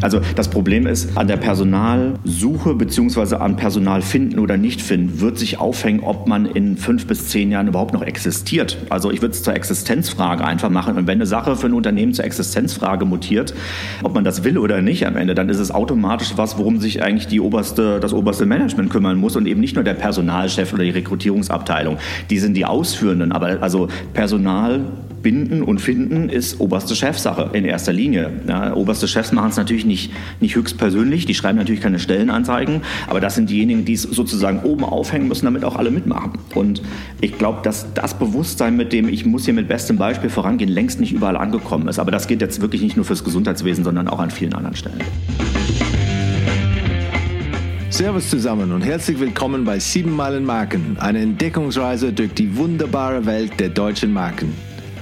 Also das Problem ist, an der Personalsuche bzw. an Personal finden oder nicht finden, wird sich aufhängen, ob man in fünf bis zehn Jahren überhaupt noch existiert. Also ich würde es zur Existenzfrage einfach machen. Und wenn eine Sache für ein Unternehmen zur Existenzfrage mutiert, ob man das will oder nicht am Ende, dann ist es automatisch was, worum sich eigentlich die oberste, das oberste Management kümmern muss und eben nicht nur der Personalchef oder die Rekrutierungsabteilung. Die sind die Ausführenden, aber also Personal binden und finden ist oberste Chefsache in erster Linie. Ja, oberste Chefs machen es natürlich nicht, nicht höchstpersönlich, die schreiben natürlich keine Stellenanzeigen, aber das sind diejenigen, die es sozusagen oben aufhängen müssen, damit auch alle mitmachen. Und ich glaube, dass das Bewusstsein, mit dem ich muss hier mit bestem Beispiel vorangehen, längst nicht überall angekommen ist. Aber das geht jetzt wirklich nicht nur fürs Gesundheitswesen, sondern auch an vielen anderen Stellen. Servus zusammen und herzlich willkommen bei 7 Meilen Marken, eine Entdeckungsreise durch die wunderbare Welt der deutschen Marken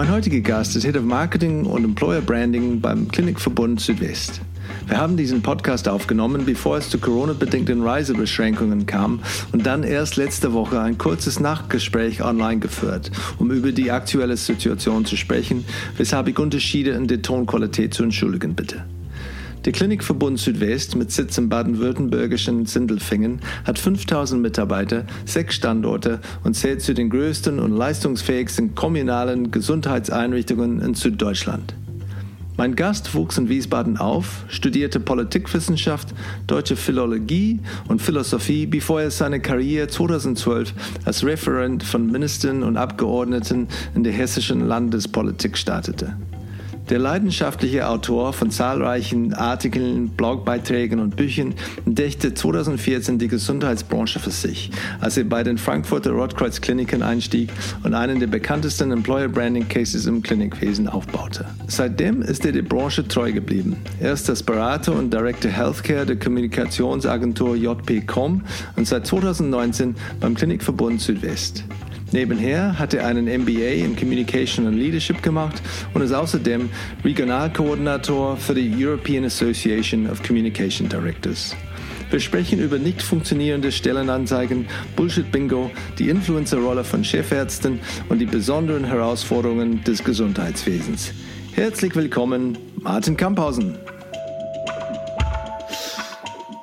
Mein heutiger Gast ist Head of Marketing und Employer Branding beim Klinikverbund Südwest. Wir haben diesen Podcast aufgenommen, bevor es zu Corona-bedingten Reisebeschränkungen kam und dann erst letzte Woche ein kurzes Nachgespräch online geführt, um über die aktuelle Situation zu sprechen, weshalb ich Unterschiede in der Tonqualität zu entschuldigen bitte. Der Klinikverbund Südwest mit Sitz im baden-württembergischen Sindelfingen hat 5000 Mitarbeiter, sechs Standorte und zählt zu den größten und leistungsfähigsten kommunalen Gesundheitseinrichtungen in Süddeutschland. Mein Gast wuchs in Wiesbaden auf, studierte Politikwissenschaft, deutsche Philologie und Philosophie, bevor er seine Karriere 2012 als Referent von Ministern und Abgeordneten in der hessischen Landespolitik startete. Der leidenschaftliche Autor von zahlreichen Artikeln, Blogbeiträgen und Büchern entdeckte 2014 die Gesundheitsbranche für sich, als er bei den Frankfurter Rotkreuz Kliniken einstieg und einen der bekanntesten Employer Branding Cases im Klinikwesen aufbaute. Seitdem ist er der Branche treu geblieben. Er ist das Berater und Director Healthcare der Kommunikationsagentur JP.com und seit 2019 beim Klinikverbund Südwest. Nebenher hat er einen MBA in Communication and Leadership gemacht und ist außerdem Regionalkoordinator für die European Association of Communication Directors. Wir sprechen über nicht funktionierende Stellenanzeigen, Bullshit-Bingo, die Influencer-Rolle von Chefärzten und die besonderen Herausforderungen des Gesundheitswesens. Herzlich willkommen, Martin Kamphausen.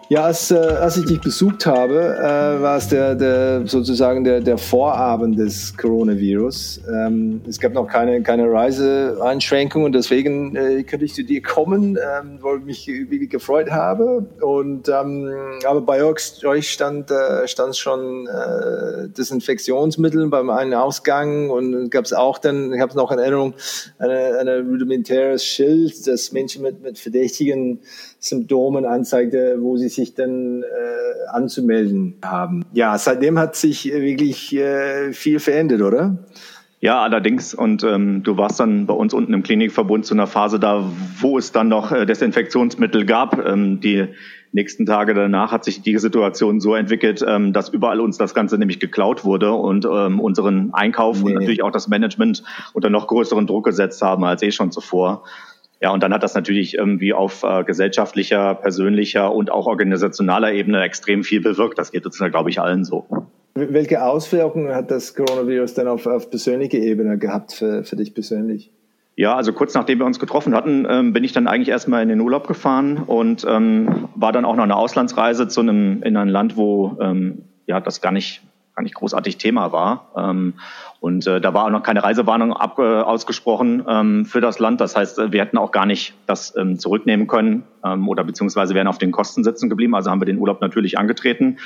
Ja, als, äh, als ich dich besucht habe, äh, war es der, der, sozusagen der, der Vorabend des Coronavirus. Ähm, es gab noch keine, keine Reiseeinschränkungen, deswegen äh, könnte ich zu dir kommen, ähm, weil ich mich wirklich gefreut habe. Und, ähm, aber bei euch, stand, äh, stand schon äh, Desinfektionsmittel beim einen Ausgang und gab es auch dann, ich habe es noch in Erinnerung, eine, eine rudimentäres Schild, das Menschen mit, mit verdächtigen Symptomen anzeigte, wo sie sich dann äh, anzumelden haben. Ja, seitdem hat sich wirklich äh, viel verändert, oder? Ja, allerdings. Und ähm, du warst dann bei uns unten im Klinikverbund zu einer Phase da, wo es dann noch äh, Desinfektionsmittel gab. Ähm, die nächsten Tage danach hat sich die Situation so entwickelt, ähm, dass überall uns das Ganze nämlich geklaut wurde und ähm, unseren Einkauf nee. und natürlich auch das Management unter noch größeren Druck gesetzt haben als eh schon zuvor. Ja, und dann hat das natürlich irgendwie auf äh, gesellschaftlicher, persönlicher und auch organisationaler Ebene extrem viel bewirkt. Das geht uns, glaube ich, allen so. Welche Auswirkungen hat das Coronavirus denn auf, auf persönliche Ebene gehabt für, für dich persönlich? Ja, also kurz nachdem wir uns getroffen hatten, ähm, bin ich dann eigentlich erstmal in den Urlaub gefahren und ähm, war dann auch noch eine Auslandsreise zu einem in ein Land, wo ähm, ja das gar nicht gar nicht großartig Thema war. Und äh, da war auch noch keine Reisewarnung ab, äh, ausgesprochen ähm, für das Land. Das heißt, wir hätten auch gar nicht das ähm, zurücknehmen können ähm, oder beziehungsweise wären auf den Kosten sitzen geblieben. Also haben wir den Urlaub natürlich angetreten.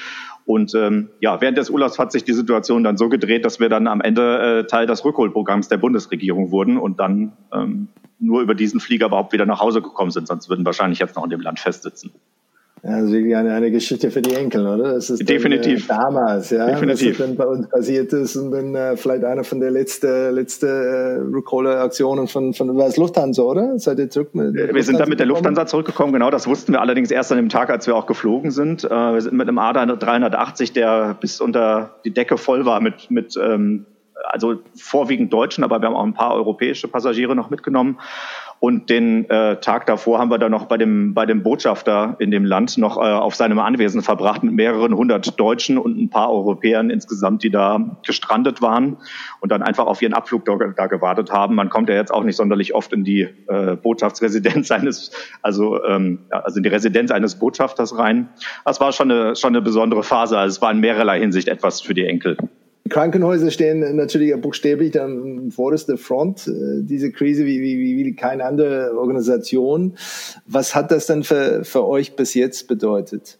Und ähm, ja, während des Urlaubs hat sich die Situation dann so gedreht, dass wir dann am Ende äh, Teil des Rückholprogramms der Bundesregierung wurden und dann ähm, nur über diesen Flieger überhaupt wieder nach Hause gekommen sind. Sonst würden wahrscheinlich jetzt noch in dem Land festsitzen. Also eine, eine Geschichte für die Enkel, oder? Das ist Definitiv. Dann, äh, damals, ja, Definitiv. was dann bei uns passiert ist und dann äh, vielleicht einer von der letzten letzte, äh, Recall-Aktionen von, von war es Lufthansa, oder? Seid ihr zurück mit Wir Lufthansa sind dann mit der Lufthansa zurückgekommen, genau. Das wussten wir allerdings erst an dem Tag, als wir auch geflogen sind. Äh, wir sind mit einem A380, der bis unter die Decke voll war mit, mit ähm, also vorwiegend Deutschen, aber wir haben auch ein paar europäische Passagiere noch mitgenommen. Und den äh, Tag davor haben wir dann noch bei dem, bei dem Botschafter in dem Land noch äh, auf seinem Anwesen verbracht mit mehreren hundert Deutschen und ein paar Europäern insgesamt, die da gestrandet waren und dann einfach auf ihren Abflug da, da gewartet haben. Man kommt ja jetzt auch nicht sonderlich oft in die äh, Botschaftsresidenz eines, also, ähm, also in die Residenz eines Botschafters rein. Das war schon eine, schon eine besondere Phase. Also es war in mehrerlei Hinsicht etwas für die Enkel. Krankenhäuser stehen natürlich buchstäblich am vordersten Front, äh, diese Krise wie, wie, wie keine andere Organisation. Was hat das denn für, für euch bis jetzt bedeutet?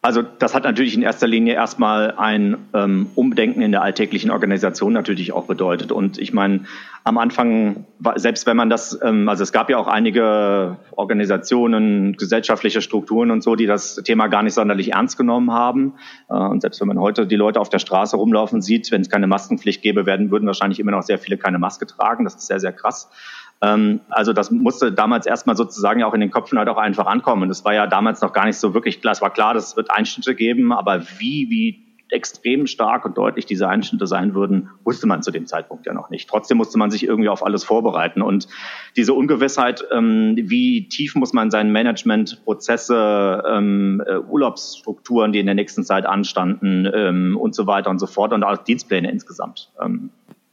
Also das hat natürlich in erster Linie erstmal ein ähm, Umdenken in der alltäglichen Organisation natürlich auch bedeutet. Und ich meine, am Anfang, selbst wenn man das, ähm, also es gab ja auch einige Organisationen, gesellschaftliche Strukturen und so, die das Thema gar nicht sonderlich ernst genommen haben. Äh, und selbst wenn man heute die Leute auf der Straße rumlaufen sieht, wenn es keine Maskenpflicht gäbe, werden würden wahrscheinlich immer noch sehr viele keine Maske tragen. Das ist sehr, sehr krass. Ähm, also das musste damals erstmal sozusagen ja auch in den Köpfen halt auch einfach ankommen. Und es war ja damals noch gar nicht so wirklich klar. Es war klar, dass es wird Einschnitte geben, aber wie, wie extrem stark und deutlich diese Einschnitte sein würden, wusste man zu dem Zeitpunkt ja noch nicht. Trotzdem musste man sich irgendwie auf alles vorbereiten. Und diese Ungewissheit, ähm, wie tief muss man seinen Management, Prozesse, ähm, äh, Urlaubsstrukturen, die in der nächsten Zeit anstanden ähm, und so weiter und so fort und auch Dienstpläne insgesamt ähm,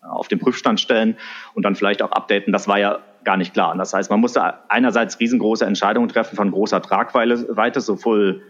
auf den Prüfstand stellen und dann vielleicht auch updaten. Das war ja gar nicht klar. Und das heißt, man musste einerseits riesengroße Entscheidungen treffen von großer Tragweite, sowohl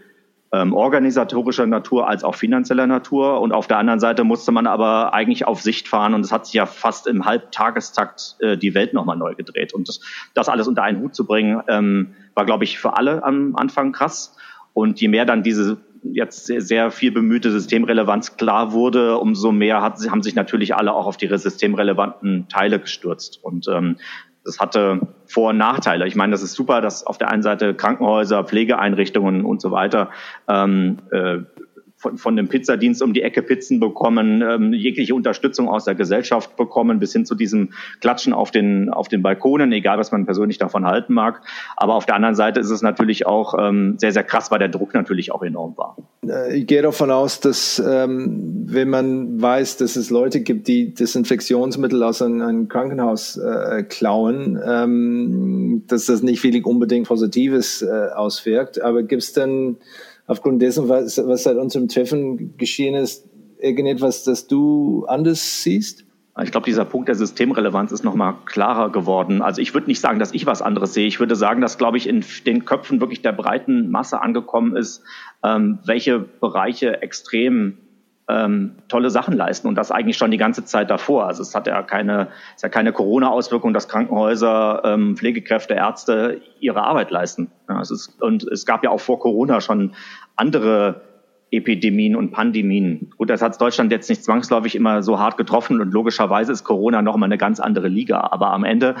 ähm, organisatorischer Natur als auch finanzieller Natur. Und auf der anderen Seite musste man aber eigentlich auf Sicht fahren und es hat sich ja fast im Halbtagestakt äh, die Welt nochmal neu gedreht. Und das, das, alles unter einen Hut zu bringen, ähm, war, glaube ich, für alle am Anfang krass. Und je mehr dann diese jetzt sehr, sehr viel bemühte Systemrelevanz klar wurde, umso mehr hat, haben sich natürlich alle auch auf die systemrelevanten Teile gestürzt. Und ähm, das hatte Vor- und Nachteile. Ich meine, das ist super, dass auf der einen Seite Krankenhäuser, Pflegeeinrichtungen und so weiter ähm, äh, von, von dem Pizzadienst um die Ecke Pizzen bekommen, ähm, jegliche Unterstützung aus der Gesellschaft bekommen, bis hin zu diesem Klatschen auf den, auf den Balkonen, egal was man persönlich davon halten mag. Aber auf der anderen Seite ist es natürlich auch ähm, sehr, sehr krass, weil der Druck natürlich auch enorm war. Äh, ich gehe davon aus, dass ähm, wenn man weiß, dass es Leute gibt, die Desinfektionsmittel aus einem, einem Krankenhaus äh, klauen, ähm, dass das nicht wirklich unbedingt Positives äh, auswirkt. Aber gibt es denn aufgrund dessen, was, was seit unserem Treffen geschehen ist, irgendetwas, das du anders siehst? Ich glaube, dieser Punkt der Systemrelevanz ist nochmal klarer geworden. Also ich würde nicht sagen, dass ich was anderes sehe. Ich würde sagen, dass, glaube ich, in den Köpfen wirklich der breiten Masse angekommen ist, ähm, welche Bereiche extrem ähm, tolle Sachen leisten und das eigentlich schon die ganze Zeit davor. Also es hat ja keine, hat ja keine Corona-Auswirkung, dass Krankenhäuser, ähm, Pflegekräfte, Ärzte ihre Arbeit leisten. Ja, es ist, und es gab ja auch vor Corona schon andere Epidemien und Pandemien. Gut, das hat Deutschland jetzt nicht zwangsläufig immer so hart getroffen und logischerweise ist Corona noch mal eine ganz andere Liga. Aber am Ende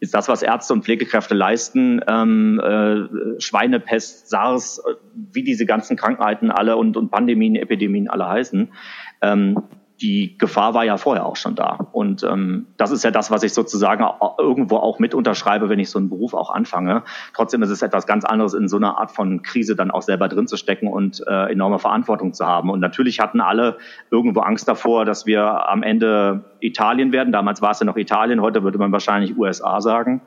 ist das, was Ärzte und Pflegekräfte leisten, ähm, äh, Schweinepest, SARS, äh, wie diese ganzen Krankheiten alle und, und Pandemien, Epidemien alle heißen, ähm, die Gefahr war ja vorher auch schon da. Und ähm, das ist ja das, was ich sozusagen irgendwo auch mit unterschreibe, wenn ich so einen Beruf auch anfange. Trotzdem ist es etwas ganz anderes, in so einer Art von Krise dann auch selber drin zu stecken und äh, enorme Verantwortung zu haben. Und natürlich hatten alle irgendwo Angst davor, dass wir am Ende Italien werden. Damals war es ja noch Italien, heute würde man wahrscheinlich USA sagen.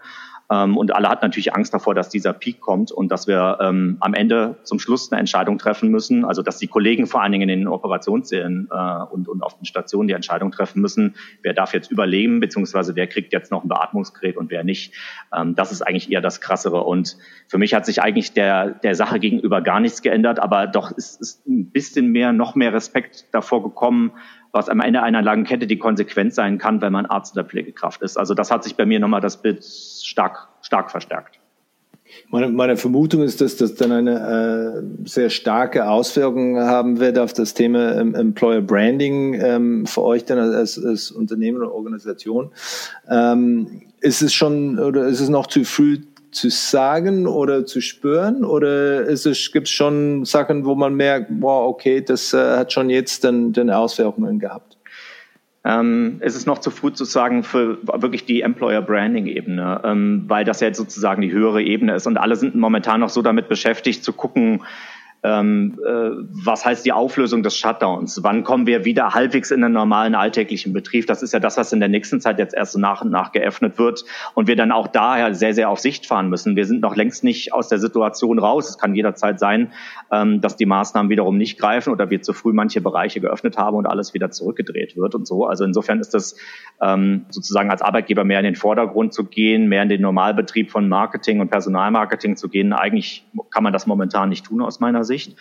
Ähm, und alle hatten natürlich Angst davor, dass dieser Peak kommt und dass wir ähm, am Ende zum Schluss eine Entscheidung treffen müssen. Also dass die Kollegen vor allen Dingen in den Operationssälen äh, und, und auf den Stationen die Entscheidung treffen müssen, wer darf jetzt überleben, beziehungsweise wer kriegt jetzt noch ein Beatmungsgerät und wer nicht. Ähm, das ist eigentlich eher das Krassere. Und für mich hat sich eigentlich der, der Sache gegenüber gar nichts geändert, aber doch ist, ist ein bisschen mehr, noch mehr Respekt davor gekommen, was am Ende einer langen Kette die Konsequenz sein kann, wenn man Arzt oder Pflegekraft ist. Also das hat sich bei mir nochmal das Bild stark, stark verstärkt. Meine, meine Vermutung ist, dass das dann eine äh, sehr starke Auswirkung haben wird auf das Thema ähm, Employer Branding ähm, für euch dann als, als Unternehmen oder Organisation. Ähm, ist es schon oder ist es noch zu früh zu sagen oder zu spüren? Oder gibt es schon Sachen, wo man merkt, wow, okay, das äh, hat schon jetzt dann, dann Auswirkungen gehabt? Ähm, es ist noch zu früh zu sagen für wirklich die Employer Branding Ebene, ähm, weil das ja jetzt sozusagen die höhere Ebene ist und alle sind momentan noch so damit beschäftigt zu gucken, ähm, äh, was heißt die Auflösung des Shutdowns? Wann kommen wir wieder halbwegs in den normalen alltäglichen Betrieb? Das ist ja das, was in der nächsten Zeit jetzt erst so nach und nach geöffnet wird und wir dann auch daher sehr, sehr auf Sicht fahren müssen. Wir sind noch längst nicht aus der Situation raus. Es kann jederzeit sein, ähm, dass die Maßnahmen wiederum nicht greifen oder wir zu früh manche Bereiche geöffnet haben und alles wieder zurückgedreht wird und so. Also insofern ist das ähm, sozusagen als Arbeitgeber mehr in den Vordergrund zu gehen, mehr in den Normalbetrieb von Marketing und Personalmarketing zu gehen. Eigentlich kann man das momentan nicht tun aus meiner Sicht. Sicht.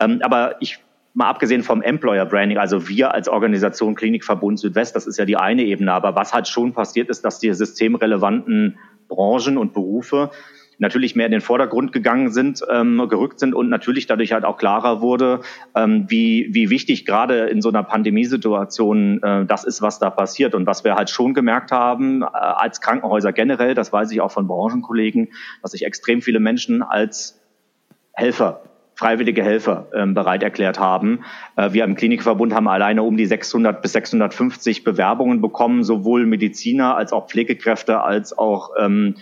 Ähm, aber ich mal abgesehen vom Employer Branding, also wir als Organisation Klinikverbund Südwest, das ist ja die eine Ebene, aber was halt schon passiert ist, dass die systemrelevanten Branchen und Berufe natürlich mehr in den Vordergrund gegangen sind, ähm, gerückt sind und natürlich dadurch halt auch klarer wurde, ähm, wie, wie wichtig gerade in so einer Pandemiesituation äh, das ist, was da passiert. Und was wir halt schon gemerkt haben, äh, als Krankenhäuser generell, das weiß ich auch von Branchenkollegen, dass sich extrem viele Menschen als Helfer freiwillige Helfer ähm, bereit erklärt haben. Äh, wir im Klinikverbund haben alleine um die 600 bis 650 Bewerbungen bekommen, sowohl Mediziner als auch Pflegekräfte als auch ähm,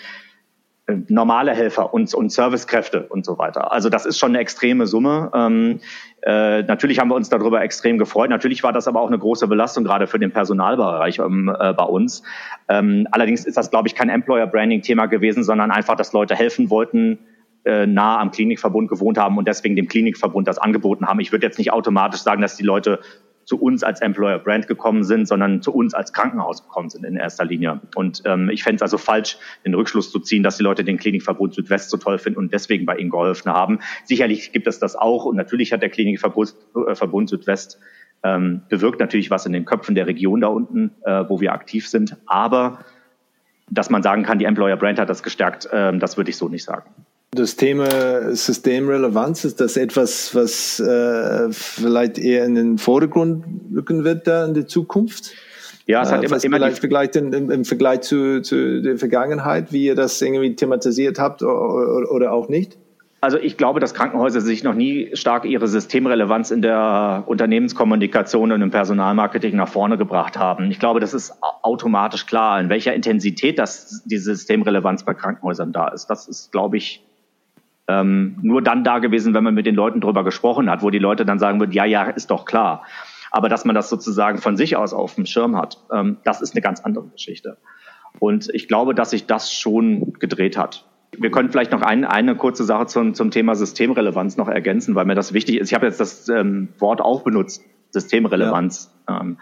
äh, normale Helfer und, und Servicekräfte und so weiter. Also das ist schon eine extreme Summe. Ähm, äh, natürlich haben wir uns darüber extrem gefreut. Natürlich war das aber auch eine große Belastung gerade für den Personalbereich ähm, äh, bei uns. Ähm, allerdings ist das, glaube ich, kein Employer-Branding-Thema gewesen, sondern einfach, dass Leute helfen wollten, äh, nah am Klinikverbund gewohnt haben und deswegen dem Klinikverbund das angeboten haben. Ich würde jetzt nicht automatisch sagen, dass die Leute zu uns als Employer Brand gekommen sind, sondern zu uns als Krankenhaus gekommen sind in erster Linie. Und ähm, ich fände es also falsch, den Rückschluss zu ziehen, dass die Leute den Klinikverbund Südwest so toll finden und deswegen bei ihnen geholfen haben. Sicherlich gibt es das auch und natürlich hat der Klinikverbund äh, Verbund Südwest ähm, bewirkt natürlich was in den Köpfen der Region da unten, äh, wo wir aktiv sind. Aber dass man sagen kann, die Employer Brand hat das gestärkt, äh, das würde ich so nicht sagen. Das Thema Systemrelevanz, ist das etwas, was äh, vielleicht eher in den Vordergrund rücken wird da in der Zukunft? Ja, es hat äh, immer, immer vielleicht Vergleich in, im, im, Vergleich zu, zu der Vergangenheit, wie ihr das irgendwie thematisiert habt oder, oder auch nicht? Also ich glaube, dass Krankenhäuser sich noch nie stark ihre Systemrelevanz in der Unternehmenskommunikation und im Personalmarketing nach vorne gebracht haben. Ich glaube, das ist automatisch klar, in welcher Intensität das, die Systemrelevanz bei Krankenhäusern da ist. Das ist, glaube ich, ähm, nur dann da gewesen, wenn man mit den Leuten drüber gesprochen hat, wo die Leute dann sagen würden, ja, ja, ist doch klar. Aber dass man das sozusagen von sich aus auf dem Schirm hat, ähm, das ist eine ganz andere Geschichte. Und ich glaube, dass sich das schon gedreht hat. Wir können vielleicht noch ein, eine kurze Sache zum, zum Thema Systemrelevanz noch ergänzen, weil mir das wichtig ist. Ich habe jetzt das ähm, Wort auch benutzt, Systemrelevanz. Ja. Ähm,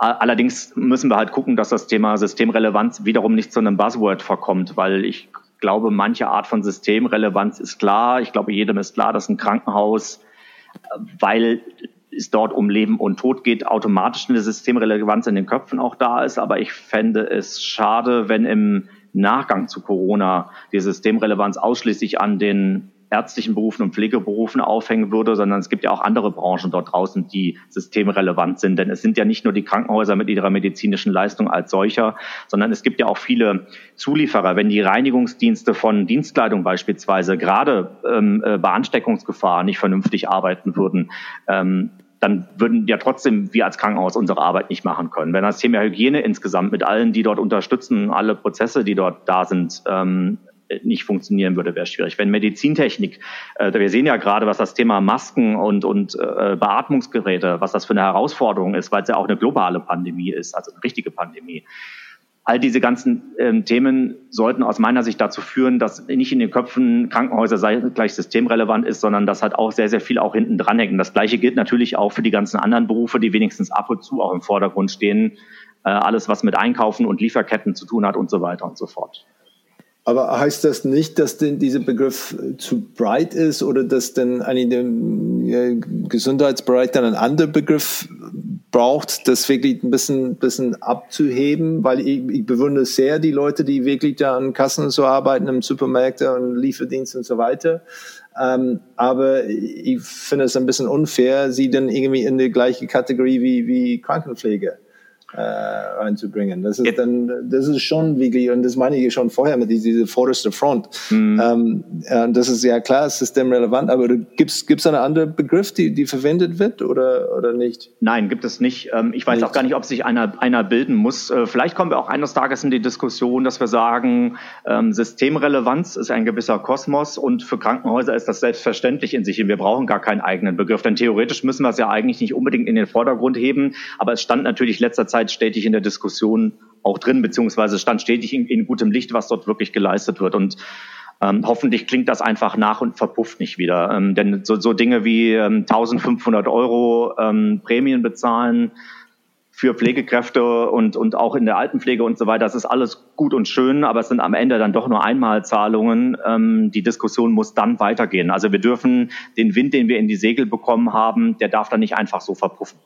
allerdings müssen wir halt gucken, dass das Thema Systemrelevanz wiederum nicht zu einem Buzzword verkommt, weil ich glaube, manche Art von Systemrelevanz ist klar. Ich glaube, jedem ist klar, dass ein Krankenhaus, weil es dort um Leben und Tod geht, automatisch eine Systemrelevanz in den Köpfen auch da ist. Aber ich fände es schade, wenn im Nachgang zu Corona die Systemrelevanz ausschließlich an den ärztlichen Berufen und Pflegeberufen aufhängen würde, sondern es gibt ja auch andere Branchen dort draußen, die systemrelevant sind. Denn es sind ja nicht nur die Krankenhäuser mit ihrer medizinischen Leistung als solcher, sondern es gibt ja auch viele Zulieferer. Wenn die Reinigungsdienste von Dienstkleidung beispielsweise gerade ähm, äh, bei Ansteckungsgefahr nicht vernünftig arbeiten würden, ähm, dann würden ja trotzdem wir als Krankenhaus unsere Arbeit nicht machen können. Wenn das Thema Hygiene insgesamt mit allen, die dort unterstützen, alle Prozesse, die dort da sind, ähm, nicht funktionieren würde, wäre schwierig. Wenn Medizintechnik, äh, wir sehen ja gerade, was das Thema Masken und, und äh, Beatmungsgeräte, was das für eine Herausforderung ist, weil es ja auch eine globale Pandemie ist, also eine richtige Pandemie. All diese ganzen ähm, Themen sollten aus meiner Sicht dazu führen, dass nicht in den Köpfen Krankenhäuser sei, gleich systemrelevant ist, sondern dass halt auch sehr, sehr viel auch hinten dranhängt. Das Gleiche gilt natürlich auch für die ganzen anderen Berufe, die wenigstens ab und zu auch im Vordergrund stehen. Äh, alles, was mit Einkaufen und Lieferketten zu tun hat und so weiter und so fort. Aber heißt das nicht, dass denn dieser Begriff zu breit ist oder dass denn eigentlich der Gesundheitsbereich dann einen anderen Begriff braucht, das wirklich ein bisschen, bisschen abzuheben? Weil ich, ich bewundere sehr die Leute, die wirklich da an Kassen so arbeiten, im Supermärkte und Lieferdienst und so weiter. Ähm, aber ich finde es ein bisschen unfair, sie dann irgendwie in die gleiche Kategorie wie, wie Krankenpflege äh, reinzubringen. Das ist dann, das ist schon wirklich, und das meine ich schon vorher mit dieser vorderste Front. Mhm. Ähm, äh, das ist ja klar, systemrelevant, aber gibt es einen anderen Begriff, die, die verwendet wird oder, oder nicht? Nein, gibt es nicht. Ähm, ich weiß nicht. auch gar nicht, ob sich einer, einer bilden muss. Äh, vielleicht kommen wir auch eines Tages in die Diskussion, dass wir sagen, ähm, Systemrelevanz ist ein gewisser Kosmos und für Krankenhäuser ist das selbstverständlich in sich. Und wir brauchen gar keinen eigenen Begriff, denn theoretisch müssen wir es ja eigentlich nicht unbedingt in den Vordergrund heben, aber es stand natürlich letzter Zeit Zeit stetig in der Diskussion auch drin, beziehungsweise stand stetig in, in gutem Licht, was dort wirklich geleistet wird. Und ähm, hoffentlich klingt das einfach nach und verpufft nicht wieder. Ähm, denn so, so Dinge wie ähm, 1500 Euro ähm, Prämien bezahlen für Pflegekräfte und, und auch in der Altenpflege und so weiter, das ist alles gut und schön, aber es sind am Ende dann doch nur Einmalzahlungen. Ähm, die Diskussion muss dann weitergehen. Also wir dürfen den Wind, den wir in die Segel bekommen haben, der darf dann nicht einfach so verpuffen.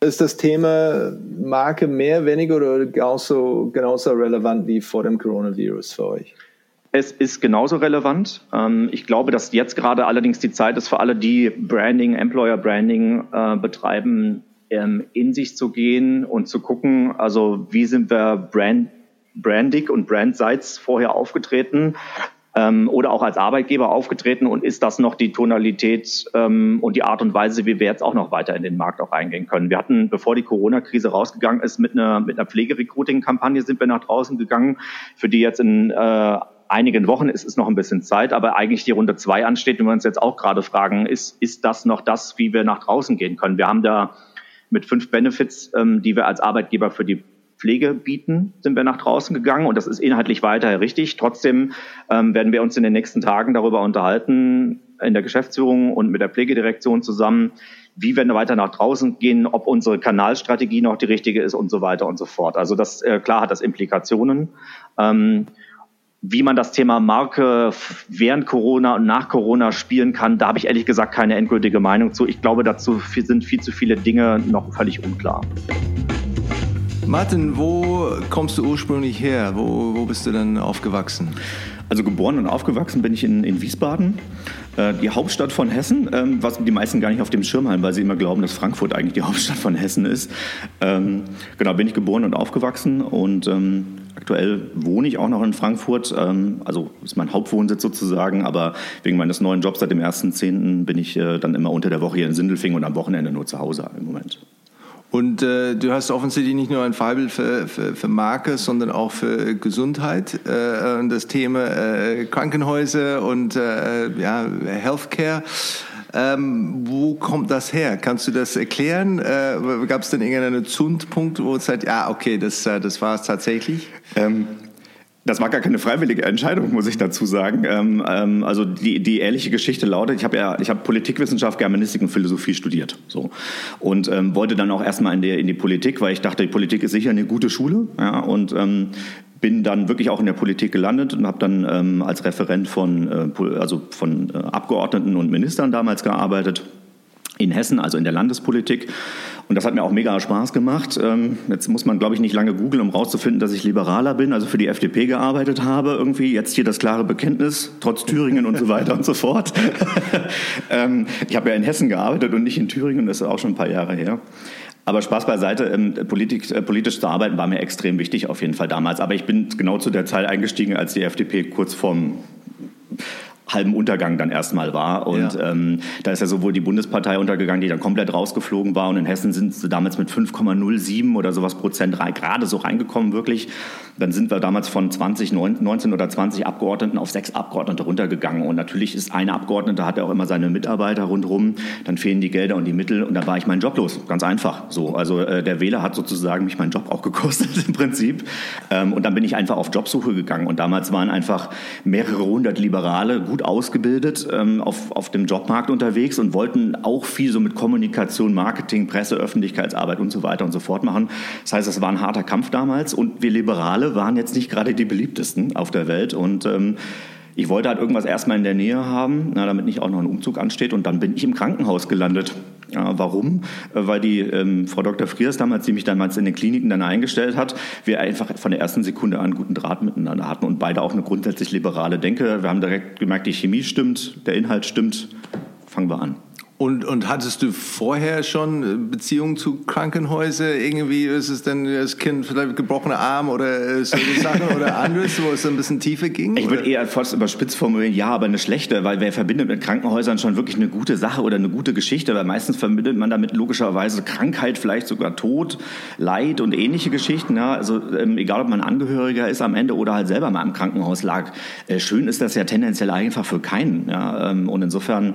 Ist das Thema Marke mehr, weniger oder genauso, genauso relevant wie vor dem Coronavirus für euch? Es ist genauso relevant. Ähm, ich glaube, dass jetzt gerade allerdings die Zeit ist für alle, die Branding, Employer Branding äh, betreiben, ähm, in sich zu gehen und zu gucken, also wie sind wir brand, brandig und brandseits vorher aufgetreten ähm, oder auch als Arbeitgeber aufgetreten und ist das noch die Tonalität ähm, und die Art und Weise, wie wir jetzt auch noch weiter in den Markt auch reingehen können. Wir hatten, bevor die Corona-Krise rausgegangen ist, mit einer, mit einer Pflegerecruiting-Kampagne sind wir nach draußen gegangen, für die jetzt in äh, einigen Wochen ist es noch ein bisschen Zeit, aber eigentlich die Runde zwei ansteht und wir uns jetzt auch gerade fragen, ist, ist das noch das, wie wir nach draußen gehen können? Wir haben da mit fünf Benefits, ähm, die wir als Arbeitgeber für die Pflege bieten, sind wir nach draußen gegangen und das ist inhaltlich weiter richtig. Trotzdem ähm, werden wir uns in den nächsten Tagen darüber unterhalten, in der Geschäftsführung und mit der Pflegedirektion zusammen, wie wir weiter nach draußen gehen, ob unsere Kanalstrategie noch die richtige ist und so weiter und so fort. Also das äh, klar hat das Implikationen. Ähm, wie man das Thema Marke während Corona und nach Corona spielen kann, da habe ich ehrlich gesagt keine endgültige Meinung zu. Ich glaube, dazu sind viel zu viele Dinge noch völlig unklar. Martin, wo kommst du ursprünglich her? Wo, wo bist du denn aufgewachsen? Also geboren und aufgewachsen bin ich in, in Wiesbaden, äh, die Hauptstadt von Hessen, ähm, was die meisten gar nicht auf dem Schirm haben, weil sie immer glauben, dass Frankfurt eigentlich die Hauptstadt von Hessen ist. Ähm, genau, bin ich geboren und aufgewachsen und ähm, aktuell wohne ich auch noch in Frankfurt. Ähm, also ist mein Hauptwohnsitz sozusagen, aber wegen meines neuen Jobs seit dem 1.10. bin ich äh, dann immer unter der Woche hier in Sindelfingen und am Wochenende nur zu Hause im Moment. Und äh, du hast offensichtlich nicht nur ein Fabel für, für, für Marke, sondern auch für Gesundheit. Äh, das Thema äh, Krankenhäuser und äh, ja, Healthcare. Ähm, wo kommt das her? Kannst du das erklären? Äh, Gab es denn irgendeinen Zundpunkt, wo es sagt, ja, okay, das, äh, das war es tatsächlich? Ähm, das war gar keine freiwillige Entscheidung, muss ich dazu sagen. Ähm, ähm, also die, die ehrliche Geschichte lautet, ich habe ja, ich habe Politikwissenschaft, Germanistik und Philosophie studiert, so und ähm, wollte dann auch erstmal in, der, in die Politik, weil ich dachte, die Politik ist sicher eine gute Schule, ja, und ähm, bin dann wirklich auch in der Politik gelandet und habe dann ähm, als Referent von, äh, also von äh, Abgeordneten und Ministern damals gearbeitet in Hessen, also in der Landespolitik. Und das hat mir auch mega Spaß gemacht. Ähm, jetzt muss man, glaube ich, nicht lange googeln, um rauszufinden, dass ich Liberaler bin, also für die FDP gearbeitet habe. Irgendwie jetzt hier das klare Bekenntnis, trotz Thüringen und so weiter und so fort. Ähm, ich habe ja in Hessen gearbeitet und nicht in Thüringen, das ist auch schon ein paar Jahre her. Aber Spaß beiseite, ähm, Politik, äh, politisch zu arbeiten war mir extrem wichtig auf jeden Fall damals. Aber ich bin genau zu der Zeit eingestiegen, als die FDP kurz vorm halben Untergang dann erstmal war. Und ja. ähm, da ist ja sowohl die Bundespartei untergegangen, die dann komplett rausgeflogen war. Und in Hessen sind sie damals mit 5,07 oder sowas Prozent gerade so reingekommen, wirklich. Dann sind wir damals von 20, 19 oder 20 Abgeordneten auf sechs Abgeordnete runtergegangen. Und natürlich ist eine Abgeordnete, hat ja auch immer seine Mitarbeiter rundherum. Dann fehlen die Gelder und die Mittel. Und da war ich meinen Job los. Ganz einfach. So. Also äh, der Wähler hat sozusagen mich meinen Job auch gekostet im Prinzip. Ähm, und dann bin ich einfach auf Jobsuche gegangen. Und damals waren einfach mehrere hundert Liberale, gut ausgebildet, ähm, auf, auf dem Jobmarkt unterwegs und wollten auch viel so mit Kommunikation, Marketing, Presse, Öffentlichkeitsarbeit und so weiter und so fort machen. Das heißt, es war ein harter Kampf damals. Und wir Liberale waren jetzt nicht gerade die beliebtesten auf der Welt. Und ähm, ich wollte halt irgendwas erstmal in der Nähe haben, na, damit nicht auch noch ein Umzug ansteht. Und dann bin ich im Krankenhaus gelandet. Ja, warum? Äh, weil die ähm, Frau Dr. Friers damals, die mich damals in den Kliniken dann eingestellt hat, wir einfach von der ersten Sekunde an guten Draht miteinander hatten und beide auch eine grundsätzlich liberale Denke. Wir haben direkt gemerkt, die Chemie stimmt, der Inhalt stimmt. Fangen wir an. Und, und hattest du vorher schon äh, Beziehungen zu Krankenhäusern? Irgendwie ist es denn das Kind vielleicht gebrochener Arm oder solche Sachen oder anderes, wo es ein bisschen tiefer ging? Ich würde eher fast überspitzt formulieren, ja, aber eine schlechte, weil wer verbindet mit Krankenhäusern schon wirklich eine gute Sache oder eine gute Geschichte, weil meistens verbindet man damit logischerweise Krankheit, vielleicht sogar Tod, Leid und ähnliche Geschichten. Ja? Also ähm, egal, ob man Angehöriger ist am Ende oder halt selber mal im Krankenhaus lag. Äh, schön ist das ja tendenziell einfach für keinen. Ja? Ähm, und insofern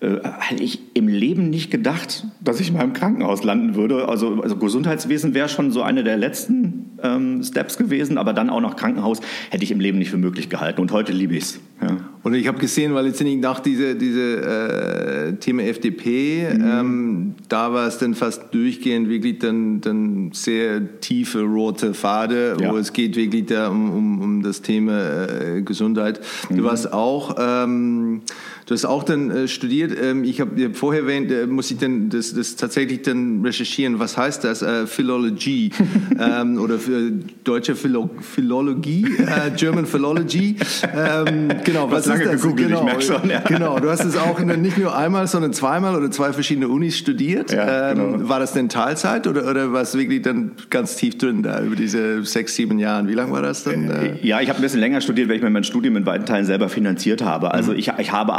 äh, hätte ich im Leben nicht gedacht, dass ich mal im Krankenhaus landen würde. Also, also Gesundheitswesen wäre schon so eine der letzten ähm, Steps gewesen, aber dann auch noch Krankenhaus hätte ich im Leben nicht für möglich gehalten. Und heute liebe ich es. Ja. Und ich habe gesehen, weil jetzt nicht nach diese, diese äh, Thema FDP, mhm. ähm, da war es dann fast durchgehend wirklich dann, dann sehr tiefe rote Pfade, ja. wo es geht wirklich da um, um, um das Thema äh, Gesundheit. Mhm. Du warst auch ähm, Du hast auch dann äh, studiert. Ähm, ich habe hab vorher erwähnt, äh, muss ich dann das, das tatsächlich dann recherchieren. Was heißt das? Äh, Philology ähm, oder für deutsche Philo Philologie, äh, German Philology. Ähm, genau. Was, was ist das? Gegoogelt, genau, ich merke schon. Ja. Genau. Du hast es auch nicht nur einmal, sondern zweimal oder zwei verschiedene Unis studiert. Ja, ähm, genau. War das denn Teilzeit oder, oder war es wirklich dann ganz tief drin da über diese sechs, sieben Jahre? Wie lange war das dann? Äh, ja, ich habe ein bisschen länger studiert, weil ich mir mein Studium in weiten Teilen selber finanziert habe. Also mhm. ich, ich habe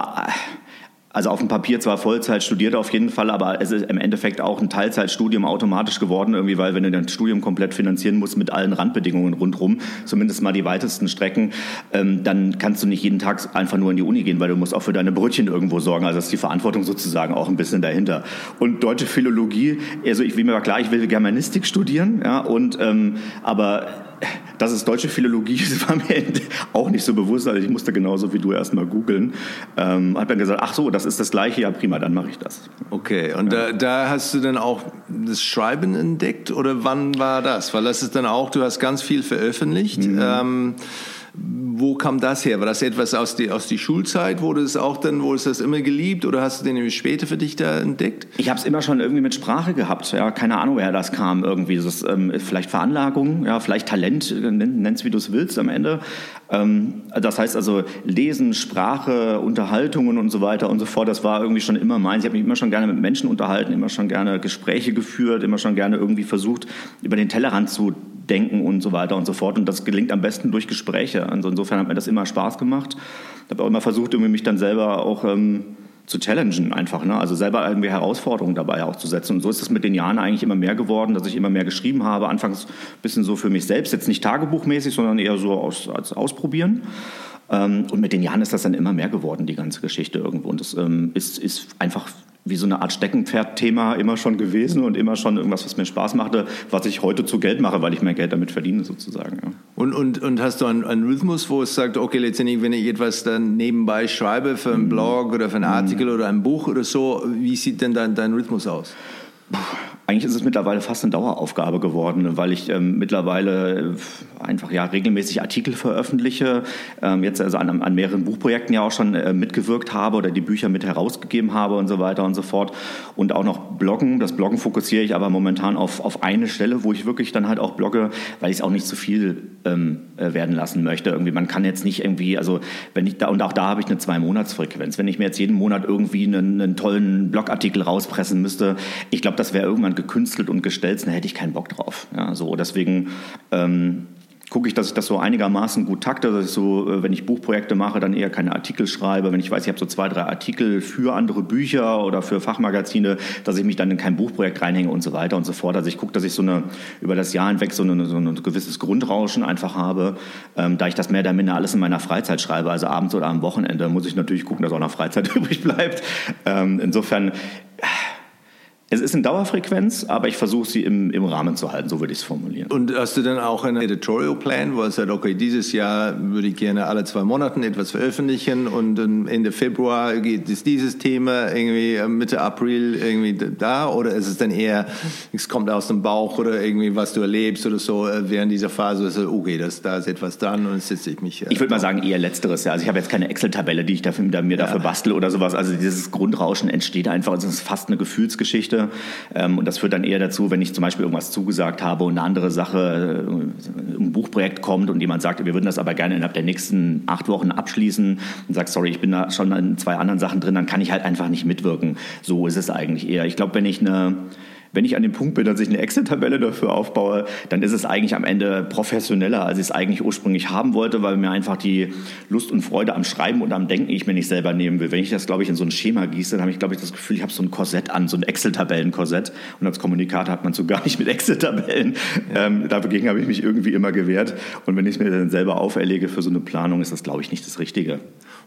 also auf dem Papier zwar Vollzeit studiert auf jeden Fall, aber es ist im Endeffekt auch ein Teilzeitstudium automatisch geworden, irgendwie, weil wenn du dein Studium komplett finanzieren musst mit allen Randbedingungen rundherum, zumindest mal die weitesten Strecken, ähm, dann kannst du nicht jeden Tag einfach nur in die Uni gehen, weil du musst auch für deine Brötchen irgendwo sorgen. Also ist die Verantwortung sozusagen auch ein bisschen dahinter. Und deutsche Philologie, also ich will mir war klar, ich will Germanistik studieren, ja, und ähm, aber dass es deutsche Philologie ist, war mir auch nicht so bewusst. Also ich musste genauso wie du erstmal googeln. Ähm, hat dann gesagt, ach so, das ist das Gleiche, ja prima, dann mache ich das. Okay, und ja. da, da, hast du dann auch das Schreiben entdeckt oder wann war das? Weil das ist dann auch, du hast ganz viel veröffentlicht. Mhm. Ähm, wo kam das her? War das etwas aus die, aus die Schulzeit? Wurde es auch dann, wo es das immer geliebt oder hast du den nämlich später für dich da entdeckt? Ich habe es immer schon irgendwie mit Sprache gehabt. Ja, keine Ahnung, woher das kam irgendwie. Das ist, ähm, vielleicht Veranlagung, ja, vielleicht Talent, nenn es wie du es willst am Ende. Ähm, das heißt also Lesen, Sprache, Unterhaltungen und so weiter und so fort, das war irgendwie schon immer meins. Ich habe mich immer schon gerne mit Menschen unterhalten, immer schon gerne Gespräche geführt, immer schon gerne irgendwie versucht, über den Tellerrand zu denken und so weiter und so fort. Und das gelingt am besten durch Gespräche. Also insofern hat mir das immer Spaß gemacht. Ich habe auch immer versucht, irgendwie mich dann selber auch ähm, zu challengen einfach, ne? also selber irgendwie Herausforderungen dabei auch zu setzen. Und so ist es mit den Jahren eigentlich immer mehr geworden, dass ich immer mehr geschrieben habe. Anfangs ein bisschen so für mich selbst, jetzt nicht tagebuchmäßig, sondern eher so aus, als Ausprobieren. Ähm, und mit den Jahren ist das dann immer mehr geworden, die ganze Geschichte irgendwo. Und das ähm, ist, ist einfach wie so eine Art Steckenpferd-Thema immer schon gewesen und immer schon irgendwas, was mir Spaß machte, was ich heute zu Geld mache, weil ich mein Geld damit verdiene sozusagen. Ja. Und, und, und hast du einen, einen, Rhythmus, wo es sagt, okay, letztendlich, wenn ich etwas dann nebenbei schreibe für einen mhm. Blog oder für einen Artikel mhm. oder ein Buch oder so, wie sieht denn dein, dein Rhythmus aus? Puh eigentlich ist es mittlerweile fast eine Daueraufgabe geworden, weil ich ähm, mittlerweile äh, einfach ja regelmäßig Artikel veröffentliche, ähm, jetzt also an, an, mehreren Buchprojekten ja auch schon äh, mitgewirkt habe oder die Bücher mit herausgegeben habe und so weiter und so fort. Und auch noch Bloggen. Das Bloggen fokussiere ich aber momentan auf, auf eine Stelle, wo ich wirklich dann halt auch blogge, weil ich es auch nicht zu viel ähm, äh, werden lassen möchte. Irgendwie, man kann jetzt nicht irgendwie, also wenn ich da, und auch da habe ich eine Zwei-Monats-Frequenz. Wenn ich mir jetzt jeden Monat irgendwie einen, einen tollen Blogartikel rauspressen müsste, ich glaube, das wäre irgendwann gekünstelt und gestellt, dann hätte ich keinen Bock drauf. Ja, so, deswegen ähm, gucke ich, dass ich das so einigermaßen gut takte, dass ich so, äh, wenn ich Buchprojekte mache, dann eher keine Artikel schreibe. Wenn ich weiß, ich habe so zwei, drei Artikel für andere Bücher oder für Fachmagazine, dass ich mich dann in kein Buchprojekt reinhänge und so weiter und so fort. Also ich gucke, dass ich so eine, über das Jahr hinweg so, eine, so ein gewisses Grundrauschen einfach habe. Ähm, da ich das mehr oder minder alles in meiner Freizeit schreibe, also abends oder am Wochenende, muss ich natürlich gucken, dass auch noch Freizeit übrig bleibt. Ähm, insofern es ist eine Dauerfrequenz, aber ich versuche sie im, im Rahmen zu halten, so würde ich es formulieren. Und hast du dann auch einen Editorial Plan, wo du sagst, okay, dieses Jahr würde ich gerne alle zwei Monate etwas veröffentlichen und dann Ende Februar geht es dieses Thema irgendwie äh, Mitte April irgendwie da oder ist es dann eher, es kommt aus dem Bauch oder irgendwie was du erlebst oder so äh, während dieser Phase, so, okay, das, da ist etwas dran und setze ich mich. Äh, ich würde mal sagen eher letzteres, ja. Also ich habe jetzt keine Excel-Tabelle, die ich dafür, mir dafür bastel oder sowas. Also dieses Grundrauschen entsteht einfach, es ist fast eine Gefühlsgeschichte Geschichte. Ähm, und das führt dann eher dazu, wenn ich zum Beispiel irgendwas zugesagt habe und eine andere Sache, äh, ein Buchprojekt kommt und jemand sagt, wir würden das aber gerne innerhalb der nächsten acht Wochen abschließen und sagt, sorry, ich bin da schon in zwei anderen Sachen drin, dann kann ich halt einfach nicht mitwirken. So ist es eigentlich eher. Ich glaube, wenn ich eine wenn ich an dem Punkt bin, dass ich eine Excel-Tabelle dafür aufbaue, dann ist es eigentlich am Ende professioneller, als ich es eigentlich ursprünglich haben wollte, weil mir einfach die Lust und Freude am Schreiben und am Denken ich mir nicht selber nehmen will. Wenn ich das, glaube ich, in so ein Schema gieße, dann habe ich, glaube ich, das Gefühl, ich habe so ein Korsett an, so ein Excel-Tabellen-Korsett. Und als Kommunikator hat man so gar nicht mit Excel-Tabellen. Ähm, dagegen habe ich mich irgendwie immer gewehrt. Und wenn ich es mir dann selber auferlege für so eine Planung, ist das, glaube ich, nicht das Richtige.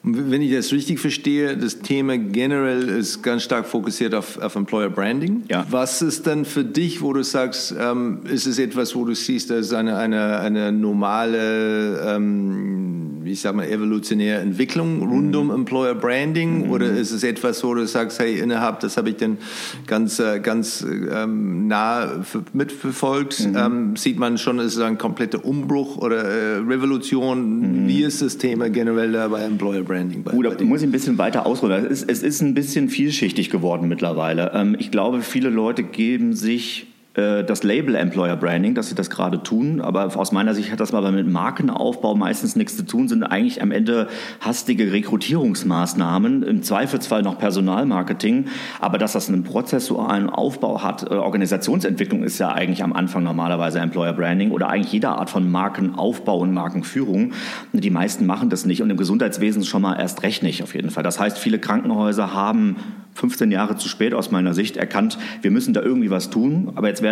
Und wenn ich das richtig verstehe, das Thema generell ist ganz stark fokussiert auf, auf Employer Branding. Ja. Was ist dann für dich, wo du sagst, ähm, ist es etwas, wo du siehst, das ist eine, eine, eine normale, ähm, ich sag mal, evolutionäre Entwicklung rund um Employer Branding? Mhm. Oder ist es etwas, wo du sagst, hey, innerhalb, das habe ich dann ganz, äh, ganz ähm, nah mitverfolgt, mhm. ähm, sieht man schon, es ist ein kompletter Umbruch oder äh, Revolution. Mhm. Wie ist das Thema generell da bei Employer Branding. Bei, Gut, da muss ich ein bisschen weiter ausholen. Es ist, es ist ein bisschen vielschichtig geworden mittlerweile. Ähm, ich glaube, viele Leute geben sich das Label Employer Branding, dass sie das gerade tun. Aber aus meiner Sicht hat das aber mit Markenaufbau meistens nichts zu tun, sind eigentlich am Ende hastige Rekrutierungsmaßnahmen, im Zweifelsfall noch Personalmarketing. Aber dass das einen prozessualen Aufbau hat, äh, Organisationsentwicklung ist ja eigentlich am Anfang normalerweise Employer Branding oder eigentlich jede Art von Markenaufbau und Markenführung. Die meisten machen das nicht und im Gesundheitswesen schon mal erst recht nicht auf jeden Fall. Das heißt, viele Krankenhäuser haben 15 Jahre zu spät aus meiner Sicht erkannt, wir müssen da irgendwie was tun. Aber jetzt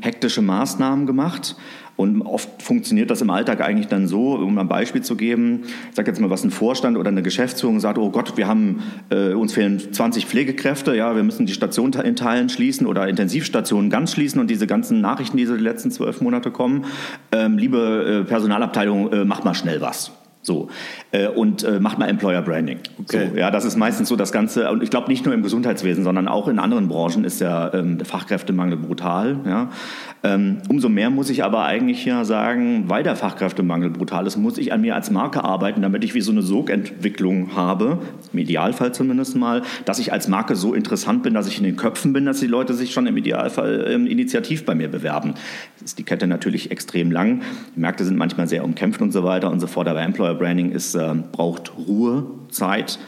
hektische Maßnahmen gemacht. Und oft funktioniert das im Alltag eigentlich dann so, um ein Beispiel zu geben, ich sage jetzt mal, was ein Vorstand oder eine Geschäftsführung sagt, oh Gott, wir haben, äh, uns fehlen 20 Pflegekräfte, ja, wir müssen die Station in Teilen schließen oder Intensivstationen ganz schließen und diese ganzen Nachrichten, die so die letzten zwölf Monate kommen, ähm, liebe äh, Personalabteilung, äh, macht mal schnell was. So. Äh, und äh, macht mal Employer Branding. Okay. So, ja, das ist meistens so das Ganze. Und ich glaube nicht nur im Gesundheitswesen, sondern auch in anderen Branchen ist ja ähm, der Fachkräftemangel brutal. Ja. Ähm, umso mehr muss ich aber eigentlich ja sagen, weil der Fachkräftemangel brutal ist, muss ich an mir als Marke arbeiten, damit ich wie so eine Sogentwicklung habe, im Idealfall zumindest mal, dass ich als Marke so interessant bin, dass ich in den Köpfen bin, dass die Leute sich schon im Idealfall ähm, initiativ bei mir bewerben. Das ist die Kette natürlich extrem lang. Die Märkte sind manchmal sehr umkämpft und so weiter und so fort, aber Employer Branding ist, äh, braucht Ruhe, Zeit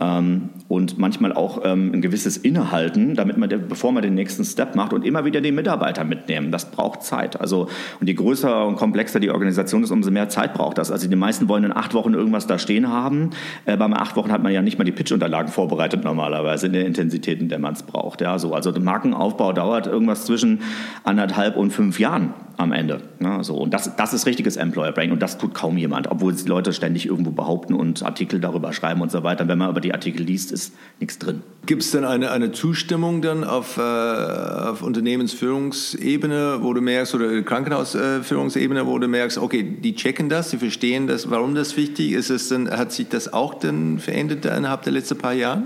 ähm, und manchmal auch ähm, ein gewisses Innehalten, damit man, bevor man den nächsten Step macht und immer wieder den Mitarbeiter mitnehmen. Das braucht Zeit. Also, und je größer und komplexer die Organisation ist, umso mehr Zeit braucht das. Also die meisten wollen in acht Wochen irgendwas da stehen haben. Äh, beim acht Wochen hat man ja nicht mal die Pitch-Unterlagen vorbereitet normalerweise in den Intensitäten, in der man es braucht. Ja, so. Also der Markenaufbau dauert irgendwas zwischen anderthalb und fünf Jahren am Ende. Ja, so. Und das, das ist richtiges Employer Branding und das tut kaum jemand, obwohl die Leute ständig irgendwo behaupten und Artikel darüber schreiben und so weiter. Wenn man aber die Artikel liest, ist nichts drin. Gibt es denn eine, eine Zustimmung dann auf, äh, auf Unternehmensführungsebene, wo du merkst, oder Krankenhausführungsebene, wo du merkst, okay, die checken das, sie verstehen das, warum das wichtig ist? Es denn, hat sich das auch denn verändert innerhalb der letzten paar Jahre?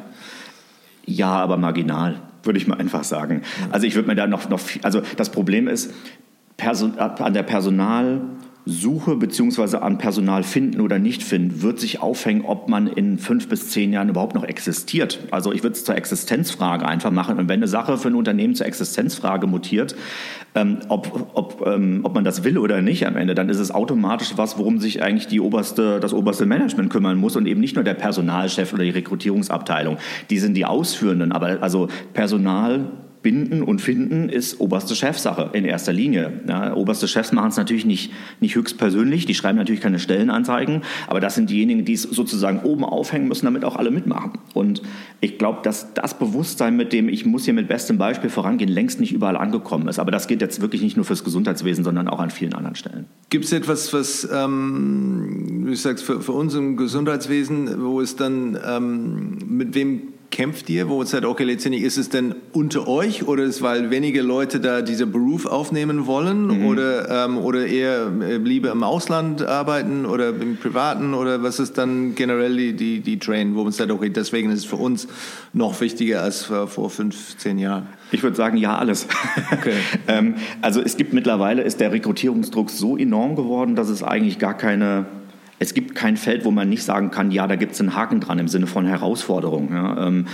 Ja, aber marginal würde ich mal einfach sagen. Also ich würde mir da noch, noch also das Problem ist, Person, an der Personalsuche bzw. an Personal finden oder nicht finden, wird sich aufhängen, ob man in fünf bis zehn Jahren überhaupt noch existiert. Also ich würde es zur Existenzfrage einfach machen. Und wenn eine Sache für ein Unternehmen zur Existenzfrage mutiert, ähm, ob, ob, ähm, ob man das will oder nicht am Ende, dann ist es automatisch was, worum sich eigentlich die oberste, das oberste Management kümmern muss und eben nicht nur der Personalchef oder die Rekrutierungsabteilung. Die sind die Ausführenden, aber also Personal Binden und Finden ist oberste Chefsache in erster Linie. Ja, oberste Chefs machen es natürlich nicht, nicht höchstpersönlich, die schreiben natürlich keine Stellenanzeigen, aber das sind diejenigen, die es sozusagen oben aufhängen müssen, damit auch alle mitmachen. Und ich glaube, dass das Bewusstsein, mit dem ich muss hier mit bestem Beispiel vorangehen, längst nicht überall angekommen ist. Aber das geht jetzt wirklich nicht nur fürs Gesundheitswesen, sondern auch an vielen anderen Stellen. Gibt es etwas, was, ähm, wie sagst, für, für uns im Gesundheitswesen, wo es dann, ähm, mit wem kämpft ihr, wo es sagt, okay, letztendlich ist es denn unter euch oder ist es, weil wenige Leute da diesen Beruf aufnehmen wollen mhm. oder, ähm, oder eher äh, lieber im Ausland arbeiten oder im Privaten oder was ist dann generell die, die, die Train, wo man sagt, okay, deswegen ist es für uns noch wichtiger als vor 15 Jahren? Ich würde sagen, ja, alles. Okay. ähm, also es gibt mittlerweile, ist der Rekrutierungsdruck so enorm geworden, dass es eigentlich gar keine es gibt kein Feld, wo man nicht sagen kann, ja, da gibt es einen Haken dran im Sinne von Herausforderung. Ja. Ähm,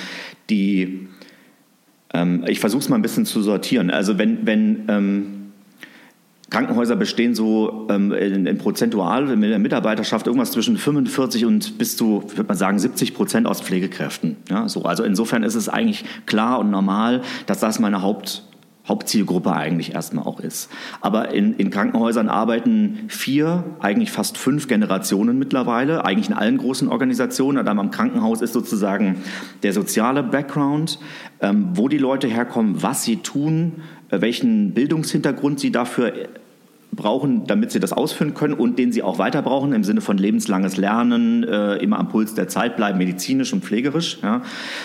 die Ähm, ich versuche es mal ein bisschen zu sortieren. Also wenn, wenn ähm, Krankenhäuser bestehen so ähm, in, in prozentual in der Mitarbeiterschaft irgendwas zwischen 45 und bis zu, würde man sagen, 70 Prozent aus Pflegekräften. Ja, so. Also insofern ist es eigentlich klar und normal, dass das meine Haupt Hauptzielgruppe eigentlich erstmal auch ist. Aber in, in, Krankenhäusern arbeiten vier, eigentlich fast fünf Generationen mittlerweile, eigentlich in allen großen Organisationen. Und am Krankenhaus ist sozusagen der soziale Background, ähm, wo die Leute herkommen, was sie tun, äh, welchen Bildungshintergrund sie dafür brauchen, damit sie das ausführen können und den sie auch weiter brauchen im Sinne von lebenslanges Lernen, äh, immer am Puls der Zeit bleiben, medizinisch und pflegerisch ja,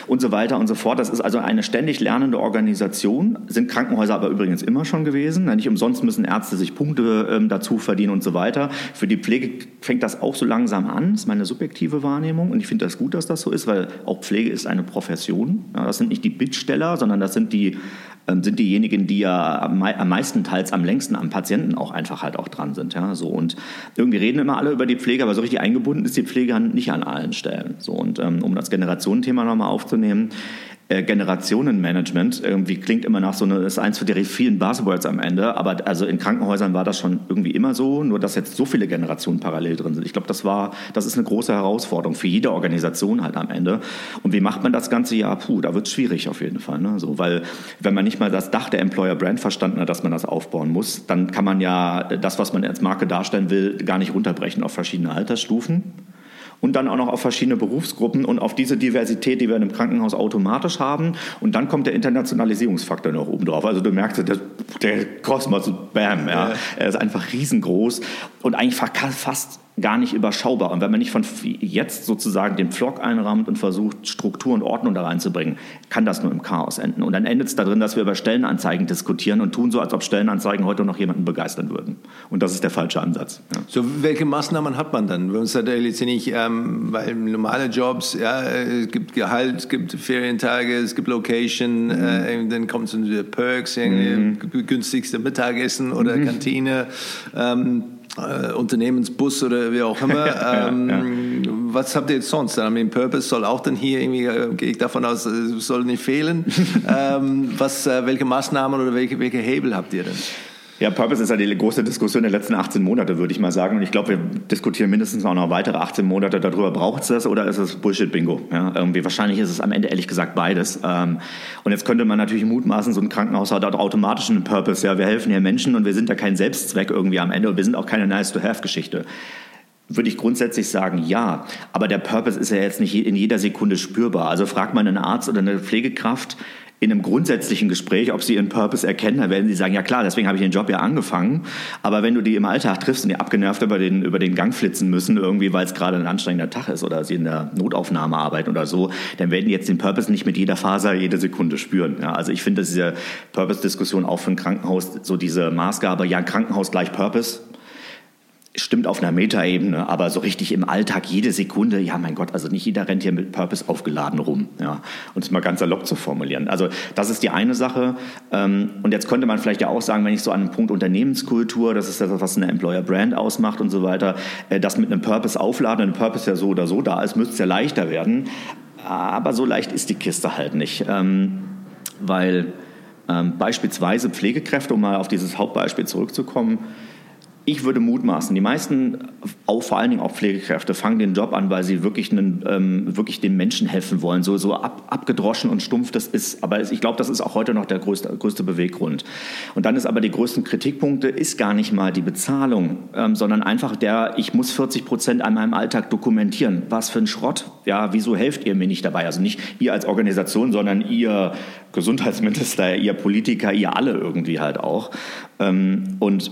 und so weiter und so fort. Das ist also eine ständig lernende Organisation, sind Krankenhäuser aber übrigens immer schon gewesen. Nicht umsonst müssen Ärzte sich Punkte ähm, dazu verdienen und so weiter. Für die Pflege fängt das auch so langsam an, ist meine subjektive Wahrnehmung und ich finde das gut, dass das so ist, weil auch Pflege ist eine Profession. Ja, das sind nicht die Bittsteller, sondern das sind die sind diejenigen, die ja am, meisten teils am längsten am Patienten auch einfach halt auch dran sind. Ja, so und irgendwie reden immer alle über die Pflege, aber so richtig eingebunden ist die Pflege nicht an allen Stellen. So und ähm, um das Generationenthema nochmal aufzunehmen, Generationenmanagement irgendwie klingt immer nach so eine, ist eins für die vielen Buzzwords am Ende, aber also in Krankenhäusern war das schon irgendwie immer so, nur dass jetzt so viele Generationen parallel drin sind. Ich glaube, das war, das ist eine große Herausforderung für jede Organisation halt am Ende. Und wie macht man das ganze Jahr? Puh, da wird es schwierig auf jeden Fall. Ne? So, weil wenn man nicht mal das Dach der Employer Brand verstanden hat, dass man das aufbauen muss, dann kann man ja das, was man als Marke darstellen will, gar nicht runterbrechen auf verschiedene Altersstufen und dann auch noch auf verschiedene Berufsgruppen und auf diese Diversität, die wir in einem Krankenhaus automatisch haben. Und dann kommt der Internationalisierungsfaktor noch oben drauf. Also du merkst, der, der Kosmos, bam, ja, er ist einfach riesengroß und eigentlich fast gar nicht überschaubar. Und wenn man nicht von jetzt sozusagen den Pflock einrahmt und versucht, Struktur und Ordnung da reinzubringen, kann das nur im Chaos enden. Und dann endet es darin, dass wir über Stellenanzeigen diskutieren und tun so, als ob Stellenanzeigen heute noch jemanden begeistern würden. Und das ist der falsche Ansatz. Ja. So, welche Maßnahmen hat man dann? Wenn man sagt, letztendlich, ähm, weil normale Jobs, ja, es gibt Gehalt, es gibt Ferientage, es gibt Location, mhm. äh, dann kommt so Perks, mhm. günstigste Mittagessen oder mhm. Kantine. Ähm, äh, Unternehmensbus oder wie auch immer. ähm, ja, ja. Was habt ihr jetzt sonst? I mean, Purpose soll auch dann hier irgendwie, äh, gehe ich davon aus, äh, soll nicht fehlen. ähm, was, äh, welche Maßnahmen oder welche, welche Hebel habt ihr denn? Ja, Purpose ist ja die große Diskussion der letzten 18 Monate, würde ich mal sagen. Und ich glaube, wir diskutieren mindestens auch noch weitere 18 Monate darüber, braucht es das oder ist es Bullshit-Bingo? Ja, irgendwie wahrscheinlich ist es am Ende ehrlich gesagt beides. Ähm, und jetzt könnte man natürlich mutmaßen, so ein Krankenhaus hat automatisch einen Purpose. Ja, wir helfen hier Menschen und wir sind ja kein Selbstzweck irgendwie am Ende und wir sind auch keine Nice-to-Have-Geschichte würde ich grundsätzlich sagen, ja. Aber der Purpose ist ja jetzt nicht in jeder Sekunde spürbar. Also fragt man einen Arzt oder eine Pflegekraft, in einem grundsätzlichen Gespräch, ob sie ihren Purpose erkennen, dann werden sie sagen, ja klar, deswegen habe ich den Job ja angefangen. Aber wenn du die im Alltag triffst und die abgenervt über den, über den Gang flitzen müssen, irgendwie, weil es gerade ein anstrengender Tag ist oder sie in der Notaufnahme arbeiten oder so, dann werden die jetzt den Purpose nicht mit jeder Faser jede Sekunde spüren. Ja, also ich finde, diese Purpose-Diskussion auch für ein Krankenhaus, so diese Maßgabe, ja, Krankenhaus gleich Purpose, stimmt auf einer Metaebene, aber so richtig im Alltag jede Sekunde, ja mein Gott, also nicht jeder rennt hier mit Purpose aufgeladen rum, ja, und es mal ganz salopp zu formulieren. Also das ist die eine Sache. Ähm, und jetzt könnte man vielleicht ja auch sagen, wenn ich so an den Punkt Unternehmenskultur, das ist das, was eine Employer Brand ausmacht und so weiter, äh, das mit einem Purpose aufladen, ein Purpose ja so oder so da ist, müsste es ja leichter werden. Aber so leicht ist die Kiste halt nicht, ähm, weil ähm, beispielsweise Pflegekräfte, um mal auf dieses Hauptbeispiel zurückzukommen, ich würde mutmaßen, die meisten, auch vor allen Dingen auch Pflegekräfte, fangen den Job an, weil sie wirklich, einen, ähm, wirklich den Menschen helfen wollen. So, so ab, abgedroschen und stumpf das ist. Aber ich glaube, das ist auch heute noch der größte, größte Beweggrund. Und dann ist aber die größten Kritikpunkte, ist gar nicht mal die Bezahlung, ähm, sondern einfach der, ich muss 40 Prozent an meinem Alltag dokumentieren. Was für ein Schrott. Ja, wieso helft ihr mir nicht dabei? Also nicht ihr als Organisation, sondern ihr Gesundheitsminister, ihr Politiker, ihr alle irgendwie halt auch. Ähm, und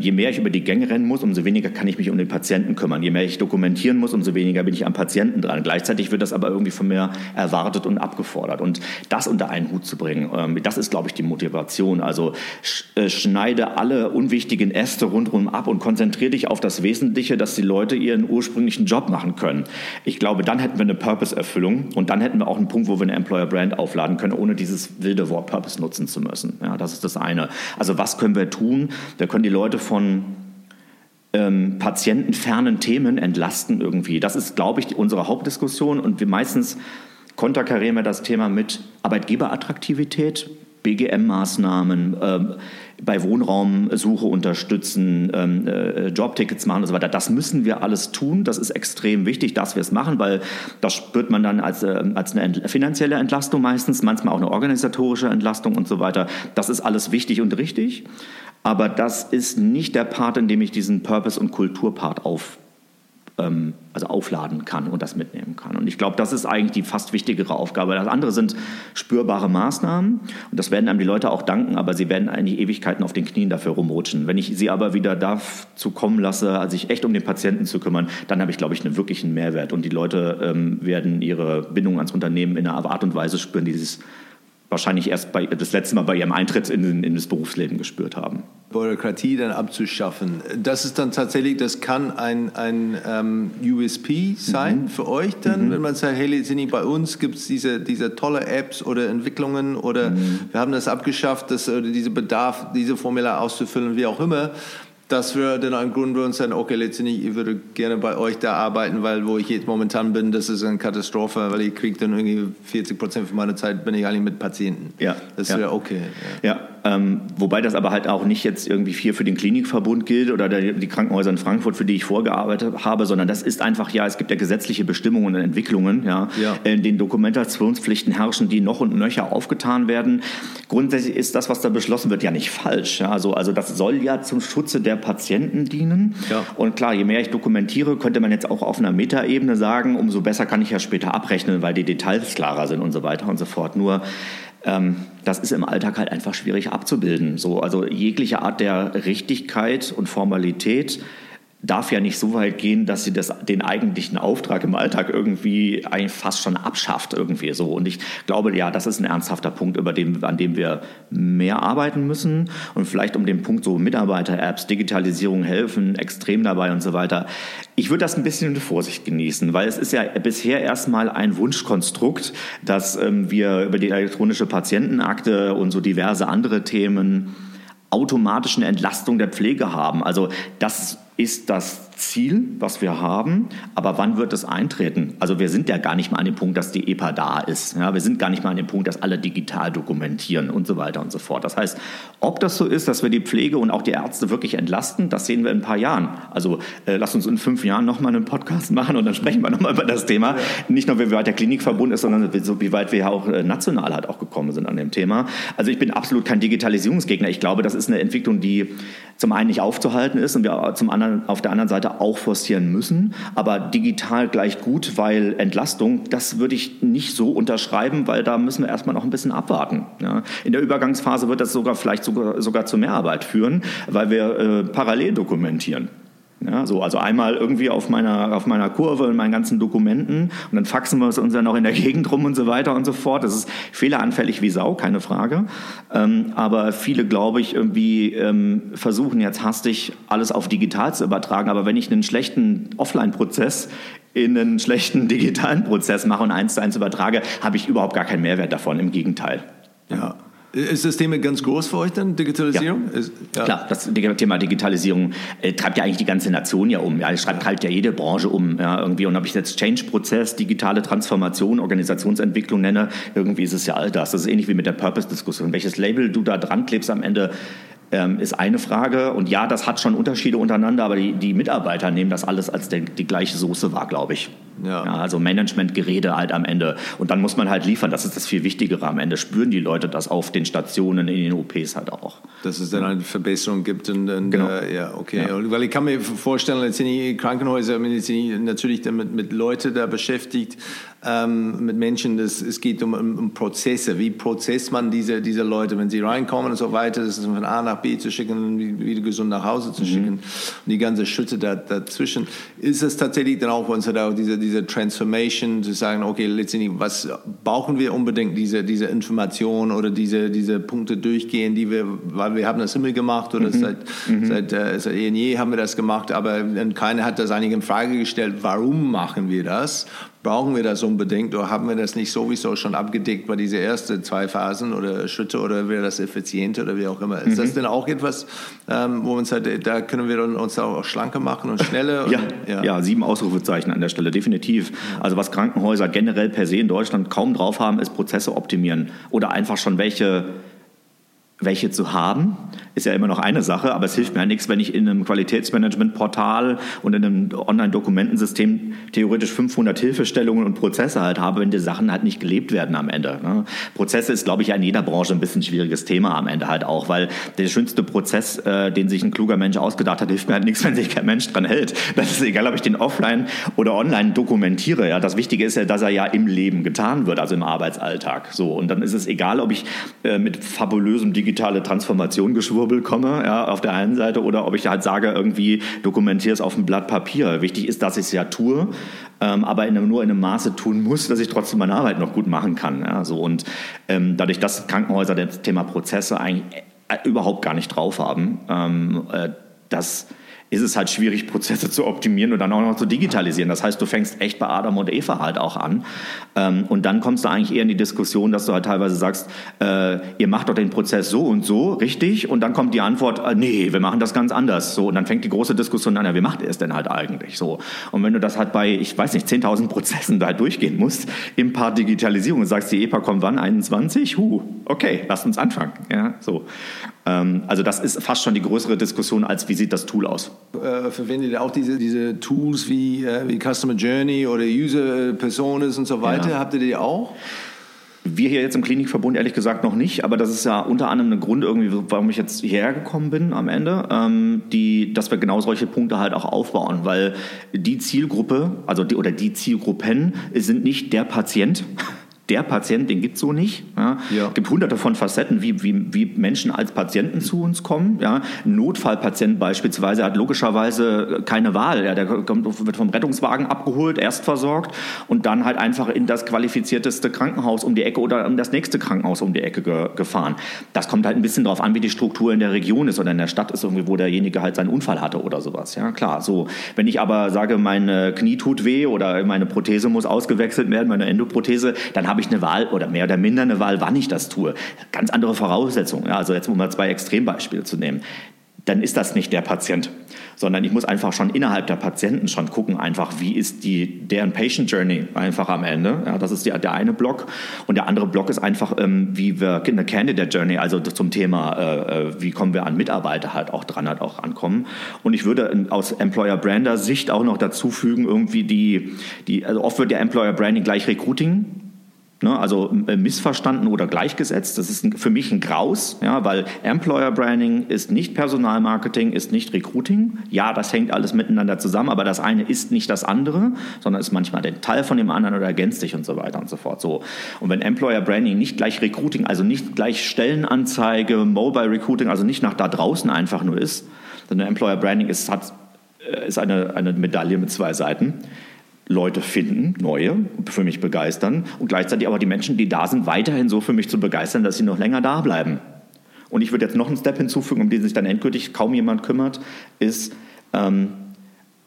je mehr ich über die Gänge rennen muss, umso weniger kann ich mich um den Patienten kümmern. Je mehr ich dokumentieren muss, umso weniger bin ich am Patienten dran. Gleichzeitig wird das aber irgendwie von mir erwartet und abgefordert. Und das unter einen Hut zu bringen, ähm, das ist, glaube ich, die Motivation. Also äh, schneide alle unwichtigen Äste rundherum ab und konzentriere dich auf das Wesentliche, dass die Leute ihren ursprünglichen Job machen können. Ich glaube, dann hätten wir eine Purpose-Erfüllung und dann hätten wir auch einen Punkt, wo wir eine Employer-Brand aufladen können, ohne dieses wilde Wort Purpose nutzen zu müssen. Ja, das ist das eine. Also was können wir tun? Wir können die Leute Leute von ähm, patientenfernen Themen entlasten irgendwie. Das ist, glaube ich, unsere Hauptdiskussion und wir meistens konterkarieren wir das Thema mit, Arbeitgeberattraktivität, BGM-Maßnahmen, äh, bei Wohnraumsuche unterstützen, ähm, äh, Jobtickets machen und so weiter. Das müssen wir alles tun. Das ist extrem wichtig, dass wir es machen, weil das spürt man dann als, äh, als eine finanzielle Entlastung meistens, manchmal auch eine organisatorische Entlastung und so weiter. Das ist alles wichtig und richtig. Aber das ist nicht der Part, in dem ich diesen Purpose- und Kulturpart auf ähm, also aufladen kann und das mitnehmen kann. Und ich glaube, das ist eigentlich die fast wichtigere Aufgabe. Das andere sind spürbare Maßnahmen und das werden einem die Leute auch danken, aber sie werden eigentlich Ewigkeiten auf den Knien dafür rumrutschen. Wenn ich sie aber wieder dazu kommen lasse, also sich echt um den Patienten zu kümmern, dann habe ich, glaube ich, einen wirklichen Mehrwert und die Leute ähm, werden ihre Bindung ans Unternehmen in einer Art und Weise spüren, die sie wahrscheinlich erst bei, das letzte Mal bei ihrem Eintritt in, in das Berufsleben gespürt haben. Bürokratie dann abzuschaffen. Das ist dann tatsächlich, das kann ein, ein ähm, USP sein mhm. für euch dann, mhm. wenn man sagt, hey, sind bei uns gibt es diese, diese tolle Apps oder Entwicklungen oder mhm. wir haben das abgeschafft, das, oder diese Bedarf, diese Formular auszufüllen, wie auch immer das wäre dann ein Grund, wo uns sagen, okay, letztendlich, ich würde gerne bei euch da arbeiten, weil wo ich jetzt momentan bin, das ist eine Katastrophe, weil ich kriege dann irgendwie 40 Prozent von meiner Zeit bin ich eigentlich mit Patienten. Ja. Das wäre ja. okay. Ja, ja ähm, wobei das aber halt auch nicht jetzt irgendwie viel für den Klinikverbund gilt oder der, die Krankenhäuser in Frankfurt, für die ich vorgearbeitet habe, sondern das ist einfach, ja, es gibt ja gesetzliche Bestimmungen und Entwicklungen, ja, ja. in denen Dokumentationspflichten herrschen, die noch und nöcher aufgetan werden. Grundsätzlich ist das, was da beschlossen wird, ja nicht falsch. Ja, also, also das soll ja zum Schutze der Patienten dienen. Ja. Und klar, je mehr ich dokumentiere, könnte man jetzt auch auf einer Metaebene sagen, umso besser kann ich ja später abrechnen, weil die Details klarer sind und so weiter und so fort. Nur das ist im Alltag halt einfach schwierig abzubilden. So, also jegliche Art der Richtigkeit und Formalität darf ja nicht so weit gehen, dass sie das, den eigentlichen Auftrag im Alltag irgendwie fast schon abschafft irgendwie so. Und ich glaube, ja, das ist ein ernsthafter Punkt, über dem, an dem wir mehr arbeiten müssen und vielleicht um den Punkt so Mitarbeiter-Apps, Digitalisierung helfen, extrem dabei und so weiter. Ich würde das ein bisschen mit Vorsicht genießen, weil es ist ja bisher erstmal ein Wunschkonstrukt, dass ähm, wir über die elektronische Patientenakte und so diverse andere Themen automatischen Entlastung der Pflege haben. Also das ist das Ziel, was wir haben, aber wann wird es eintreten? Also wir sind ja gar nicht mal an dem Punkt, dass die EPA da ist. Ja, wir sind gar nicht mal an dem Punkt, dass alle digital dokumentieren und so weiter und so fort. Das heißt, ob das so ist, dass wir die Pflege und auch die Ärzte wirklich entlasten, das sehen wir in ein paar Jahren. Also äh, lass uns in fünf Jahren nochmal einen Podcast machen und dann sprechen wir nochmal über das Thema. Ja. Nicht nur, wie weit der Klinikverbund ist, sondern so, wie weit wir ja auch äh, national halt auch gekommen sind an dem Thema. Also ich bin absolut kein Digitalisierungsgegner. Ich glaube, das ist eine Entwicklung, die zum einen nicht aufzuhalten ist und wir zum anderen auf der anderen Seite auch forcieren müssen. Aber digital gleich gut, weil Entlastung, das würde ich nicht so unterschreiben, weil da müssen wir erstmal noch ein bisschen abwarten. Ja. In der Übergangsphase wird das sogar vielleicht sogar, sogar zu mehr Arbeit führen, weil wir äh, parallel dokumentieren. Ja, so, also einmal irgendwie auf meiner, auf meiner Kurve in meinen ganzen Dokumenten und dann faxen wir es uns ja noch in der Gegend rum und so weiter und so fort. Das ist fehleranfällig wie Sau, keine Frage. Ähm, aber viele, glaube ich, irgendwie ähm, versuchen jetzt hastig alles auf digital zu übertragen. Aber wenn ich einen schlechten Offline-Prozess in einen schlechten digitalen Prozess mache und eins zu eins übertrage, habe ich überhaupt gar keinen Mehrwert davon. Im Gegenteil. Ja. Ist das Thema ganz groß für euch dann, Digitalisierung? Ja. Ist, ja. Klar, das Thema Digitalisierung äh, treibt ja eigentlich die ganze Nation ja um. Ja, es treibt halt ja jede Branche um. Ja, irgendwie. Und ob ich jetzt Change-Prozess, digitale Transformation, Organisationsentwicklung nenne, irgendwie ist es ja all das. Das ist ähnlich wie mit der Purpose-Diskussion. Welches Label du da dran klebst am Ende, ähm, ist eine Frage. Und ja, das hat schon Unterschiede untereinander, aber die, die Mitarbeiter nehmen das alles als der, die gleiche Soße wahr, glaube ich. Ja. ja also Managementgerede halt am Ende. Und dann muss man halt liefern. Das ist das viel Wichtigere am Ende. Spüren die Leute das auf den Stationen, in den OPs halt auch. Dass es dann eine Verbesserung gibt. Und, und genau. Äh, ja, okay. Ja. Weil ich kann mir vorstellen, jetzt sind die Krankenhäuser natürlich damit mit Leuten da beschäftigt, ähm, mit Menschen. Das, es geht um, um, Prozesse. Wie prozesst man diese, diese Leute, wenn sie reinkommen und so weiter? Das ist von A nach B zu schicken und wieder gesund nach Hause zu mhm. schicken. Und die ganze Schritte da, dazwischen. Ist es tatsächlich dann auch, wenn es auch diese, diese Transformation zu sagen, okay, letztendlich, was brauchen wir unbedingt, diese, diese Information oder diese, diese Punkte durchgehen, die wir, weil wir haben das immer gemacht oder mhm. seit, mhm. seit, äh, seit eh und je haben wir das gemacht, aber keiner hat das eigentlich in Frage gestellt, warum machen wir das? Brauchen wir das unbedingt oder haben wir das nicht sowieso schon abgedeckt bei diesen ersten zwei Phasen oder Schritte oder wäre das effizienter oder wie auch immer? Ist mhm. das denn auch etwas, ähm, wo man sagt, da können wir uns auch schlanker machen und schneller? ja, ja, ja. sieben Ausrufezeichen an der Stelle, definitiv. Also was Krankenhäuser generell per se in Deutschland kaum drauf haben, ist Prozesse optimieren oder einfach schon welche welche zu haben, ist ja immer noch eine Sache, aber es hilft mir ja nichts, wenn ich in einem Qualitätsmanagement-Portal und in einem Online-Dokumentensystem theoretisch 500 Hilfestellungen und Prozesse halt habe, wenn die Sachen halt nicht gelebt werden am Ende. Ne? Prozesse ist, glaube ich, in jeder Branche ein bisschen schwieriges Thema am Ende halt auch, weil der schönste Prozess, äh, den sich ein kluger Mensch ausgedacht hat, hilft mir halt nichts, wenn sich kein Mensch dran hält. Das ist egal, ob ich den offline oder online dokumentiere. Ja? Das Wichtige ist ja, dass er ja im Leben getan wird, also im Arbeitsalltag. So, und dann ist es egal, ob ich äh, mit fabulösem Digital digitale Transformation geschwurbel komme, ja, auf der einen Seite, oder ob ich halt sage, irgendwie dokumentiere es auf einem Blatt Papier. Wichtig ist, dass ich es ja tue, ähm, aber in einem, nur in einem Maße tun muss, dass ich trotzdem meine Arbeit noch gut machen kann. Ja, so. Und ähm, dadurch, dass Krankenhäuser das Thema Prozesse eigentlich äh, überhaupt gar nicht drauf haben, ähm, äh, das ist es halt schwierig, Prozesse zu optimieren und dann auch noch zu digitalisieren. Das heißt, du fängst echt bei Adam und Eva halt auch an. Ähm, und dann kommst du eigentlich eher in die Diskussion, dass du halt teilweise sagst, äh, ihr macht doch den Prozess so und so, richtig? Und dann kommt die Antwort, äh, nee, wir machen das ganz anders. So, und dann fängt die große Diskussion an, ja, wie macht ihr es denn halt eigentlich? So. Und wenn du das halt bei, ich weiß nicht, 10.000 Prozessen da halt durchgehen musst, im Part Digitalisierung und sagst, die EPA kommt wann? 21? Huh, okay, lass uns anfangen. Ja, so. Ähm, also das ist fast schon die größere Diskussion, als wie sieht das Tool aus. Äh, verwendet ihr auch diese, diese Tools wie, äh, wie Customer Journey oder User Personas und so weiter? Ja. Habt ihr die auch? Wir hier jetzt im Klinikverbund ehrlich gesagt noch nicht, aber das ist ja unter anderem ein Grund irgendwie, warum ich jetzt hierher gekommen bin am Ende, ähm, die, dass wir genau solche Punkte halt auch aufbauen, weil die Zielgruppe, also die oder die Zielgruppen sind nicht der Patient, der Patient, den gibt es so nicht. Ja. Ja. Es gibt hunderte von Facetten, wie, wie, wie Menschen als Patienten zu uns kommen. Ja. Ein Notfallpatient beispielsweise hat logischerweise keine Wahl. Ja. Der kommt, wird vom Rettungswagen abgeholt, erst versorgt und dann halt einfach in das qualifizierteste Krankenhaus um die Ecke oder in das nächste Krankenhaus um die Ecke ge gefahren. Das kommt halt ein bisschen darauf an, wie die Struktur in der Region ist oder in der Stadt ist, irgendwie, wo derjenige halt seinen Unfall hatte oder sowas. Ja, klar. So, wenn ich aber sage, mein Knie tut weh oder meine Prothese muss ausgewechselt werden, meine Endoprothese, dann habe habe ich eine Wahl oder mehr oder minder eine Wahl, wann ich das tue. Ganz andere Voraussetzungen. Ja, also jetzt um mal zwei Extrembeispiele zu nehmen. Dann ist das nicht der Patient, sondern ich muss einfach schon innerhalb der Patienten schon gucken, einfach wie ist die deren Patient Journey einfach am Ende. Ja, das ist die, der eine Block und der andere Block ist einfach ähm, wie wir eine Candidate Journey, also zum Thema äh, äh, wie kommen wir an Mitarbeiter halt auch dran halt auch ankommen. Und ich würde aus Employer Brander Sicht auch noch dazu fügen irgendwie die die also oft wird der Employer Branding gleich Recruiting Ne, also äh, missverstanden oder gleichgesetzt. Das ist für mich ein Graus, ja, weil Employer Branding ist nicht Personalmarketing, ist nicht Recruiting. Ja, das hängt alles miteinander zusammen, aber das eine ist nicht das andere, sondern ist manchmal der Teil von dem anderen oder ergänzt sich und so weiter und so fort. So. Und wenn Employer Branding nicht gleich Recruiting, also nicht gleich Stellenanzeige, Mobile Recruiting, also nicht nach da draußen einfach nur ist, sondern Employer Branding ist, hat, äh, ist eine, eine Medaille mit zwei Seiten Leute finden, neue, für mich begeistern und gleichzeitig aber die Menschen, die da sind, weiterhin so für mich zu begeistern, dass sie noch länger da bleiben. Und ich würde jetzt noch einen Step hinzufügen, um den sich dann endgültig kaum jemand kümmert, ist, ähm,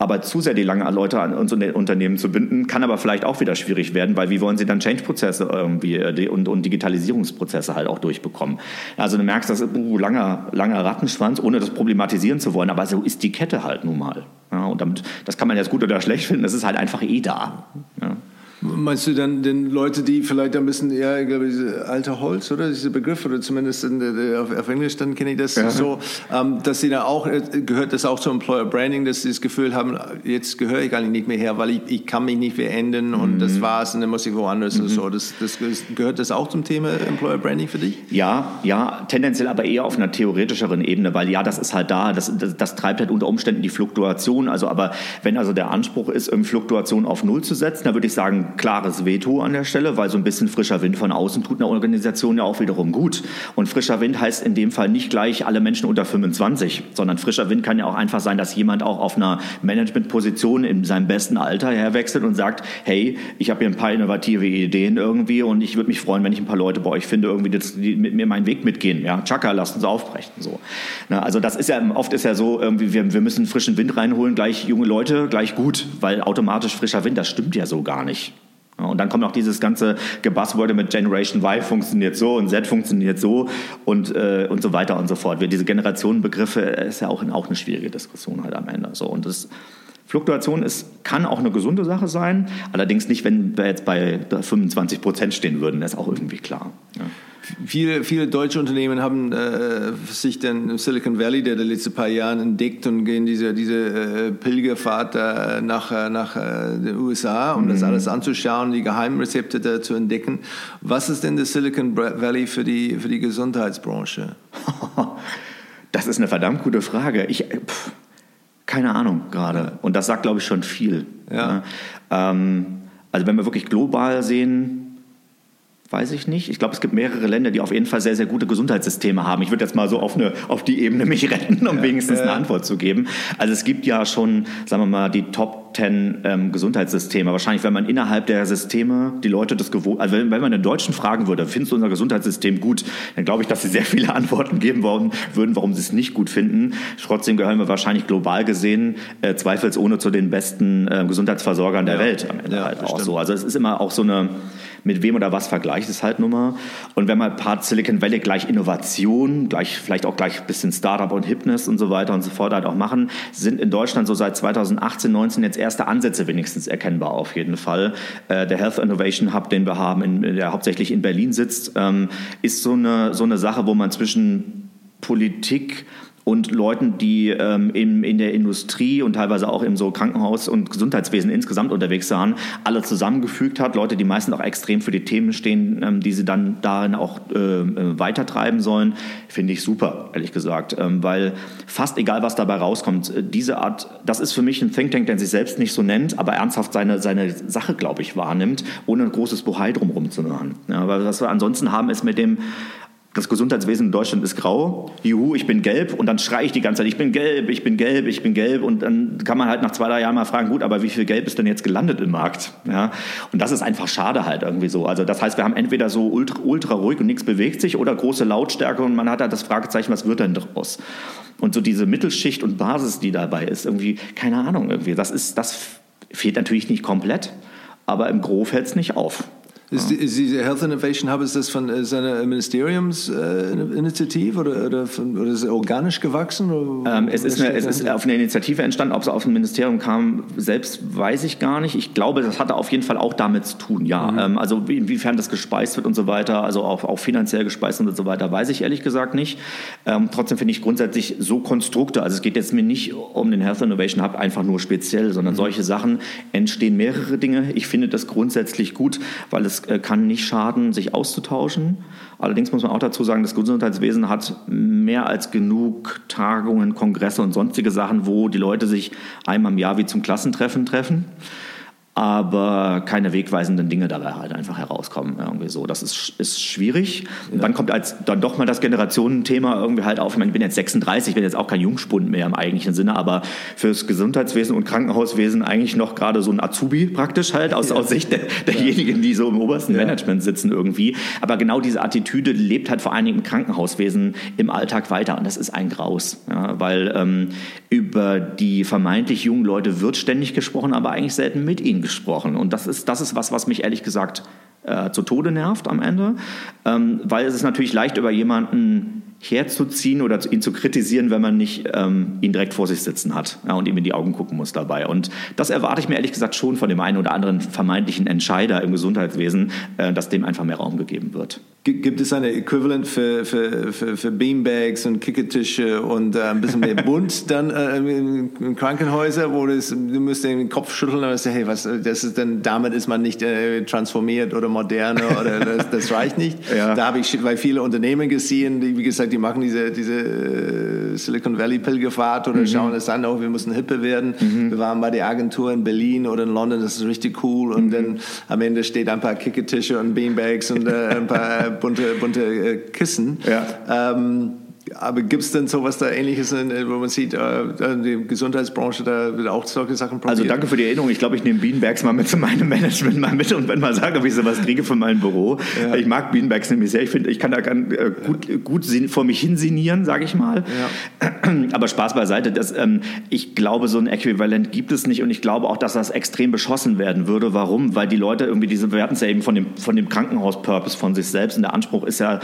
aber zu sehr die lange Leute an unsere Unternehmen zu binden, kann aber vielleicht auch wieder schwierig werden, weil wie wollen sie dann Change-Prozesse irgendwie äh, und, und, Digitalisierungsprozesse halt auch durchbekommen. Also du merkst, das ist uh, langer, langer Rattenschwanz, ohne das problematisieren zu wollen, aber so ist die Kette halt nun mal. Ja, und damit, das kann man jetzt gut oder schlecht finden, das ist halt einfach eh da. Ja. Meinst du dann den Leute, die vielleicht ein bisschen eher, ich glaube, diese alte Holz, oder diese Begriff, oder zumindest der, auf, auf, Englisch, dann kenne ich das ja. so, ähm, dass sie da auch, äh, gehört das auch zum Employer Branding, dass sie das Gefühl haben, jetzt gehöre ich gar nicht mehr her, weil ich, ich kann mich nicht mehr ändern und mhm. das war's und dann muss ich woanders mhm. und so. Das, das, gehört das auch zum Thema Employer Branding für dich? Ja, ja, tendenziell aber eher auf einer theoretischeren Ebene, weil ja, das ist halt da, das, das, das treibt halt unter Umständen die Fluktuation. Also, aber wenn also der Anspruch ist, Fluktuation auf Null zu setzen, dann würde ich sagen, klares Veto an der Stelle, weil so ein bisschen frischer Wind von außen tut einer Organisation ja auch wiederum gut. Und frischer Wind heißt in dem Fall nicht gleich alle Menschen unter 25, sondern frischer Wind kann ja auch einfach sein, dass jemand auch auf einer Managementposition in seinem besten Alter herwechselt und sagt, hey, ich habe hier ein paar innovative Ideen irgendwie und ich würde mich freuen, wenn ich ein paar Leute bei euch finde, irgendwie die mit mir meinen Weg mitgehen. Ja, Chaka, lasst uns aufbrechen. So. Na, also das ist ja, oft ist ja so, irgendwie, wir, wir müssen frischen Wind reinholen, gleich junge Leute, gleich gut, weil automatisch frischer Wind, das stimmt ja so gar nicht. Und dann kommt auch dieses ganze Gebuzzworde mit Generation Y funktioniert so und Z funktioniert so und, äh, und so weiter und so fort. Diese Generationenbegriffe ist ja auch, auch eine schwierige Diskussion halt am Ende. So. Und das, Fluktuation ist, kann auch eine gesunde Sache sein, allerdings nicht, wenn wir jetzt bei 25 Prozent stehen würden, das ist auch irgendwie klar. Ja. Viele, viele deutsche Unternehmen haben äh, sich den Silicon Valley der, der letzten paar Jahren entdeckt und gehen diese, diese äh, Pilgerfahrt äh, nach, äh, nach äh, den USA, um mhm. das alles anzuschauen, die Geheimrezepte da zu entdecken. Was ist denn der Silicon Valley für die, für die Gesundheitsbranche? Das ist eine verdammt gute Frage. Ich, pff, keine Ahnung gerade. Und das sagt, glaube ich, schon viel. Ja. Ähm, also wenn wir wirklich global sehen, Weiß ich nicht. Ich glaube, es gibt mehrere Länder, die auf jeden Fall sehr, sehr gute Gesundheitssysteme haben. Ich würde jetzt mal so auf, eine, auf die Ebene mich retten, um ja, wenigstens ja. eine Antwort zu geben. Also es gibt ja schon, sagen wir mal, die Top 10 ähm, Gesundheitssysteme. Wahrscheinlich, wenn man innerhalb der Systeme die Leute das gewohnt, also wenn, wenn man den Deutschen fragen würde, findest du unser Gesundheitssystem gut, dann glaube ich, dass sie sehr viele Antworten geben wollen, würden, warum sie es nicht gut finden. Trotzdem gehören wir wahrscheinlich global gesehen äh, zweifelsohne zu den besten äh, Gesundheitsversorgern der ja. Welt am Ende halt auch so. Also es ist immer auch so eine mit wem oder was vergleicht es halt nun mal. Und wenn man Part Silicon Valley gleich Innovation, gleich, vielleicht auch gleich ein bisschen Startup und Hipness und so weiter und so fort halt auch machen, sind in Deutschland so seit 2018, 19 jetzt erste Ansätze wenigstens erkennbar auf jeden Fall. Äh, der Health Innovation Hub, den wir haben, in, der hauptsächlich in Berlin sitzt, ähm, ist so eine, so eine Sache, wo man zwischen Politik und Leuten, die ähm, in, in der Industrie und teilweise auch im so Krankenhaus- und Gesundheitswesen insgesamt unterwegs waren, alle zusammengefügt hat. Leute, die meistens auch extrem für die Themen stehen, ähm, die sie dann darin auch äh, äh, weitertreiben sollen, finde ich super, ehrlich gesagt. Ähm, weil fast egal, was dabei rauskommt, äh, diese Art, das ist für mich ein Think Tank, der sich selbst nicht so nennt, aber ernsthaft seine, seine Sache, glaube ich, wahrnimmt, ohne ein großes Bohai drumherum zu machen. Ja, weil was wir ansonsten haben, ist mit dem das Gesundheitswesen in Deutschland ist grau, juhu, ich bin gelb und dann schreie ich die ganze Zeit, ich bin gelb, ich bin gelb, ich bin gelb und dann kann man halt nach zwei, drei Jahren mal fragen, gut, aber wie viel Gelb ist denn jetzt gelandet im Markt? Ja? Und das ist einfach schade halt irgendwie so. Also das heißt, wir haben entweder so ultra, ultra ruhig und nichts bewegt sich oder große Lautstärke und man hat halt das Fragezeichen, was wird denn daraus? Und so diese Mittelschicht und Basis, die dabei ist, irgendwie, keine Ahnung, irgendwie, das ist, das fehlt natürlich nicht komplett, aber im Gro fällt es nicht auf. Ist, die, ist diese Health Innovation Hub, ist das von äh, seiner Ministeriumsinitiative äh, oder, oder, oder ist es organisch gewachsen? Ähm, es, ist eine, es ist auf eine Initiative entstanden. Ob es auf ein Ministerium kam, selbst weiß ich gar nicht. Ich glaube, das hatte auf jeden Fall auch damit zu tun, ja. Mhm. Ähm, also inwiefern das gespeist wird und so weiter, also auch, auch finanziell gespeist und so weiter, weiß ich ehrlich gesagt nicht. Ähm, trotzdem finde ich grundsätzlich so Konstrukte, also es geht jetzt mir nicht um den Health Innovation Hub einfach nur speziell, sondern mhm. solche Sachen entstehen mehrere Dinge. Ich finde das grundsätzlich gut, weil es äh, kann nicht schaden, sich auszutauschen. Allerdings muss man auch dazu sagen, das Gesundheitswesen hat mehr als genug Tagungen, Kongresse und sonstige Sachen, wo die Leute sich einmal im Jahr wie zum Klassentreffen treffen aber keine wegweisenden Dinge dabei halt einfach herauskommen. Irgendwie so. Das ist, ist schwierig. Und dann kommt als dann doch mal das Generationenthema irgendwie halt auf. Ich, meine, ich bin jetzt 36, ich bin jetzt auch kein Jungspund mehr im eigentlichen Sinne, aber fürs Gesundheitswesen und Krankenhauswesen eigentlich noch gerade so ein Azubi praktisch halt aus, ja. aus Sicht der, derjenigen, die so im obersten ja. Management sitzen irgendwie. Aber genau diese Attitüde lebt halt vor allen Dingen im Krankenhauswesen im Alltag weiter und das ist ein Graus, ja, weil ähm, über die vermeintlich jungen Leute wird ständig gesprochen, aber eigentlich selten mit ihnen gesprochen. Und das ist, das ist was, was mich ehrlich gesagt äh, zu Tode nervt am Ende, ähm, weil es ist natürlich leicht über jemanden herzuziehen oder ihn zu kritisieren, wenn man nicht ähm, ihn direkt vor sich sitzen hat ja, und ihm in die Augen gucken muss dabei. Und das erwarte ich mir ehrlich gesagt schon von dem einen oder anderen vermeintlichen Entscheider im Gesundheitswesen, äh, dass dem einfach mehr Raum gegeben wird. Gibt es eine Äquivalent für, für, für, für Beanbags und Kickertische und äh, ein bisschen mehr bunt dann äh, in Krankenhäusern, wo das, du musst den Kopf schütteln und sagen, hey, was, das ist denn, damit ist man nicht äh, transformiert oder moderne oder das, das reicht nicht. Ja. Da habe ich bei viele Unternehmen gesehen, die, wie gesagt, die machen diese, diese äh, Silicon Valley Pilgerfahrt oder mhm. schauen es an, oh, wir müssen hippe werden. Mhm. Wir waren bei der Agentur in Berlin oder in London, das ist richtig cool und mhm. dann am Ende steht ein paar Kickertische und Beanbags und äh, ein paar bunte, bunte äh, Kissen. Ja. Ähm, Aber gibt es denn sowas da Ähnliches, wo man sieht, äh, die Gesundheitsbranche, da wird auch solche Sachen probiert? Also danke für die Erinnerung. Ich glaube, ich nehme Beanbags mal mit zu meinem Management mal mit und wenn mal sage, ob ich sowas kriege für mein Büro. Ja. Ich mag Beanbags nämlich sehr. Ich finde, ich kann da ganz, äh, gut, gut vor mich hinsinieren, sage ich mal. Ja. Aber Spaß beiseite. Das, ähm, ich glaube, so ein Äquivalent gibt es nicht und ich glaube auch, dass das extrem beschossen werden würde. Warum? Weil die Leute irgendwie diese, wir hatten es ja eben von dem, von dem Krankenhaus-Purpose von sich selbst und der Anspruch ist ja,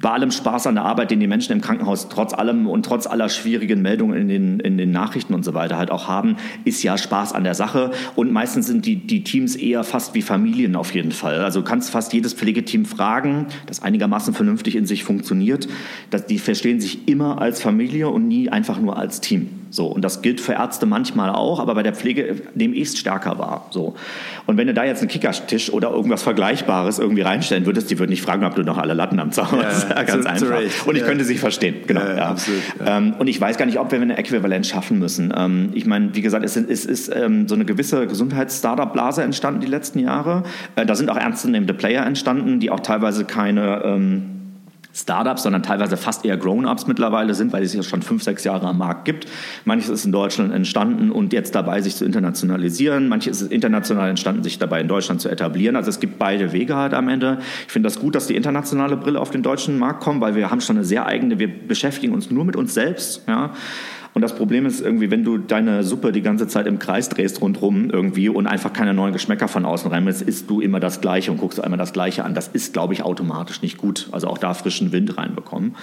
bei allem Spaß an der Arbeit, den die Menschen im Krankenhaus trotz allem und trotz aller schwierigen Meldungen in den, in den Nachrichten und so weiter halt auch haben, ist ja Spaß an der Sache. Und meistens sind die, die Teams eher fast wie Familien auf jeden Fall. Also du kannst fast jedes Pflegeteam fragen, das einigermaßen vernünftig in sich funktioniert. Dass die verstehen sich immer als Familie und nie einfach nur als Team. So, und das gilt für Ärzte manchmal auch, aber bei der Pflege nehme ich es stärker wahr. So. Und wenn du da jetzt einen Kickertisch oder irgendwas Vergleichbares irgendwie reinstellen würdest, die würden nicht fragen, ob du noch alle Latten am Zaun hast. Ja, ganz einfach. Zu und ich ja. könnte sie verstehen. Genau. Ja, ja. Absolut, ähm, und ich weiß gar nicht, ob wir eine Äquivalenz schaffen müssen. Ähm, ich meine, wie gesagt, es ist, es ist ähm, so eine gewisse Gesundheits-Startup-Blase entstanden die letzten Jahre. Äh, da sind auch ernstzunehmende Player entstanden, die auch teilweise keine ähm, Startups, sondern teilweise fast eher Grown-ups mittlerweile sind, weil es ja schon fünf, sechs Jahre am Markt gibt. Manches ist in Deutschland entstanden und jetzt dabei, sich zu internationalisieren. Manches ist international entstanden, sich dabei in Deutschland zu etablieren. Also es gibt beide Wege halt am Ende. Ich finde das gut, dass die internationale Brille auf den deutschen Markt kommt, weil wir haben schon eine sehr eigene, wir beschäftigen uns nur mit uns selbst. Ja. Und das Problem ist irgendwie, wenn du deine Suppe die ganze Zeit im Kreis drehst rundherum irgendwie und einfach keine neuen Geschmäcker von außen reinmachst, isst du immer das Gleiche und guckst einmal das Gleiche an. Das ist, glaube ich, automatisch nicht gut. Also auch da frischen Wind reinbekommen.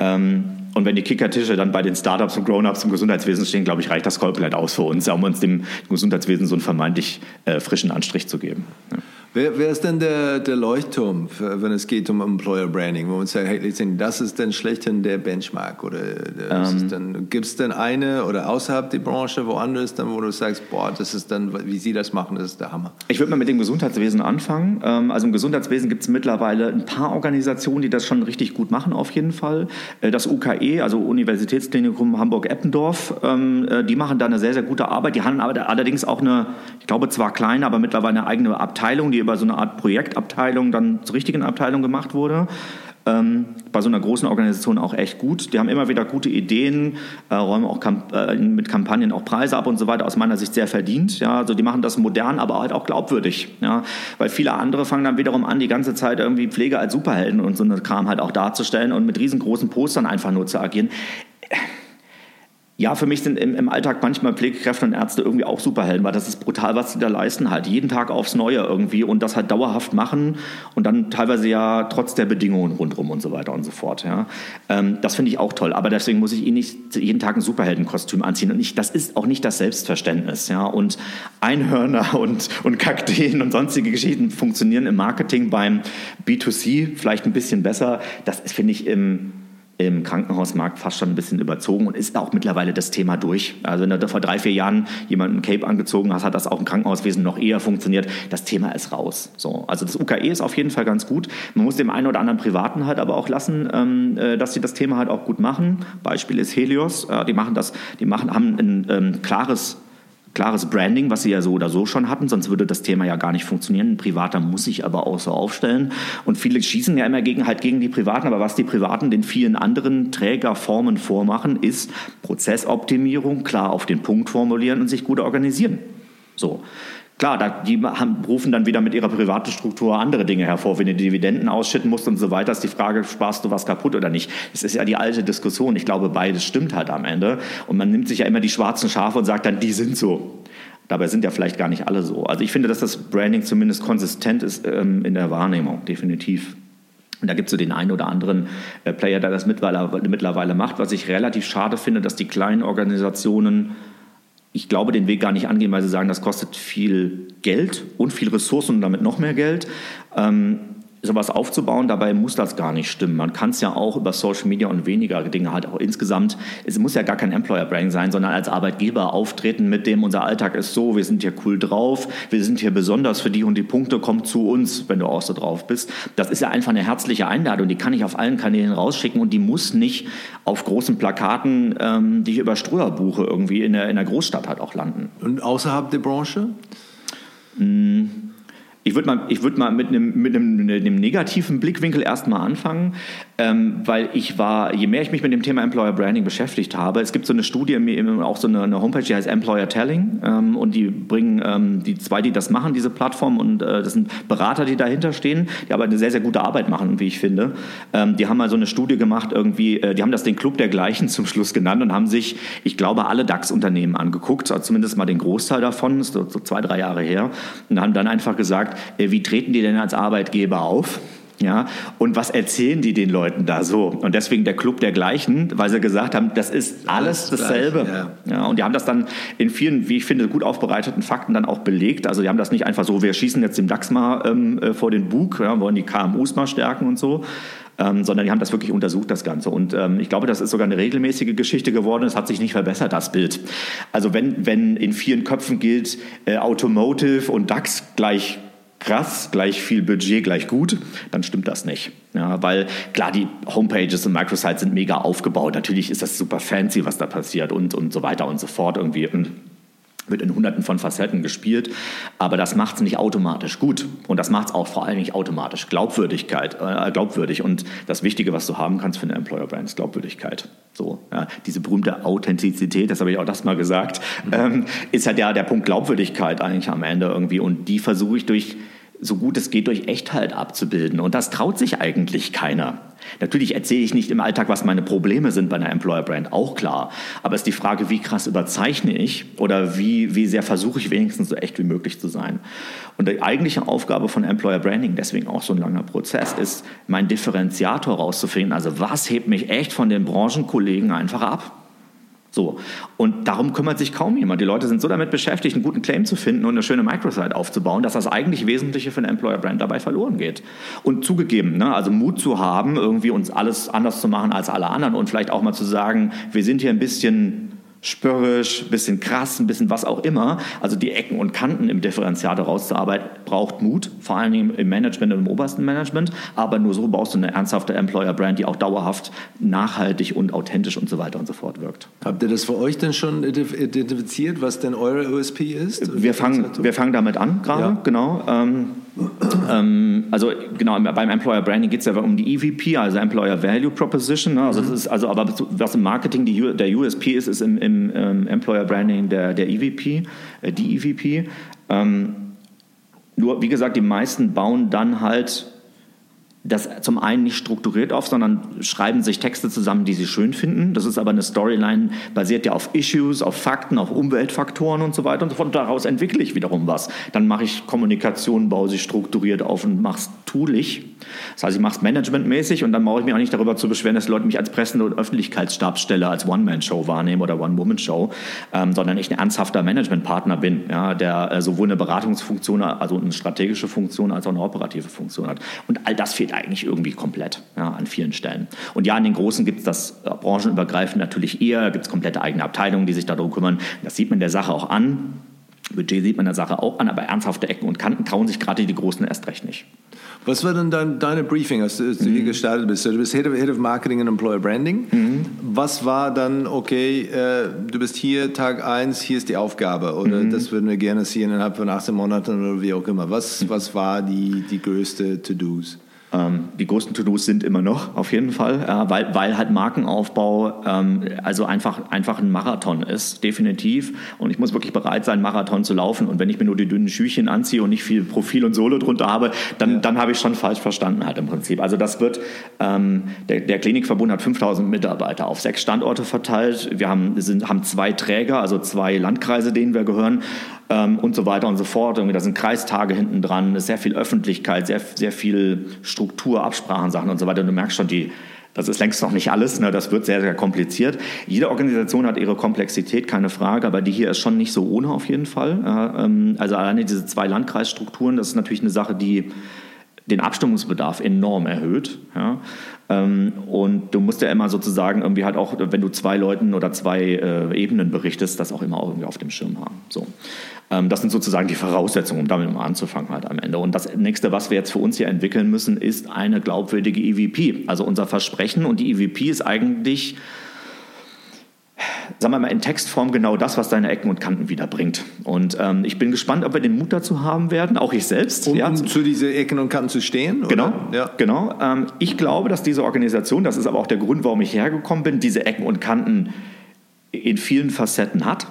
Ähm, und wenn die Kickertische dann bei den Startups und Grown-ups im Gesundheitswesen stehen, glaube ich, reicht das komplett aus für uns, um uns dem Gesundheitswesen so einen vermeintlich äh, frischen Anstrich zu geben. Ja. Wer, wer, ist denn der, der Leuchtturm, für, wenn es geht um Employer Branding, wo man sagt, hey, das ist denn schlechthin der Benchmark? Oder ähm, gibt es denn eine oder außerhalb der Branche woanders, dann, wo du sagst, boah, das ist dann, wie Sie das machen, das ist der Hammer? Ich würde mal mit dem Gesundheitswesen anfangen. Ähm, also im Gesundheitswesen gibt es mittlerweile ein paar Organisationen, die das schon richtig gut machen, auf jeden Fall. Äh, das UKE, also Universitätsklinikum Hamburg-Eppendorf, ähm, äh, die machen da eine sehr, sehr gute Arbeit. Die haben allerdings auch eine, ich glaube zwar kleine, aber mittlerweile eine eigene Abteilung, die über so eine Art Projektabteilung dann zur richtigen Abteilung gemacht wurde. Ähm, bei so einer großen Organisation auch echt gut. Die haben immer wieder gute Ideen, äh, räumen auch Kamp äh, mit Kampagnen auch Preise ab und so weiter. Aus meiner Sicht sehr verdient. Ja, also die machen das modern, aber halt auch glaubwürdig. Ja, weil viele andere fangen dann wiederum an, die ganze Zeit irgendwie Pflege als Superhelden und so eine Kram halt auch darzustellen und mit riesengroßen Postern einfach nur zu agieren ja, für mich sind im, im, Alltag manchmal Pflegekräfte und Ärzte irgendwie auch Superhelden, weil das ist brutal, was sie da leisten, halt jeden Tag aufs Neue irgendwie und das halt dauerhaft machen und dann teilweise ja trotz der Bedingungen rundherum und so weiter und so fort. Ja. Ähm, das finde ich auch toll, aber deswegen muss ich ihnen nicht jeden Tag ein Superheldenkostüm anziehen und ich, das ist auch nicht das Selbstverständnis. Ja. Und Einhörner und, und Kakteen und sonstige Geschichten funktionieren im Marketing beim B2C vielleicht ein bisschen besser. Das finde ich, im im Krankenhausmarkt fast schon ein bisschen überzogen und ist auch mittlerweile das Thema durch. Also wenn du vor drei, vier Jahren jemanden Cape angezogen hast, hat das auch im Krankenhauswesen noch eher funktioniert. Das Thema ist raus. So, also das UKE ist auf jeden Fall ganz gut. Man muss dem einen oder anderen Privaten halt aber auch lassen, ähm, äh, dass sie das Thema halt auch gut machen. Beispiel ist Helios. Äh, die machen das, die machen, haben ein ähm, klares klares Branding, was sie ja so oder so schon hatten, sonst würde das Thema ja gar nicht funktionieren. Ein Privater muss sich aber auch so aufstellen. Und viele schießen ja immer gegen, halt gegen die Privaten, aber was die Privaten den vielen anderen Trägerformen vormachen, ist Prozessoptimierung, klar auf den Punkt formulieren und sich gut organisieren. So. Klar, da, die haben, rufen dann wieder mit ihrer privaten Struktur andere Dinge hervor. Wenn du Dividenden ausschütten musst und so weiter, ist die Frage, sparst du was kaputt oder nicht? Das ist ja die alte Diskussion. Ich glaube, beides stimmt halt am Ende. Und man nimmt sich ja immer die schwarzen Schafe und sagt dann, die sind so. Dabei sind ja vielleicht gar nicht alle so. Also ich finde, dass das Branding zumindest konsistent ist ähm, in der Wahrnehmung, definitiv. Und da gibt es so den einen oder anderen äh, Player, der das mittlerweile, mittlerweile macht. Was ich relativ schade finde, dass die kleinen Organisationen ich glaube, den Weg gar nicht angehen, weil sie sagen, das kostet viel Geld und viel Ressourcen und damit noch mehr Geld. Ähm, sowas aufzubauen. Dabei muss das gar nicht stimmen. Man kann es ja auch über Social Media und weniger Dinge halt auch insgesamt. Es muss ja gar kein Employer Branding sein, sondern als Arbeitgeber auftreten mit dem, unser Alltag ist so, wir sind hier cool drauf, wir sind hier besonders für die und die Punkte, komm zu uns, wenn du auch so drauf bist. Das ist ja einfach eine herzliche Einladung, die kann ich auf allen Kanälen rausschicken und die muss nicht auf großen Plakaten, ähm, die ich über Ströer buche, irgendwie in der, in der Großstadt halt auch landen. Und außerhalb der Branche? Mmh Ich würde mal, ich würd mal mit, einem, mit einem, negativen Blickwinkel erstmal anfangen, ähm, weil ich war, je mehr ich mich mit dem Thema Employer Branding beschäftigt habe, es gibt so eine Studie, auch so eine, eine Homepage, die heißt Employer Telling ähm, und die bringen ähm, die zwei, die das machen, diese Plattform und äh, das sind Berater, die dahinter stehen, die aber eine sehr, sehr gute Arbeit machen, wie ich finde. Ähm, die haben mal so eine Studie gemacht, irgendwie, äh, die haben das den Club der Gleichen zum Schluss genannt und haben sich, ich glaube, alle DAX-Unternehmen angeguckt, zumindest mal den Großteil davon, ist so, zwei, drei Jahre her, und haben dann einfach gesagt, wie treten die denn als Arbeitgeber auf? Ja, und was erzählen die den Leuten da so? Und deswegen der Club der Gleichen, weil sie gesagt haben, das ist alles dasselbe. Ja. ja. und die haben das dann in vielen, wie ich finde, gut aufbereiteten Fakten dann auch belegt. Also die haben das nicht einfach so, wir schießen jetzt dem DAX mal ähm, äh, vor den Bug, ja, wollen die KMUs mal stärken und so, ähm, sondern die haben das wirklich untersucht, das Ganze. Und ähm, ich glaube, das ist sogar eine regelmäßige Geschichte geworden. Es hat sich nicht verbessert, das Bild. Also wenn, wenn in vielen Köpfen gilt, äh, Automotive und DAX gleich krass, gleich viel Budget, gleich gut, dann stimmt das nicht. Ja, weil klar, die Homepages und Microsites sind mega aufgebaut. Natürlich ist das super fancy, was da passiert und, und so weiter und so fort irgendwie wird in hunderten von Facetten gespielt, aber das macht es nicht automatisch gut und das macht es auch vor allem nicht automatisch Glaubwürdigkeit, äh, glaubwürdig und das Wichtige, was du haben kannst für eine Employer Brand, ist Glaubwürdigkeit. So, ja, diese berühmte Authentizität, das habe ich auch das mal gesagt, mhm. ähm, ist halt ja der Punkt Glaubwürdigkeit eigentlich am Ende irgendwie und die versuche ich durch so gut es geht durch Echtheit abzubilden. Und das traut sich eigentlich keiner. Natürlich erzähle ich nicht im Alltag, was meine Probleme sind bei einer Employer Brand, auch klar. Aber es ist die Frage, wie krass überzeichne ich oder wie, wie sehr versuche ich wenigstens so echt wie möglich zu sein. Und die eigentliche Aufgabe von Employer Branding, deswegen auch so ein langer Prozess, ist, meinen Differenziator rauszufinden. Also was hebt mich echt von den Branchenkollegen einfach ab? So. Und darum kümmert sich kaum jemand. Die Leute sind so damit beschäftigt, einen guten Claim zu finden und eine schöne Microsite aufzubauen, dass das eigentlich Wesentliche für eine Employer Brand dabei verloren geht. Und zugegeben, ne, also Mut zu haben, irgendwie uns alles anders zu machen als alle anderen und vielleicht auch mal zu sagen, wir sind hier ein bisschen spörrisch, ein bisschen krass, ein bisschen was auch immer. Also die Ecken und Kanten im Differenziator rauszuarbeiten, braucht Mut, vor allen Dingen im Management und im obersten Management. Aber nur so baust du eine ernsthafte Employer-Brand, die auch dauerhaft nachhaltig und authentisch und so weiter und so fort wirkt. Habt ihr das für euch denn schon identifiziert, was denn eure USP ist? Wir fangen, wir fangen damit an gerade, ja. genau. Ähm, ähm, also genau, beim Employer Branding geht es ja um die EVP, also Employer Value Proposition. Ne? Also das ist also aber was im Marketing die, der USP ist, ist im, im ähm, Employer Branding der, der EVP, äh, die EVP. Ähm, nur wie gesagt, die meisten bauen dann halt das zum einen nicht strukturiert auf, sondern schreiben sich Texte zusammen, die sie schön finden. Das ist aber eine Storyline, basiert ja auf Issues, auf Fakten, auf Umweltfaktoren und so weiter und so fort. Und daraus entwickle ich wiederum was. Dann mache ich Kommunikation, baue sie strukturiert auf und mache es toolig. Das heißt, ich mache es managementmäßig und dann brauche ich mich auch nicht darüber zu beschweren, dass Leute mich als Presse- und Öffentlichkeitsstabsstelle als One-Man-Show wahrnehmen oder One-Woman-Show, ähm, sondern ich ein ernsthafter Managementpartner bin, ja, der äh, sowohl eine Beratungsfunktion, also eine strategische Funktion als auch eine operative Funktion hat. Und all das fehlt eigentlich irgendwie komplett ja, an vielen Stellen. Und ja, in den Großen gibt es das äh, branchenübergreifend natürlich eher, da gibt es komplette eigene Abteilungen, die sich darum kümmern. Das sieht man der Sache auch an. Budget sieht man der Sache auch an, aber ernsthafte Ecken und Kanten trauen sich gerade die Großen erst recht nicht. Was war denn dein, deine Briefing, als du, als du mhm. hier gestartet bist? Du bist Head of, Head of Marketing and Employer Branding. Mhm. Was war dann, okay, äh, du bist hier, Tag 1, hier ist die Aufgabe oder mhm. das würden wir gerne sehen innerhalb von 18 Monaten oder wie auch immer. Was, mhm. was war die, die größte To-Dos? Ähm, die größten To-Dos sind immer noch, auf jeden Fall, äh, weil, weil halt Markenaufbau ähm, also einfach, einfach ein Marathon ist, definitiv. Und ich muss wirklich bereit sein, Marathon zu laufen. Und wenn ich mir nur die dünnen Schüchchen anziehe und nicht viel Profil und Solo drunter habe, dann, ja. dann habe ich schon falsch verstanden halt im Prinzip. Also das wird, ähm, der, der Klinikverbund hat 5000 Mitarbeiter auf sechs Standorte verteilt. Wir haben, sind, haben zwei Träger, also zwei Landkreise, denen wir gehören ähm, und so weiter und so fort. Irgendwie, da sind Kreistage hinten dran, sehr viel Öffentlichkeit, sehr, sehr viel Struktur, Absprachensachen und so weiter. Du merkst schon, die, das ist längst noch nicht alles, ne? das wird sehr, sehr kompliziert. Jede Organisation hat ihre Komplexität, keine Frage, aber die hier ist schon nicht so ohne auf jeden Fall. Ähm, also alleine diese zwei Landkreisstrukturen, das ist natürlich eine Sache, die den Abstimmungsbedarf enorm erhöht. Ja. Ähm, und du musst ja immer sozusagen irgendwie halt auch, wenn du zwei Leuten oder zwei äh, Ebenen berichtest, das auch immer irgendwie auf dem Schirm haben. So. Ähm, das sind sozusagen die Voraussetzungen, um damit mal anzufangen halt am Ende. Und das nächste, was wir jetzt für uns hier entwickeln müssen, ist eine glaubwürdige EVP. Also unser Versprechen und die EVP ist eigentlich sagen wir mal, in Textform genau das, was deine Ecken und Kanten wiederbringt. Und ähm, ich bin gespannt, ob wir den Mut dazu haben werden, auch ich selbst. Um, ja, um zu diese Ecken und Kanten zu stehen? Oder? Genau, ja. genau. Ähm, ich glaube, dass diese Organisation, das ist aber auch der Grund, warum ich hergekommen bin, diese Ecken und Kanten in vielen Facetten hat.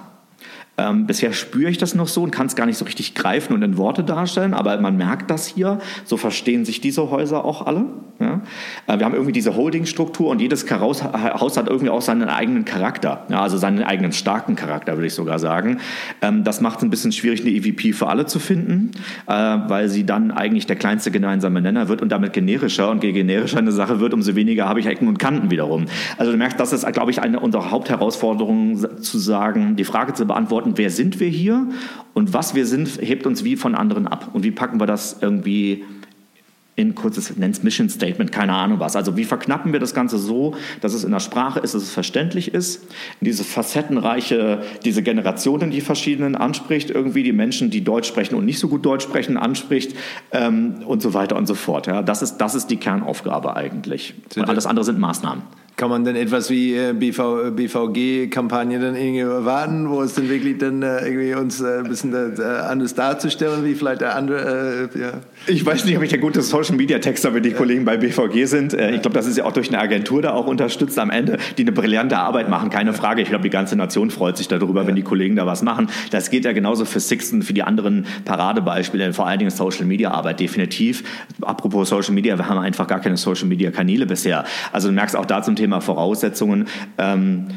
Ähm, bisher spüre ich das noch so und kann es gar nicht so richtig greifen und in Worte darstellen, aber man merkt das hier. So verstehen sich diese Häuser auch alle. Ja? Äh, wir haben irgendwie diese Holdingstruktur und jedes Haus, hat irgendwie auch seinen eigenen Charakter, ja, also seinen eigenen starken Charakter, würde ich sogar sagen. Ähm, das macht es ein bisschen schwierig, eine EVP für alle zu finden, äh, weil sie dann eigentlich der kleinste gemeinsame Nenner wird und damit generischer und je generischer eine Sache wird, umso weniger habe ich Ecken und Kanten wiederum. Also du merkst, das ist, glaube ich, eine unserer Hauptherausforderungen zu sagen, die Frage zu beantworten, beantworten, wer sind wir hier und was wir sind, hebt uns wie von anderen ab. Und wie packen wir das irgendwie in kurzes, nennt Mission Statement, keine Ahnung was. Also wie verknappen wir das Ganze so, dass es in der Sprache ist, dass es verständlich ist, diese facettenreiche, diese Generationen, die verschiedenen anspricht, irgendwie die Menschen, die Deutsch sprechen und nicht so gut Deutsch sprechen, anspricht ähm, und so weiter und so fort. Ja, das, ist, das ist die Kernaufgabe eigentlich. Und alles andere sind Maßnahmen. Kann man denn etwas wie äh, BV, BVG-Kampagne dann irgendwie erwarten, wo es dann wirklich dann äh, irgendwie uns äh, ein bisschen äh, anders darzustellen, wie vielleicht der andere, äh, ja. Ich weiß nicht, ob ich der gute Social-Media-Texter mit den ja. Kollegen bei BVG sind. Äh, ich glaube, das ist ja auch durch eine Agentur da auch unterstützt am Ende, die eine brillante Arbeit machen, keine Frage. Ich glaube, die ganze Nation freut sich darüber, ja. wenn die Kollegen da was machen. Das geht ja genauso für Sixten, für die anderen Paradebeispiele, vor allen Dingen Social-Media-Arbeit, definitiv. Apropos Social-Media, wir haben einfach gar keine Social-Media-Kanäle bisher. Also du merkst auch da zum Thema Thema Voraussetzungen. Ähm,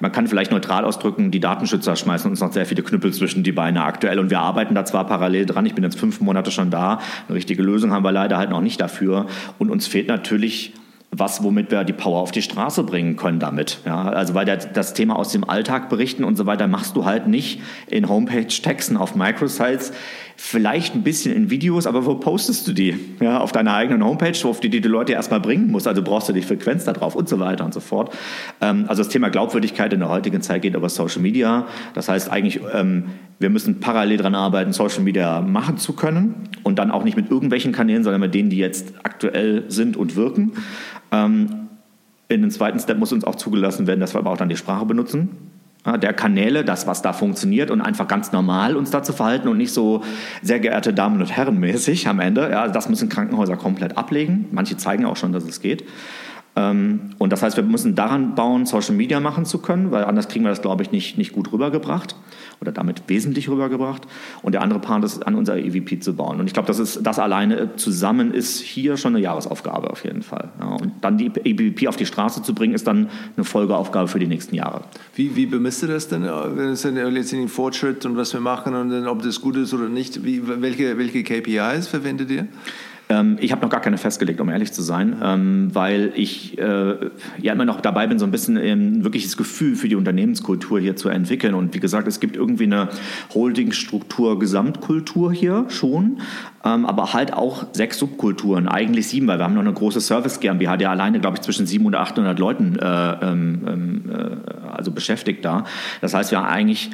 man kann vielleicht neutral ausdrücken, die Datenschützer schmeißen uns noch sehr viele Knüppel zwischen die Beine aktuell und wir arbeiten da zwar parallel dran. Ich bin jetzt fünf Monate schon da. Eine richtige Lösung haben wir leider halt noch nicht dafür. Und uns fehlt natürlich was, womit wir die Power auf die Straße bringen können damit. Ja, also weil das Thema aus dem Alltag berichten und so weiter machst du halt nicht in Homepage-Texten auf Microsites, vielleicht ein bisschen in Videos, aber wo postest du die? Ja, auf deiner eigenen Homepage, auf die, die die Leute erstmal bringen musst, also brauchst du die Frequenz da drauf und so weiter und so fort. Ähm, also das Thema Glaubwürdigkeit in der heutigen Zeit geht über Social Media. Das heißt eigentlich, ähm, wir müssen parallel daran arbeiten, Social Media machen zu können und dann auch nicht mit irgendwelchen Kanälen, sondern mit denen, die jetzt aktuell sind und wirken. Ähm, in den zweiten Step muss uns auch zugelassen werden, dass wir aber auch dann die Sprache benutzen. Der Kanäle, das, was da funktioniert und einfach ganz normal uns da zu verhalten und nicht so sehr geehrte Damen und Herren mäßig am Ende. Ja, das müssen Krankenhäuser komplett ablegen. Manche zeigen auch schon, dass es geht. Ähm, und das heißt, wir müssen daran bauen, Social Media machen zu können, weil anders kriegen wir das, glaube ich, nicht, nicht gut rübergebracht oder damit wesentlich rübergebracht. Und der andere Part ist, an unser EVP zu bauen. Und ich glaube, das, das alleine zusammen ist hier schon eine Jahresaufgabe auf jeden Fall. Ja, und dann die EVP auf die Straße zu bringen, ist dann eine Folgeaufgabe für die nächsten Jahre. Wie, wie bemisst du das denn, wenn es jetzt in den Fortschritt und was wir machen und dann, ob das gut ist oder nicht? Wie, welche, welche KPIs verwendet ihr? Ähm, ich habe noch gar keine festgelegt, um ehrlich zu sein, ähm, weil ich äh, ja immer noch dabei bin, so ein bisschen ein wirkliches Gefühl für die Unternehmenskultur hier zu entwickeln. Und wie gesagt, es gibt irgendwie eine Holdingstruktur, Gesamtkultur hier schon, ähm, aber halt auch sechs Subkulturen, eigentlich sieben, weil wir haben noch eine große Service GmbH, die alleine, glaube ich, zwischen 700 und 800 Leuten äh, ähm, äh, also beschäftigt da. Das heißt, wir haben eigentlich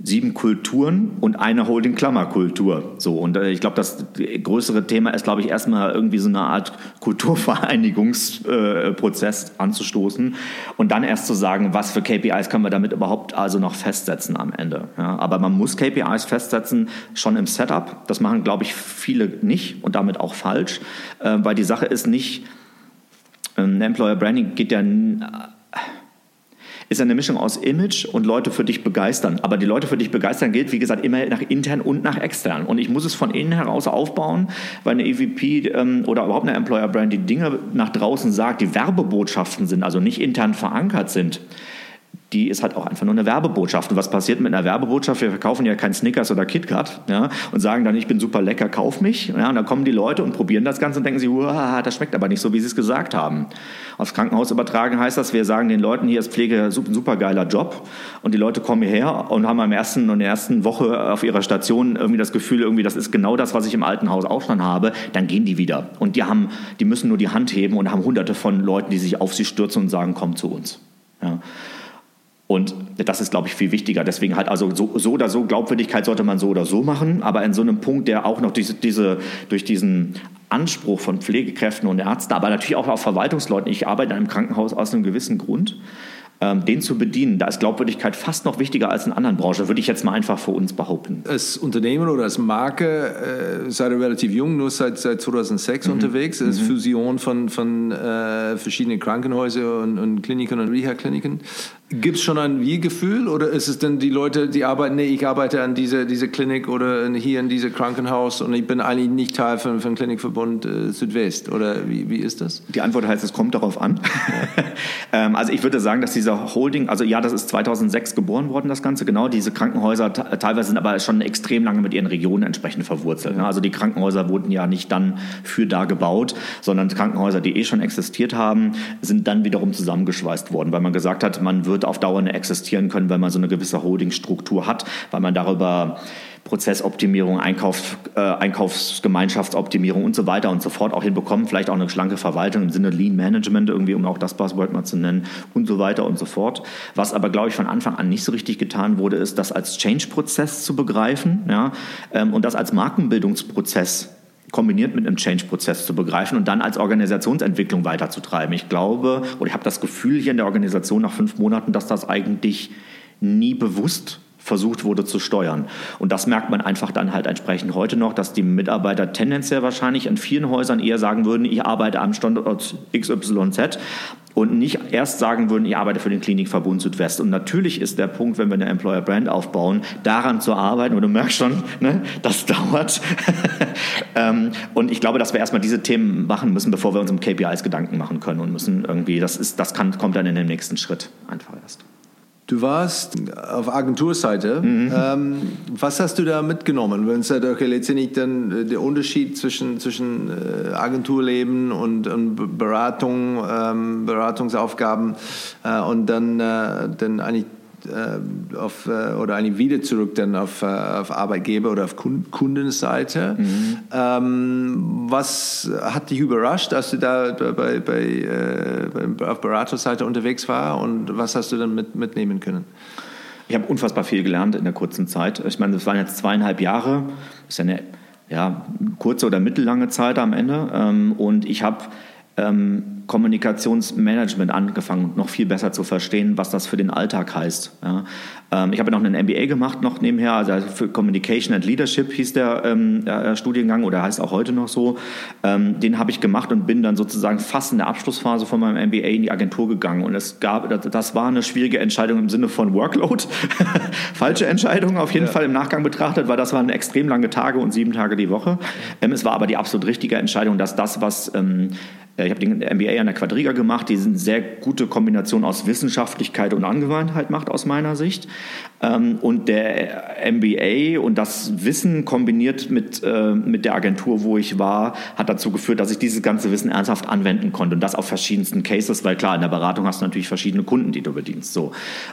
sieben Kulturen und eine Holding-Klammer-Kultur. So, und äh, ich glaube, das größere Thema ist, glaube ich, erstmal irgendwie so eine Art Kulturvereinigungsprozess äh, anzustoßen und dann erst zu sagen, was für KPIs können wir damit überhaupt also noch festsetzen am Ende. Ja, aber man muss KPIs festsetzen, schon im Setup. Das machen, glaube ich, viele nicht und damit auch falsch, äh, weil die Sache ist nicht, ähm, Employer Branding geht ja ist eine Mischung aus Image und Leute für dich begeistern. Aber die Leute für dich begeistern gilt, wie gesagt, immer nach intern und nach extern. Und ich muss es von innen heraus aufbauen, weil eine EVP ähm, oder überhaupt eine Employer Brand die Dinge nach draußen sagt, die Werbebotschaften sind, also nicht intern verankert sind die ist halt auch einfach nur eine Werbebotschaft. Und was passiert mit einer Werbebotschaft? Wir verkaufen ja kein Snickers oder KitKat ja, und sagen dann, ich bin super lecker, kauf mich. Ja, und dann kommen die Leute und probieren das Ganze und denken sich, das schmeckt aber nicht so, wie sie es gesagt haben. Aufs Krankenhaus übertragen heißt das, wir sagen den Leuten, hier ist Pflege ein super geiler Job und die Leute kommen hierher und haben am ersten und der ersten Woche auf ihrer Station irgendwie das Gefühl, irgendwie das ist genau das, was ich im alten Haus auch schon habe, dann gehen die wieder. Und die haben, die müssen nur die Hand heben und haben hunderte von Leuten, die sich auf sie stürzen und sagen, komm zu uns. Ja. Und das ist, glaube ich, viel wichtiger. Deswegen halt, also so, so, oder so, Glaubwürdigkeit sollte man so oder so machen, aber in so einem Punkt, der auch noch diese, diese, durch diesen Anspruch von Pflegekräften und Ärzten, aber natürlich auch auf Verwaltungsleuten, ich arbeite in einem Krankenhaus aus einem gewissen Grund, ähm, den zu bedienen, da ist Glaubwürdigkeit fast noch wichtiger als in anderen Branchen, würde ich jetzt mal einfach für uns behaupten. Als Unternehmen oder als Marke äh, seid ihr relativ jung, nur seit, seit 2006 mhm. unterwegs, als mhm. Fusion von, von äh, verschiedenen Krankenhäusern und, und Kliniken und Reha-Kliniken. Gibt es schon ein Wir-Gefühl oder ist es denn die Leute, die arbeiten, nee, ich arbeite an dieser diese Klinik oder hier in diesem Krankenhaus und ich bin eigentlich nicht Teil von, von Klinikverbund äh, Südwest oder wie, wie ist das? Die Antwort heißt, es kommt darauf an. ähm, also ich würde sagen, dass dieser Holding, also ja, das ist 2006 geboren worden, das Ganze, genau. Diese Krankenhäuser teilweise sind aber schon extrem lange mit ihren Regionen entsprechend verwurzelt. Ne? Also die Krankenhäuser wurden ja nicht dann für da gebaut, sondern Krankenhäuser, die eh schon existiert haben, sind dann wiederum zusammengeschweißt worden, weil man gesagt hat, man wird wird auf Dauer nicht existieren können, wenn man so eine gewisse Holdingstruktur hat, weil man darüber Prozessoptimierung, Einkauf, äh, Einkaufsgemeinschaftsoptimierung und so weiter und so fort auch hinbekommt. Vielleicht auch eine schlanke Verwaltung im Sinne Lean Management, irgendwie, um auch das Buzzword mal zu nennen und so weiter und so fort. Was aber, glaube ich, von Anfang an nicht so richtig getan wurde, ist, das als Change-Prozess zu begreifen ja, ähm, und das als Markenbildungsprozess kombiniert mit einem Change-Prozess zu begreifen und dann als Organisationsentwicklung weiterzutreiben. Ich glaube, oder ich habe das Gefühl hier in der Organisation nach fünf Monaten, dass das eigentlich nie bewusst versucht wurde zu steuern. Und das merkt man einfach dann halt entsprechend heute noch, dass die Mitarbeiter tendenziell wahrscheinlich in vielen Häusern eher sagen würden, ich arbeite am Standort XYZ und nicht erst sagen würden, ich arbeite für den Klinikverbund Südwest. Und natürlich ist der Punkt, wenn wir eine Employer Brand aufbauen, daran zu arbeiten, und du merkst schon, ne, das dauert. Ähm, und ich glaube, dass wir erstmal diese Themen machen müssen, bevor wir uns um KPIs Gedanken machen können und müssen irgendwie, das, ist, das kann, kommt dann in dem nächsten Schritt einfach erst. Du warst auf Agenturseite. Mhm. Ähm, was hast du da mitgenommen? Wenn es okay, letztendlich dann äh, der Unterschied zwischen, zwischen äh, Agenturleben und, und Beratung, ähm, Beratungsaufgaben äh, und dann, äh, dann eigentlich auf, äh, oder eigentlich wieder zurück dann auf, äh, auf Arbeitgeber oder auf Kundenseite. Mhm. Ähm, was hat dich überrascht, als du da bei, bei, äh, auf Beraterseite unterwegs war und was hast du dann mit, mitnehmen können? Ich habe unfassbar viel gelernt in der kurzen Zeit. Ich meine, das waren jetzt zweieinhalb Jahre. Das ist ja eine ja, kurze oder mittellange Zeit am Ende. Ähm, und ich habe ähm, Kommunikationsmanagement angefangen, noch viel besser zu verstehen, was das für den Alltag heißt. Ja. Ähm, ich habe noch einen MBA gemacht, noch nebenher, also für Communication and Leadership hieß der ähm, äh, Studiengang oder heißt auch heute noch so. Ähm, den habe ich gemacht und bin dann sozusagen fast in der Abschlussphase von meinem MBA in die Agentur gegangen. Und es gab, das war eine schwierige Entscheidung im Sinne von Workload. Falsche Entscheidung auf jeden ja. Fall im Nachgang betrachtet, weil das waren extrem lange Tage und sieben Tage die Woche. Ähm, es war aber die absolut richtige Entscheidung, dass das, was ähm, äh, ich habe den MBA an der Quadriga gemacht, die eine sehr gute Kombination aus Wissenschaftlichkeit und Angewandtheit macht aus meiner Sicht. Ähm, und der MBA und das Wissen kombiniert mit, äh, mit der Agentur, wo ich war, hat dazu geführt, dass ich dieses ganze Wissen ernsthaft anwenden konnte und das auf verschiedensten Cases, weil klar, in der Beratung hast du natürlich verschiedene Kunden, die du bedienst. So.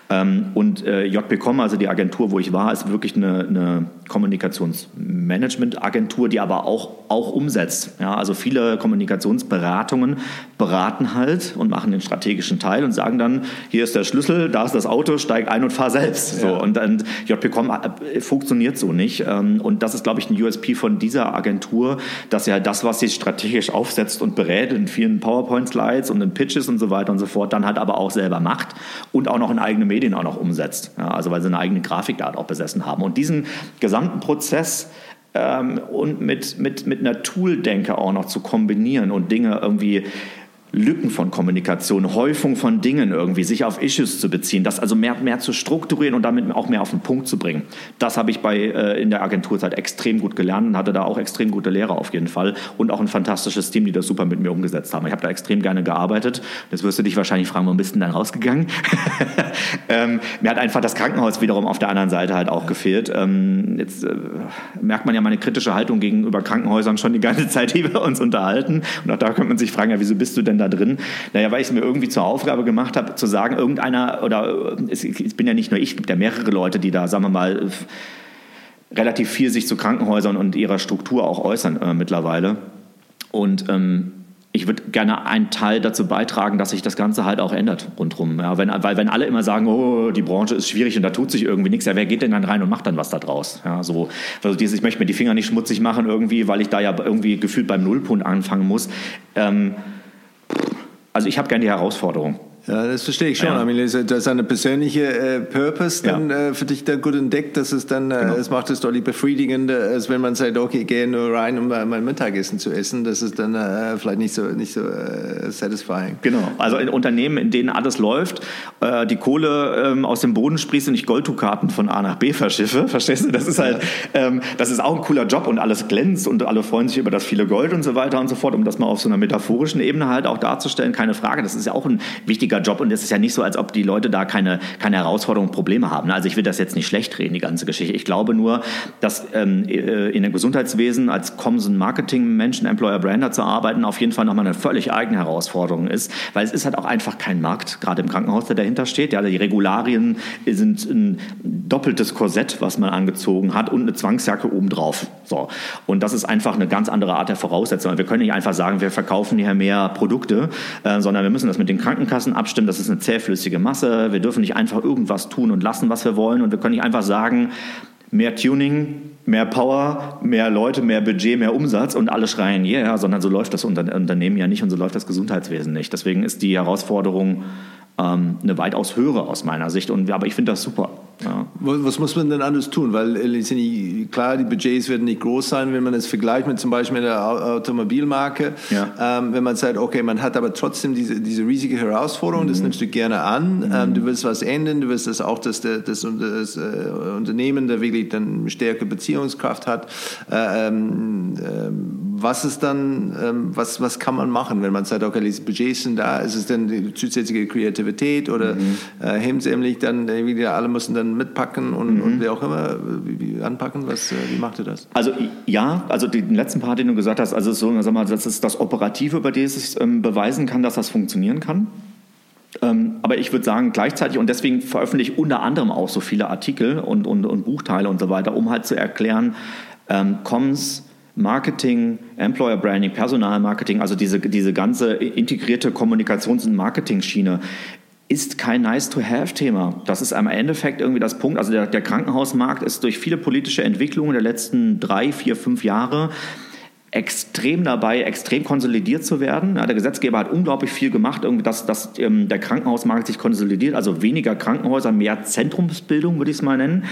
Ähm, und äh, JPCom, also die Agentur, wo ich war, ist wirklich eine, eine Kommunikationsmanagement-Agentur, die aber auch, auch umsetzt. Ja, also viele Kommunikationsberatungen beraten halt und machen den strategischen Teil und sagen dann, hier ist der Schlüssel, da ist das Auto, steig ein und fahr selbst. So. Und, und JPCom äh, funktioniert so nicht. Ähm, und das ist, glaube ich, ein USP von dieser Agentur, dass ja das, was sie strategisch aufsetzt und berät in vielen PowerPoint-Slides und in Pitches und so weiter und so fort, dann halt aber auch selber macht und auch noch in eigene Medien auch noch umsetzt. Ja, also weil sie eine eigene Grafikart auch besessen haben. Und diesen gesamten Prozess ähm, und mit, mit, mit einer Tool-Denke auch noch zu kombinieren und Dinge irgendwie Lücken von Kommunikation, Häufung von Dingen irgendwie, sich auf Issues zu beziehen, das also mehr, mehr zu strukturieren und damit auch mehr auf den Punkt zu bringen. Das habe ich bei, äh, in der Agenturzeit extrem gut gelernt und hatte da auch extrem gute Lehrer auf jeden Fall und auch ein fantastisches Team, die das super mit mir umgesetzt haben. Ich habe da extrem gerne gearbeitet. Jetzt wirst du dich wahrscheinlich fragen, warum bist du denn dann rausgegangen? ähm, mir hat einfach das Krankenhaus wiederum auf der anderen Seite halt auch gefehlt. Ähm, jetzt äh, merkt man ja meine kritische Haltung gegenüber Krankenhäusern schon die ganze Zeit, die wir uns unterhalten. Und auch da könnte man sich fragen, ja, wieso bist du denn da da drin? Naja, weil ich es mir irgendwie zur Aufgabe gemacht habe, zu sagen, irgendeiner, oder es, es bin ja nicht nur ich, es gibt ja mehrere Leute, die da, sagen wir mal, relativ viel sich zu Krankenhäusern und ihrer Struktur auch äußern äh, mittlerweile. Und ähm, ich würde gerne einen Teil dazu beitragen, dass sich das Ganze halt auch ändert rundherum. Ja, wenn, weil wenn alle immer sagen, oh, die Branche ist schwierig und da tut sich irgendwie nichts, ja, wer geht denn dann rein und macht dann was da draus? Ja, so, also dieses, ich möchte mir die Finger nicht schmutzig machen irgendwie, weil ich da ja irgendwie gefühlt beim Nullpunkt anfangen muss. Ähm, also ich habe gerne die Herausforderung. Ja, das verstehe ich schon. Ja. Das ist eine persönliche äh, Purpose dann ja. äh, für dich dann gut entdeckt, dass es dann, äh, genau. es macht es deutlich befriedigender, als wenn man sagt, okay, ich gehe nur rein, um mein Mittagessen zu essen. Das ist dann äh, vielleicht nicht so, nicht so äh, satisfying. Genau. Also in Unternehmen, in denen alles läuft, äh, die Kohle ähm, aus dem Boden sprießt und ich Golddukaten von A nach B verschiffe, verstehst du? Das ist halt, ähm, das ist auch ein cooler Job und alles glänzt und alle freuen sich über das viele Gold und so weiter und so fort, um das mal auf so einer metaphorischen Ebene halt auch darzustellen, keine Frage. Das ist ja auch ein wichtiger wichtiger Job und es ist ja nicht so, als ob die Leute da keine, keine Herausforderungen, Probleme haben. Also ich will das jetzt nicht schlecht reden, die ganze Geschichte. Ich glaube nur, dass ähm, äh, in dem Gesundheitswesen als Comms- und Marketing-Menschen, Employer Brander zu arbeiten, auf jeden Fall nochmal eine völlig eigene Herausforderung ist, weil es ist halt auch einfach kein Markt, gerade im Krankenhaus, der dahinter steht. Ja, die Regularien sind ein doppeltes Korsett, was man angezogen hat und eine Zwangsjacke obendrauf. So. Und das ist einfach eine ganz andere Art der Voraussetzung. Wir können nicht einfach sagen, wir verkaufen hier mehr Produkte, äh, sondern wir müssen das mit den Krankenkassen abstimmen. Das ist eine zähflüssige Masse. Wir dürfen nicht einfach irgendwas tun und lassen, was wir wollen. Und wir können nicht einfach sagen, mehr Tuning, mehr Power, mehr Leute, mehr Budget, mehr Umsatz und alle schreien, ja, yeah, sondern so läuft das Unternehmen ja nicht und so läuft das Gesundheitswesen nicht. Deswegen ist die Herausforderung ähm, eine weitaus höhere aus meiner Sicht. Und, aber ich finde das super. Ja. Was muss man denn anders tun? Weil äh, klar, die Budgets werden nicht groß sein, wenn man es vergleicht mit zum Beispiel einer Automobilmarke. Ja. Ähm, wenn man sagt, okay, man hat aber trotzdem diese, diese riesige Herausforderung, mhm. das nimmst du gerne an. Mhm. Ähm, du willst was ändern, du willst das auch, dass das, das, das äh, Unternehmen da wirklich dann stärkere Beziehungskraft hat. Äh, ähm, ähm, was ist dann, ähm, was, was kann man machen, wenn man sagt, okay, diese Budgets sind da, ist es denn die zusätzliche Kreativität oder mhm. äh, hemsärmlich dann, irgendwie alle müssen dann mitpacken und, mhm. und wer auch immer wie, wie anpacken, was, äh, wie macht ihr das? Also ja, also den letzten Part, den du gesagt hast, also so, sag mal, das ist das Operative, bei dem es ähm, beweisen kann, dass das funktionieren kann. Ähm, aber ich würde sagen, gleichzeitig, und deswegen veröffentliche ich unter anderem auch so viele Artikel und, und, und Buchteile und so weiter, um halt zu erklären, ähm, Comms Marketing, Employer Branding, Personalmarketing, also diese, diese ganze integrierte Kommunikations- und Marketing-Schiene ist kein Nice-to-Have-Thema. Das ist am Endeffekt irgendwie das Punkt. Also der, der Krankenhausmarkt ist durch viele politische Entwicklungen der letzten drei, vier, fünf Jahre extrem dabei, extrem konsolidiert zu werden. Ja, der Gesetzgeber hat unglaublich viel gemacht, dass, dass ähm, der Krankenhausmarkt sich konsolidiert, also weniger Krankenhäuser, mehr Zentrumsbildung, würde ich es mal nennen.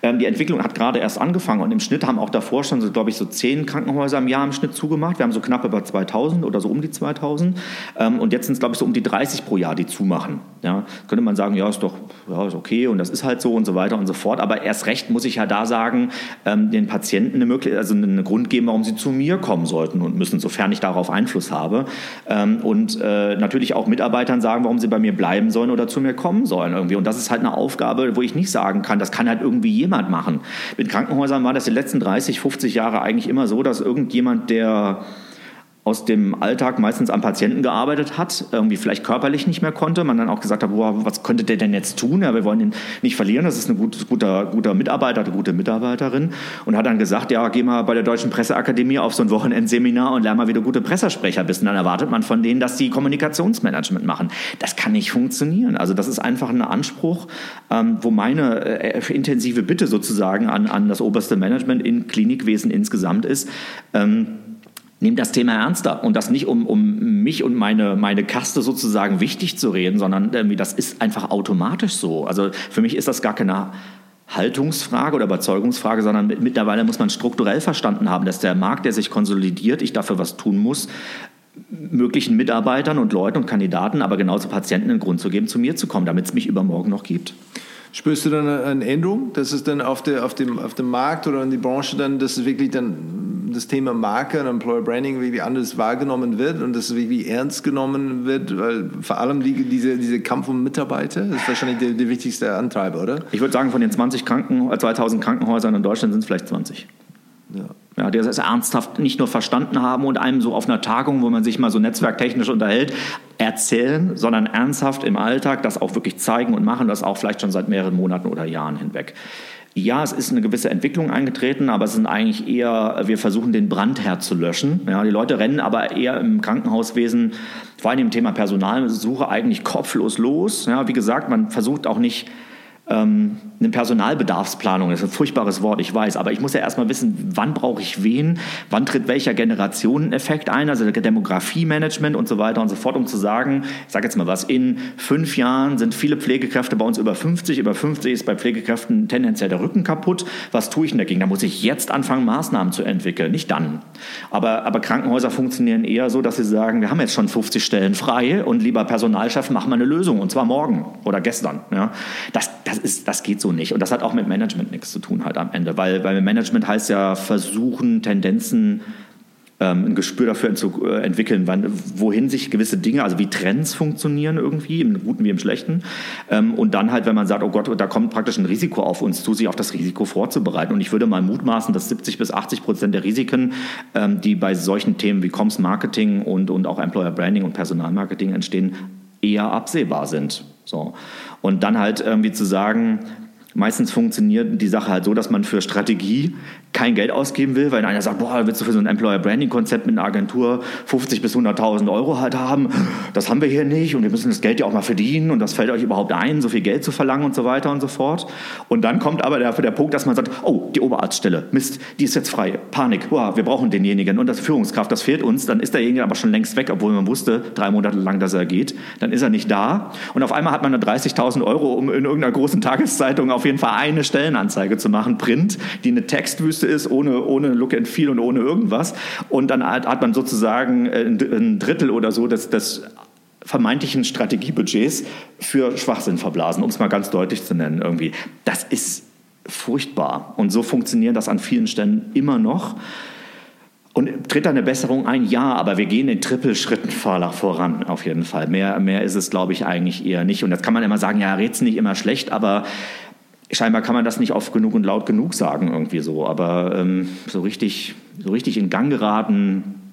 Ähm, die Entwicklung hat gerade erst angefangen und im Schnitt haben auch davor schon, so, glaube ich, so zehn Krankenhäuser im Jahr im Schnitt zugemacht. Wir haben so knapp über 2000 oder so um die 2000. Ähm, und jetzt sind es, glaube ich, so um die 30 pro Jahr, die zumachen. Ja, könnte man sagen, ja, ist doch ja, ist okay und das ist halt so und so weiter und so fort. Aber erst recht muss ich ja da sagen, ähm, den Patienten eine Möglichkeit, also einen Grund geben, warum sie zu mir kommen sollten und müssen, sofern ich darauf Einfluss habe. Ähm, und äh, natürlich auch Mitarbeitern sagen, warum sie bei mir bleiben sollen oder zu mir kommen sollen irgendwie. Und das ist halt eine Aufgabe, wo ich nicht sagen kann, das kann halt irgendwie jemand machen. Mit Krankenhäusern war das die letzten 30, 50 Jahre eigentlich immer so, dass irgendjemand, der aus dem Alltag meistens am Patienten gearbeitet hat, irgendwie vielleicht körperlich nicht mehr konnte, man dann auch gesagt hat, boah, was könnte der denn jetzt tun? Ja, wir wollen ihn nicht verlieren, das ist ein gut, guter, guter Mitarbeiter, eine gute Mitarbeiterin und hat dann gesagt, ja, geh mal bei der Deutschen Presseakademie auf so ein Wochenendseminar und lern mal, wie du gute Pressesprecher bist. Und dann erwartet man von denen, dass die Kommunikationsmanagement machen. Das kann nicht funktionieren. Also das ist einfach ein Anspruch, ähm, wo meine äh, intensive Bitte sozusagen an, an das oberste Management in Klinikwesen insgesamt ist, ähm, nehmt das Thema ernster und das nicht um, um mich und meine, meine Kaste sozusagen wichtig zu reden, sondern irgendwie das ist einfach automatisch so. Also für mich ist das gar keine Haltungsfrage oder Überzeugungsfrage, sondern mittlerweile muss man strukturell verstanden haben, dass der Markt, der sich konsolidiert, ich dafür was tun muss, möglichen Mitarbeitern und Leuten und Kandidaten, aber genauso Patienten einen Grund zu geben, zu mir zu kommen, damit es mich übermorgen noch gibt. Spürst du dann eine Änderung, dass es dann auf, der, auf, dem, auf dem Markt oder in die Branche dann, dass es wirklich dann das Thema Marke und Employer Branding wirklich anders wahrgenommen wird und dass es wirklich ernst genommen wird, weil vor allem die, diese, diese Kampf um Mitarbeiter ist wahrscheinlich der, der wichtigste Antreiber, oder? Ich würde sagen, von den 20 Kranken, 2000 Krankenhäusern in Deutschland sind es vielleicht 20. Ja. Ja, die das ernsthaft nicht nur verstanden haben und einem so auf einer Tagung, wo man sich mal so netzwerktechnisch unterhält, erzählen, sondern ernsthaft im Alltag das auch wirklich zeigen und machen, das auch vielleicht schon seit mehreren Monaten oder Jahren hinweg. Ja, es ist eine gewisse Entwicklung eingetreten, aber es sind eigentlich eher, wir versuchen den Brandherd zu löschen. Ja, die Leute rennen aber eher im Krankenhauswesen, vor allem im Thema Personalsuche, eigentlich kopflos los. Ja, wie gesagt, man versucht auch nicht ähm, eine Personalbedarfsplanung, ist ein furchtbares Wort, ich weiß, aber ich muss ja erstmal wissen, wann brauche ich wen, wann tritt welcher Generationeneffekt ein, also Demografie-Management und so weiter und so fort, um zu sagen, ich sage jetzt mal was, in fünf Jahren sind viele Pflegekräfte bei uns über 50, über 50 ist bei Pflegekräften tendenziell der Rücken kaputt, was tue ich denn dagegen? Da muss ich jetzt anfangen, Maßnahmen zu entwickeln, nicht dann. Aber, aber Krankenhäuser funktionieren eher so, dass sie sagen, wir haben jetzt schon 50 Stellen frei und lieber Personalchef, machen wir eine Lösung und zwar morgen oder gestern. Ja. Das, das, ist, das geht so so nicht. Und das hat auch mit Management nichts zu tun halt am Ende, weil, weil Management heißt ja versuchen, Tendenzen ähm, ein Gespür dafür zu äh, entwickeln, wann, wohin sich gewisse Dinge, also wie Trends funktionieren irgendwie, im Guten wie im Schlechten. Ähm, und dann halt, wenn man sagt, oh Gott, da kommt praktisch ein Risiko auf uns zu, sich auf das Risiko vorzubereiten. Und ich würde mal mutmaßen, dass 70 bis 80 Prozent der Risiken, ähm, die bei solchen Themen wie Comms Marketing und, und auch Employer Branding und Personalmarketing entstehen, eher absehbar sind. So. Und dann halt irgendwie zu sagen, Meistens funktioniert die Sache halt so, dass man für Strategie kein Geld ausgeben will, weil einer sagt, boah, willst du für so ein Employer Branding Konzept mit einer Agentur 50 bis 100.000 Euro halt haben? Das haben wir hier nicht und wir müssen das Geld ja auch mal verdienen und das fällt euch überhaupt ein, so viel Geld zu verlangen und so weiter und so fort. Und dann kommt aber der, der Punkt, dass man sagt, oh, die Oberarztstelle, Mist, die ist jetzt frei, Panik, boah, wir brauchen denjenigen und das Führungskraft, das fehlt uns, dann ist derjenige aber schon längst weg, obwohl man wusste, drei Monate lang, dass er geht, dann ist er nicht da und auf einmal hat man 30.000 Euro, um in irgendeiner großen Tageszeitung auf jeden Fall eine Stellenanzeige zu machen, Print, die eine Textwüste ist, ohne, ohne Look and Feel und ohne irgendwas. Und dann hat man sozusagen ein Drittel oder so des, des vermeintlichen Strategiebudgets für Schwachsinn verblasen, um es mal ganz deutlich zu nennen irgendwie. Das ist furchtbar. Und so funktioniert das an vielen Stellen immer noch. Und tritt da eine Besserung ein? Ja, aber wir gehen in Trippelschritten voran, auf jeden Fall. Mehr, mehr ist es, glaube ich, eigentlich eher nicht. Und das kann man immer sagen, ja, red's nicht immer schlecht, aber scheinbar kann man das nicht oft genug und laut genug sagen irgendwie so, aber ähm, so richtig, so richtig in Gang geraten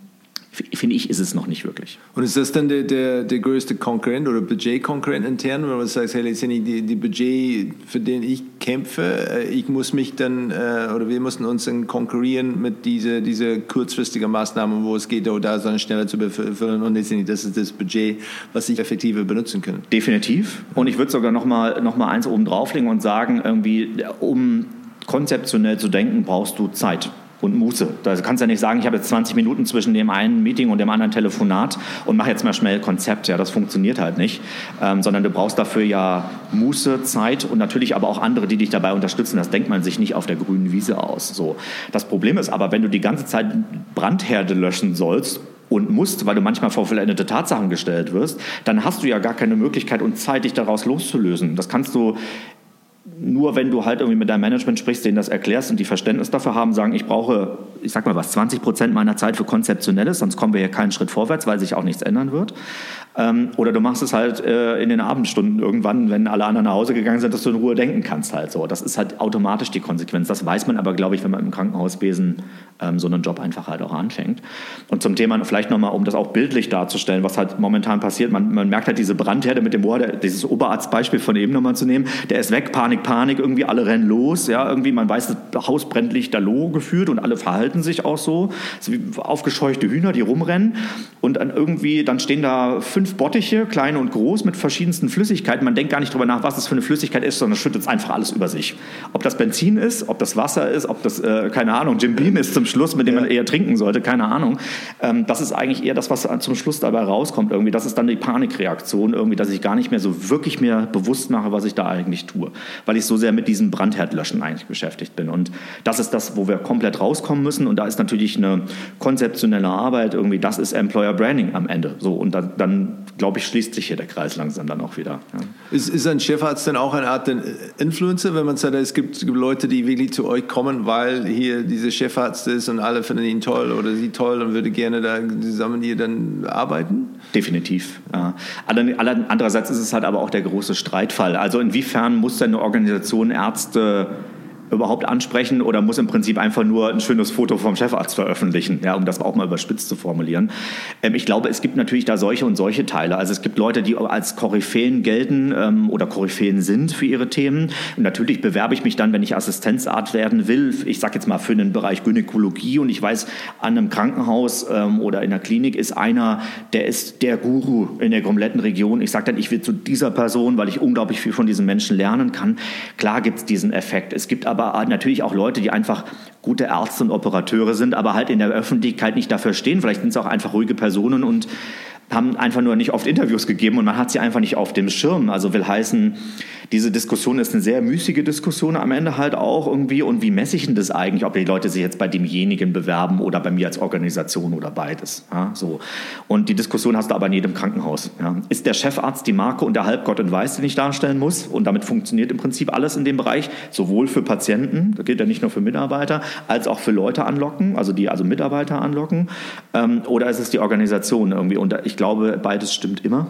finde ich, ist es noch nicht wirklich. Und ist das dann der, der, der größte Konkurrent oder Budgetkonkurrent intern, wenn man sagt, hey, letztendlich die, die Budget, für den ich kämpfe, äh, ich muss mich dann, äh, oder wir müssen uns dann konkurrieren mit dieser diese kurzfristigen Maßnahmen, wo es geht, oh, da dann schneller zu befüllen und letztendlich, das ist das Budget, was ich effektiver benutzen kann. Definitiv. Und ich würde sogar noch mal, noch mal eins oben drauflegen und sagen, irgendwie, um konzeptionell zu denken, brauchst du Zeit und Muße. Da kannst du ja nicht sagen, ich habe jetzt 20 Minuten zwischen dem einen Meeting und dem anderen Telefonat und mache jetzt mal schnell Konzept. Ja, das funktioniert halt nicht, ähm, sondern du brauchst dafür ja Muße, Zeit und natürlich aber auch andere, die dich dabei unterstützen. Das denkt man sich nicht auf der grünen Wiese aus. So. Das Problem ist aber, wenn du die ganze Zeit Brandherde löschen sollst und musst, weil du manchmal vor vollendete Tatsachen gestellt wirst, dann hast du ja gar keine Möglichkeit und Zeit, dich daraus loszulösen. Das kannst du nur wenn du halt irgendwie mit deinem Management sprichst, denen das erklärst und die Verständnis dafür haben, sagen, ich brauche, ich sag mal was, 20 Prozent meiner Zeit für Konzeptionelles, sonst kommen wir hier keinen Schritt vorwärts, weil sich auch nichts ändern wird. Ähm, oder du machst es halt äh, in den Abendstunden irgendwann, wenn alle anderen nach Hause gegangen sind, dass du in Ruhe denken kannst halt so. Das ist halt automatisch die Konsequenz. Das weiß man aber, glaube ich, wenn man im Krankenhauswesen ähm, so einen Job einfach halt auch anfängt. Und zum Thema vielleicht nochmal, um das auch bildlich darzustellen, was halt momentan passiert. Man, man merkt halt diese Brandherde mit dem Bohr, dieses Oberarztbeispiel von eben nochmal zu nehmen. Der ist weg, Panik, Panik, irgendwie alle rennen los. Ja, irgendwie man weiß, das Haus brennt lichterloh gefühlt und alle verhalten sich auch so. so wie aufgescheuchte Hühner, die rumrennen. Und dann irgendwie, dann stehen da fünf fünf Bottiche, klein und groß, mit verschiedensten Flüssigkeiten. Man denkt gar nicht darüber nach, was das für eine Flüssigkeit ist, sondern schüttet es einfach alles über sich. Ob das Benzin ist, ob das Wasser ist, ob das, äh, keine Ahnung, Jim Beam ist zum Schluss, mit dem ja. man eher trinken sollte, keine Ahnung. Ähm, das ist eigentlich eher das, was zum Schluss dabei rauskommt irgendwie. Das ist dann die Panikreaktion irgendwie, dass ich gar nicht mehr so wirklich mehr bewusst mache, was ich da eigentlich tue. Weil ich so sehr mit diesem Brandherdlöschen eigentlich beschäftigt bin. Und das ist das, wo wir komplett rauskommen müssen. Und da ist natürlich eine konzeptionelle Arbeit irgendwie, das ist Employer Branding am Ende. So, und dann, dann glaube ich, schließt sich hier der Kreis langsam dann auch wieder. Ja. Ist, ist ein Chefarzt denn auch eine Art Influencer, wenn man sagt, es gibt, Leute, die wirklich zu euch kommen, weil hier dieser Chefarzt ist und alle finden ihn toll oder sie toll und würde gerne da zusammen hier dann arbeiten? Definitiv. Ja. Andererseits ist es halt aber auch der große Streitfall. Also inwiefern muss denn eine Organisation Ärzte überhaupt ansprechen oder muss im Prinzip einfach nur ein schönes Foto vom Chefarzt veröffentlichen, ja, um das auch mal überspitzt zu formulieren. Ähm, ich glaube, es gibt natürlich da solche und solche Teile. Also es gibt Leute, die als Koryphäen gelten ähm, oder Koryphäen sind für ihre Themen. Und natürlich bewerbe ich mich dann, wenn ich Assistenzarzt werden will, ich sage jetzt mal für den Bereich Gynäkologie und ich weiß, an einem Krankenhaus ähm, oder in der Klinik ist einer, der ist der Guru in der kompletten Region. Ich sage dann, ich will zu dieser Person, weil ich unglaublich viel von diesen Menschen lernen kann. Klar gibt es diesen Effekt. Es gibt aber natürlich auch Leute, die einfach gute Ärzte und Operateure sind, aber halt in der Öffentlichkeit nicht dafür stehen. Vielleicht sind es auch einfach ruhige Personen und haben einfach nur nicht oft Interviews gegeben und man hat sie einfach nicht auf dem Schirm. Also will heißen, diese Diskussion ist eine sehr müßige Diskussion am Ende halt auch irgendwie. Und wie messe ich denn das eigentlich, ob die Leute sich jetzt bei demjenigen bewerben oder bei mir als Organisation oder beides? Ja, so. Und die Diskussion hast du aber in jedem Krankenhaus. Ja. Ist der Chefarzt die Marke und der Halbgott und Weiß, den ich darstellen muss? Und damit funktioniert im Prinzip alles in dem Bereich, sowohl für Patienten, das gilt ja nicht nur für Mitarbeiter, als auch für Leute anlocken, also die also Mitarbeiter anlocken. Ähm, oder ist es die Organisation irgendwie? Und ich glaube, beides stimmt immer.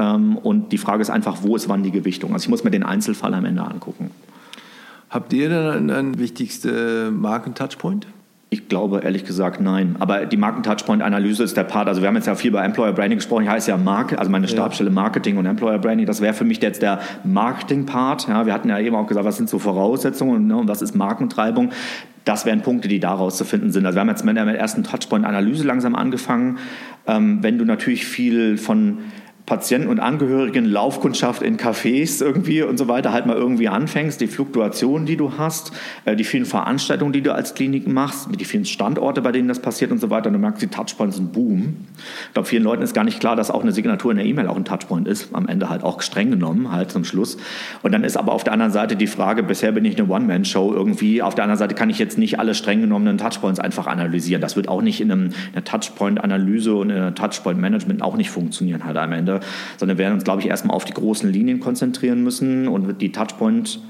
Ähm, und die Frage ist einfach, wo ist wann die Gewichtung? Also ich muss mir den Einzelfall am Ende angucken. Habt ihr dann einen, wichtigsten Markentouchpoint? Ich glaube ehrlich gesagt nein. Aber die Markentouchpoint-Analyse ist der Part. Also wir haben jetzt ja viel bei Employer Branding gesprochen. Ich heiße ja Marke, also meine Stabstelle Marketing und Employer Branding. Das wäre für mich jetzt der Marketing-Part. Ja, wir hatten ja eben auch gesagt, was sind so Voraussetzungen ne, und was ist Markentreibung. Das wären Punkte, die daraus zu finden sind. Also wir haben jetzt mit der ersten Touchpoint-Analyse langsam angefangen. Ähm, wenn du natürlich viel von Patienten und Angehörigen, Laufkundschaft in Cafés irgendwie und so weiter halt mal irgendwie anfängst, die Fluktuation, die du hast, äh, die vielen Veranstaltungen, die du als Klinik machst, die vielen Standorte, bei denen das passiert und so weiter, und du merkst, die Touchpoints sind Boom. Ich glaube, vielen Leuten ist gar nicht klar, dass auch eine Signatur in der E-Mail auch ein Touchpoint ist, am Ende halt auch streng genommen, halt zum Schluss. Und dann ist aber auf der anderen Seite die Frage, bisher bin ich eine One-Man-Show irgendwie, auf der anderen Seite kann ich jetzt nicht alle streng genommenen Touchpoints einfach analysieren. Das wird auch nicht in einem, einer Touchpoint-Analyse und in einer Touchpoint-Management auch nicht funktionieren halt am Ende sondern wir werden uns, glaube ich, erstmal auf die großen Linien konzentrieren müssen und die Touchpoint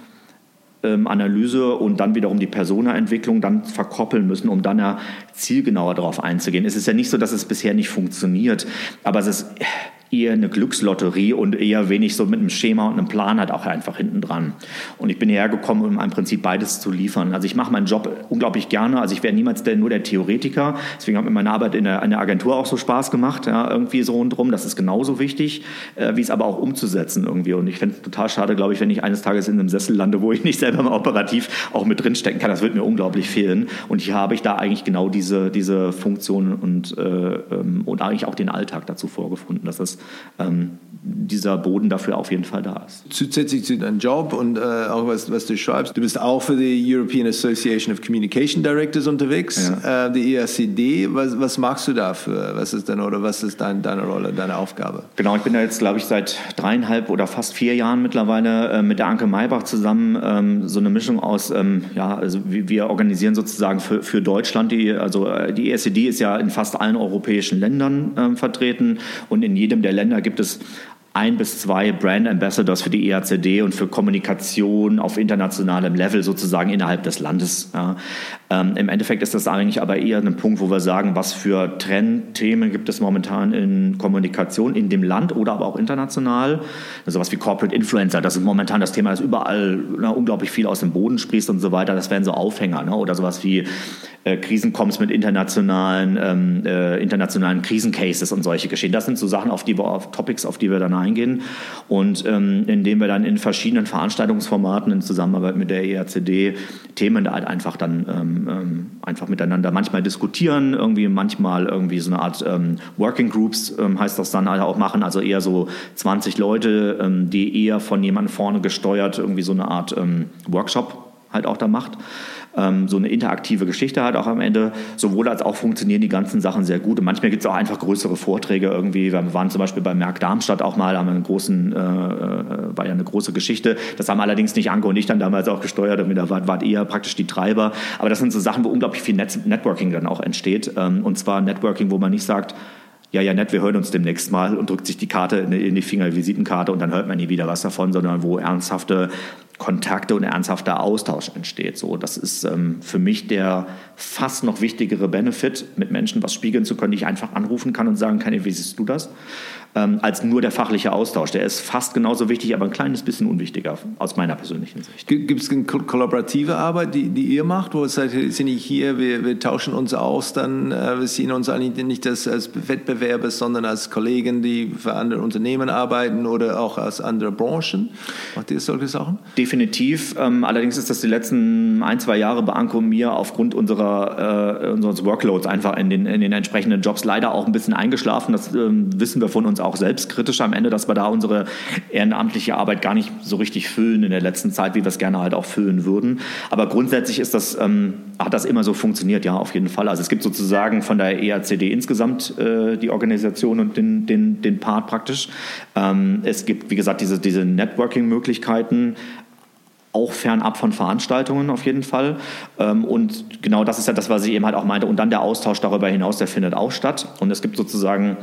Analyse und dann wiederum die Persona-Entwicklung dann verkoppeln müssen, um dann ja zielgenauer darauf einzugehen. Es ist ja nicht so, dass es bisher nicht funktioniert, aber es ist eher eine Glückslotterie und eher wenig so mit einem Schema und einem Plan halt auch einfach hinten dran. Und ich bin hierher gekommen, um im Prinzip beides zu liefern. Also ich mache meinen Job unglaublich gerne. Also ich wäre niemals der, nur der Theoretiker. Deswegen hat mir meine Arbeit in der, in der Agentur auch so Spaß gemacht, ja, irgendwie so rundherum. Das ist genauso wichtig, äh, wie es aber auch umzusetzen irgendwie. Und ich fände es total schade, glaube ich, wenn ich eines Tages in einem Sessel lande, wo ich nicht selber mal operativ auch mit drinstecken kann. Das wird mir unglaublich fehlen. Und hier habe ich da eigentlich genau diese, diese Funktion und, äh, ähm, und eigentlich auch den Alltag dazu vorgefunden, dass das ähm, dieser Boden dafür auf jeden Fall da ist. Zusätzlich zu deinem Job und äh, auch was, was du schreibst, du bist auch für die European Association of Communication Directors unterwegs, ja. äh, die ERCD. Was, was machst du dafür? Was ist denn oder was ist dein, deine Rolle, deine Aufgabe? Genau, ich bin da jetzt, glaube ich, seit dreieinhalb oder fast vier Jahren mittlerweile äh, mit der Anke Maybach zusammen ähm, so eine Mischung aus, ähm, ja, also wir organisieren sozusagen für, für Deutschland, die, also äh, die ERCD ist ja in fast allen europäischen Ländern ähm, vertreten und in jedem der Länder gibt es ein bis zwei Brand Ambassadors für die EACD und für Kommunikation auf internationalem Level sozusagen innerhalb des Landes. Ja. Ähm, Im Endeffekt ist das eigentlich aber eher ein Punkt, wo wir sagen, was für Trendthemen gibt es momentan in Kommunikation in dem Land oder aber auch international. Also was wie Corporate Influencer, das ist momentan das Thema, das überall na, unglaublich viel aus dem Boden sprießt und so weiter. Das wären so Aufhänger. Ne? Oder sowas wie äh, Krisencoms mit internationalen, ähm, äh, internationalen Krisencases und solche Geschehen. Das sind so Sachen, auf die wir, auf Topics, auf die wir dann eingehen und ähm, indem wir dann in verschiedenen Veranstaltungsformaten in Zusammenarbeit mit der ERCD Themen halt einfach dann ähm, ähm, einfach miteinander manchmal diskutieren, irgendwie manchmal irgendwie so eine Art ähm, Working Groups ähm, heißt das dann halt auch machen, also eher so 20 Leute, ähm, die eher von jemandem vorne gesteuert irgendwie so eine Art Workshop halt auch da macht ähm, so eine interaktive Geschichte hat auch am Ende. Sowohl als auch funktionieren die ganzen Sachen sehr gut. Und manchmal gibt es auch einfach größere Vorträge irgendwie. Wir waren zum Beispiel bei Merck Darmstadt auch mal, haben einen großen, äh, äh, war ja eine große Geschichte. Das haben allerdings nicht Anke und ich dann damals auch gesteuert. Da wart, wart ihr praktisch die Treiber. Aber das sind so Sachen, wo unglaublich viel Net Networking dann auch entsteht. Ähm, und zwar Networking, wo man nicht sagt, ja, ja, nett, wir hören uns demnächst mal und drückt sich die Karte in die Finger, Visitenkarte und dann hört man nie wieder was davon, sondern wo ernsthafte Kontakte und ernsthafter Austausch entsteht. So, das ist ähm, für mich der fast noch wichtigere Benefit, mit Menschen was spiegeln zu können, die ich einfach anrufen kann und sagen kann, wie siehst du das? Ähm, als nur der fachliche Austausch. Der ist fast genauso wichtig, aber ein kleines bisschen unwichtiger aus meiner persönlichen Sicht. Gibt es eine kollaborative Arbeit, die, die ihr macht, wo es sagt, sind nicht hier, wir, wir tauschen uns aus, dann äh, wir sehen uns eigentlich nicht als, als Wettbewerber, sondern als Kollegen, die für andere Unternehmen arbeiten oder auch aus anderen Branchen? Macht ihr solche Sachen? Definitiv. Ähm, allerdings ist das die letzten ein, zwei Jahre bei Anko mir aufgrund unserer, äh, unseres Workloads einfach in den, in den entsprechenden Jobs leider auch ein bisschen eingeschlafen. Das ähm, wissen wir von uns auch selbstkritisch am Ende, dass wir da unsere ehrenamtliche Arbeit gar nicht so richtig füllen in der letzten Zeit, wie wir es gerne halt auch füllen würden. Aber grundsätzlich ist das, ähm, hat das immer so funktioniert, ja, auf jeden Fall. Also es gibt sozusagen von der EACD insgesamt äh, die Organisation und den, den, den Part praktisch. Ähm, es gibt, wie gesagt, diese, diese Networking-Möglichkeiten auch fernab von Veranstaltungen auf jeden Fall. Ähm, und genau das ist ja das, was ich eben halt auch meinte. Und dann der Austausch darüber hinaus, der findet auch statt. Und es gibt sozusagen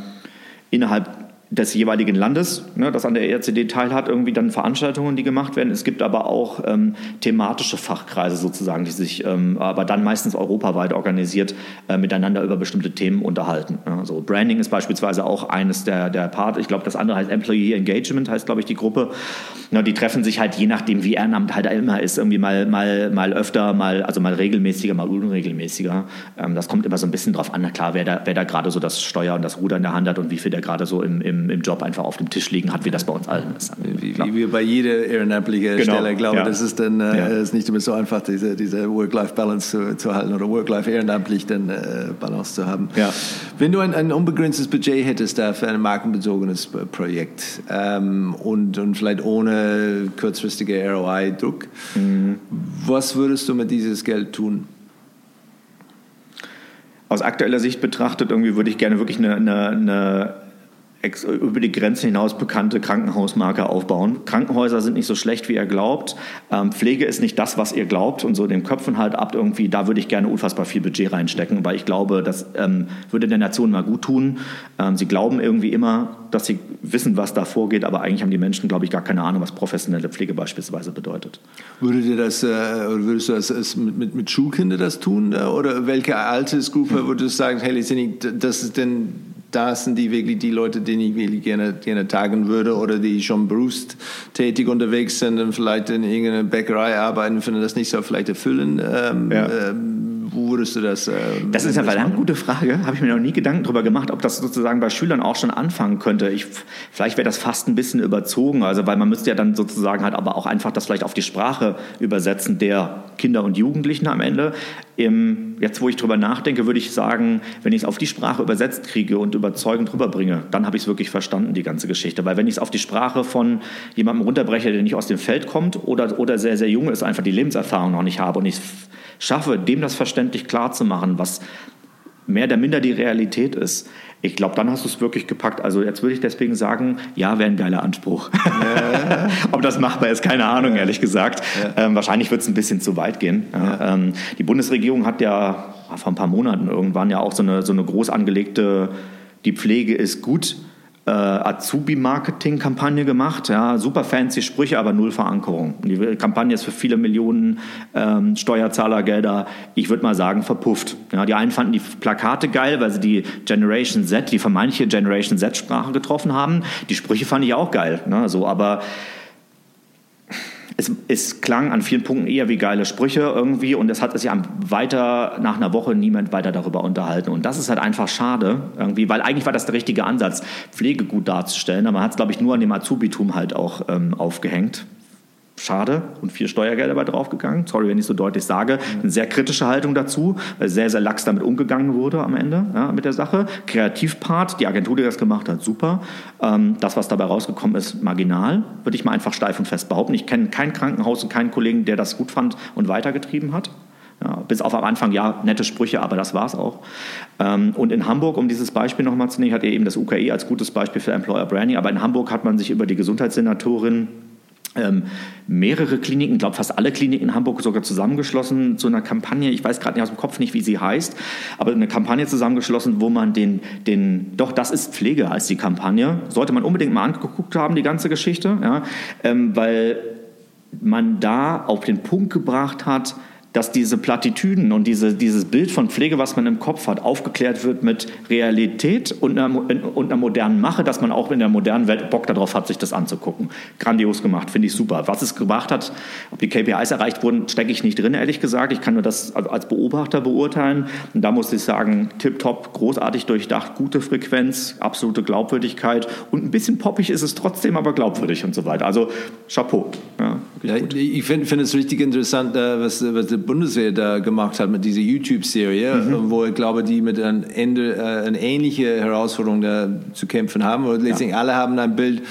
innerhalb des jeweiligen Landes, ne, das an der ERCD teilhat, irgendwie dann Veranstaltungen, die gemacht werden. Es gibt aber auch ähm, thematische Fachkreise sozusagen, die sich ähm, aber dann meistens europaweit organisiert äh, miteinander über bestimmte Themen unterhalten. Ja, so Branding ist beispielsweise auch eines der, der Part. Ich glaube, das andere heißt Employee Engagement, heißt glaube ich die Gruppe. Ja, die treffen sich halt je nachdem, wie Ehrenamt halt immer ist, irgendwie mal, mal, mal öfter, mal, also mal regelmäßiger, mal unregelmäßiger. Ähm, das kommt immer so ein bisschen drauf an, na klar, wer da, wer da gerade so das Steuer und das Ruder in der Hand hat und wie viel der gerade so im, im im, im Job einfach auf dem Tisch liegen hat, wie das bei uns allen ist. Wie, wie wir bei jeder ehrenamtlichen genau. Stelle. Glaube, ja. das ist dann äh, ja. ist nicht immer so einfach, diese, diese Work-Life-Balance zu, zu, halten oder Work-Life-ehrenamtlich dann äh, Balance zu haben. Ja. Wenn du ein, ein unbegrenztes Budget hättest da für ein markenbezogenes Projekt ähm, und, und vielleicht ohne kurzfristige ROI-Druck, mhm. was würdest du mit dieses Geld tun? Aus aktueller Sicht betrachtet, irgendwie würde ich gerne wirklich eine, eine, eine über die Grenzen hinaus bekannte Krankenhausmarke aufbauen. Krankenhäuser sind nicht so schlecht, wie ihr glaubt. Ähm, Pflege ist nicht das, was ihr glaubt und so in den Köpfen halt ab irgendwie, da würde ich gerne unfassbar viel Budget reinstecken, weil ich glaube, das ähm, würde der Nation mal gut tun. Ähm, sie glauben irgendwie immer, dass sie wissen, was da vorgeht, aber eigentlich haben die Menschen, glaube ich, gar keine Ahnung, was professionelle Pflege beispielsweise bedeutet. Würdet ihr das, äh, würdest du das mit, mit, mit Schulkindern das tun? Oder welche Altersgruppe hm. würdest du sagen, hey, das ist denn das sind die wirklich die Leute, denen ich wirklich gerne, gerne tagen würde oder die schon berufstätig unterwegs sind und vielleicht in irgendeiner Bäckerei arbeiten, finden das nicht so vielleicht erfüllen. Ähm, ja. ähm, wo würdest du das? Äh, das ist eine verdammt gute Frage. Habe ich mir noch nie Gedanken darüber gemacht, ob das sozusagen bei Schülern auch schon anfangen könnte. Ich, vielleicht wäre das fast ein bisschen überzogen, also weil man müsste ja dann sozusagen halt aber auch einfach das vielleicht auf die Sprache übersetzen der Kinder und Jugendlichen am Ende. Im, jetzt, wo ich drüber nachdenke, würde ich sagen, wenn ich es auf die Sprache übersetzt kriege und überzeugend rüberbringe, dann habe ich es wirklich verstanden, die ganze Geschichte. Weil wenn ich es auf die Sprache von jemandem runterbreche, der nicht aus dem Feld kommt oder, oder sehr, sehr jung ist, einfach die Lebenserfahrung noch nicht habe und ich schaffe, dem das verständlich klar zu machen, was mehr oder minder die Realität ist, ich glaube, dann hast du es wirklich gepackt. Also jetzt würde ich deswegen sagen, ja, wäre ein geiler Anspruch. Ja. Ob das machbar ist, keine Ahnung, ja. ehrlich gesagt. Ja. Ähm, wahrscheinlich wird es ein bisschen zu weit gehen. Ähm, die Bundesregierung hat ja vor ein paar Monaten irgendwann ja auch so eine, so eine groß angelegte, die Pflege ist gut äh, Azubi-Marketing-Kampagne gemacht. Ja, super fancy Sprüche, aber null Verankerung. Die Kampagne ist für viele Millionen ähm, Steuerzahlergelder, ich würde mal sagen, verpufft. Ja, die einen fanden die Plakate geil, weil sie die Generation Z, die vermeintliche Generation Z-Sprache getroffen haben. Die Sprüche fand ich auch geil. Ne, so, aber es, es, klang an vielen Punkten eher wie geile Sprüche irgendwie und es hat sich weiter nach einer Woche niemand weiter darüber unterhalten. Und das ist halt einfach schade irgendwie, weil eigentlich war das der richtige Ansatz, Pflege gut darzustellen. Aber man hat es, glaube ich, nur an dem Azubitum halt auch ähm, aufgehängt schade und viel Steuergeld dabei draufgegangen. Sorry, wenn ich so deutlich sage. Eine sehr kritische Haltung dazu, weil sehr, sehr lax damit umgegangen wurde am Ende ja, mit der Sache. Kreativpart, die Agentur, die das gemacht hat, super. Ähm, das, was dabei rausgekommen ist, marginal, würde ich mal einfach steif und fest behaupten. Ich kenne kein Krankenhaus und keinen Kollegen, der das gut fand und weitergetrieben hat. Ja, bis auf am Anfang, ja, nette Sprüche, aber das war es auch. Ähm, und in Hamburg, um dieses Beispiel nochmal zu nehmen, hat er eben das UKE als gutes Beispiel für Employer Branding, aber in Hamburg hat man sich über die Gesundheitssenatorin ähm, mehrere Kliniken, ich glaube fast alle Kliniken in Hamburg sogar zusammengeschlossen zu einer Kampagne, ich weiß gerade nicht aus dem Kopf nicht, wie sie heißt, aber eine Kampagne zusammengeschlossen, wo man den, den doch das ist Pflege als die Kampagne, sollte man unbedingt mal angeguckt haben, die ganze Geschichte, ja, ähm, weil man da auf den Punkt gebracht hat, dass diese Plattitüden und diese, dieses Bild von Pflege, was man im Kopf hat, aufgeklärt wird mit Realität und einer, und einer modernen Mache, dass man auch in der modernen Welt Bock darauf hat, sich das anzugucken. Grandios gemacht, finde ich super. Was es gemacht hat, ob die KPIs erreicht wurden, stecke ich nicht drin, ehrlich gesagt. Ich kann nur das als Beobachter beurteilen. Und da muss ich sagen, tipptopp, großartig durchdacht, gute Frequenz, absolute Glaubwürdigkeit und ein bisschen poppig ist es trotzdem, aber glaubwürdig und so weiter. Also Chapeau. Ja, ja ich finde find es richtig interessant, äh, was, was Bundeswehr da gemacht hat mit dieser YouTube-Serie, mhm. wo ich glaube, die mit einem Ende, äh, eine ähnliche Herausforderung da zu kämpfen haben. Und letztendlich ja. alle haben ein Bild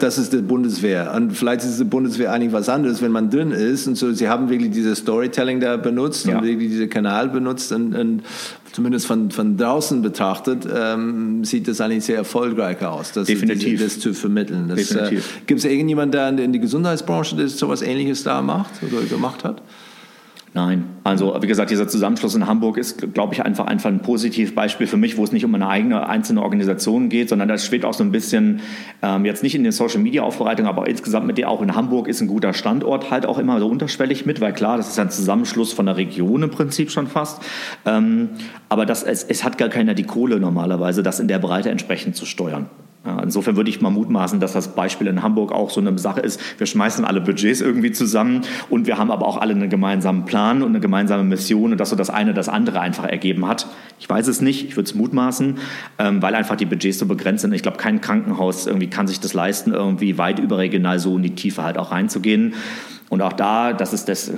das ist die Bundeswehr. Und vielleicht ist die Bundeswehr eigentlich was anderes, wenn man drin ist. Und so, sie haben wirklich dieses Storytelling da benutzt ja. und wirklich diesen Kanal benutzt. Und, und zumindest von, von draußen betrachtet, ähm, sieht das eigentlich sehr erfolgreich aus, das, Definitiv. das zu vermitteln. Äh, Gibt es irgendjemanden, der in die Gesundheitsbranche das sowas Ähnliches da macht oder gemacht hat? Nein, also wie gesagt, dieser Zusammenschluss in Hamburg ist, glaube ich, einfach, einfach ein Positivbeispiel für mich, wo es nicht um eine eigene einzelne Organisation geht, sondern das schwebt auch so ein bisschen ähm, jetzt nicht in den Social Media Aufbereitungen, aber insgesamt mit dir auch in Hamburg ist ein guter Standort halt auch immer so unterschwellig mit, weil klar, das ist ein Zusammenschluss von der Region im Prinzip schon fast. Ähm, aber das, es, es hat gar keiner die Kohle normalerweise, das in der Breite entsprechend zu steuern. Insofern würde ich mal mutmaßen, dass das Beispiel in Hamburg auch so eine Sache ist. Wir schmeißen alle Budgets irgendwie zusammen und wir haben aber auch alle einen gemeinsamen Plan und eine gemeinsame Mission und dass so das eine das andere einfach ergeben hat. Ich weiß es nicht, ich würde es mutmaßen, ähm, weil einfach die Budgets so begrenzt sind. Ich glaube, kein Krankenhaus irgendwie kann sich das leisten, irgendwie weit überregional so in die Tiefe halt auch reinzugehen. Und auch da, das ist das,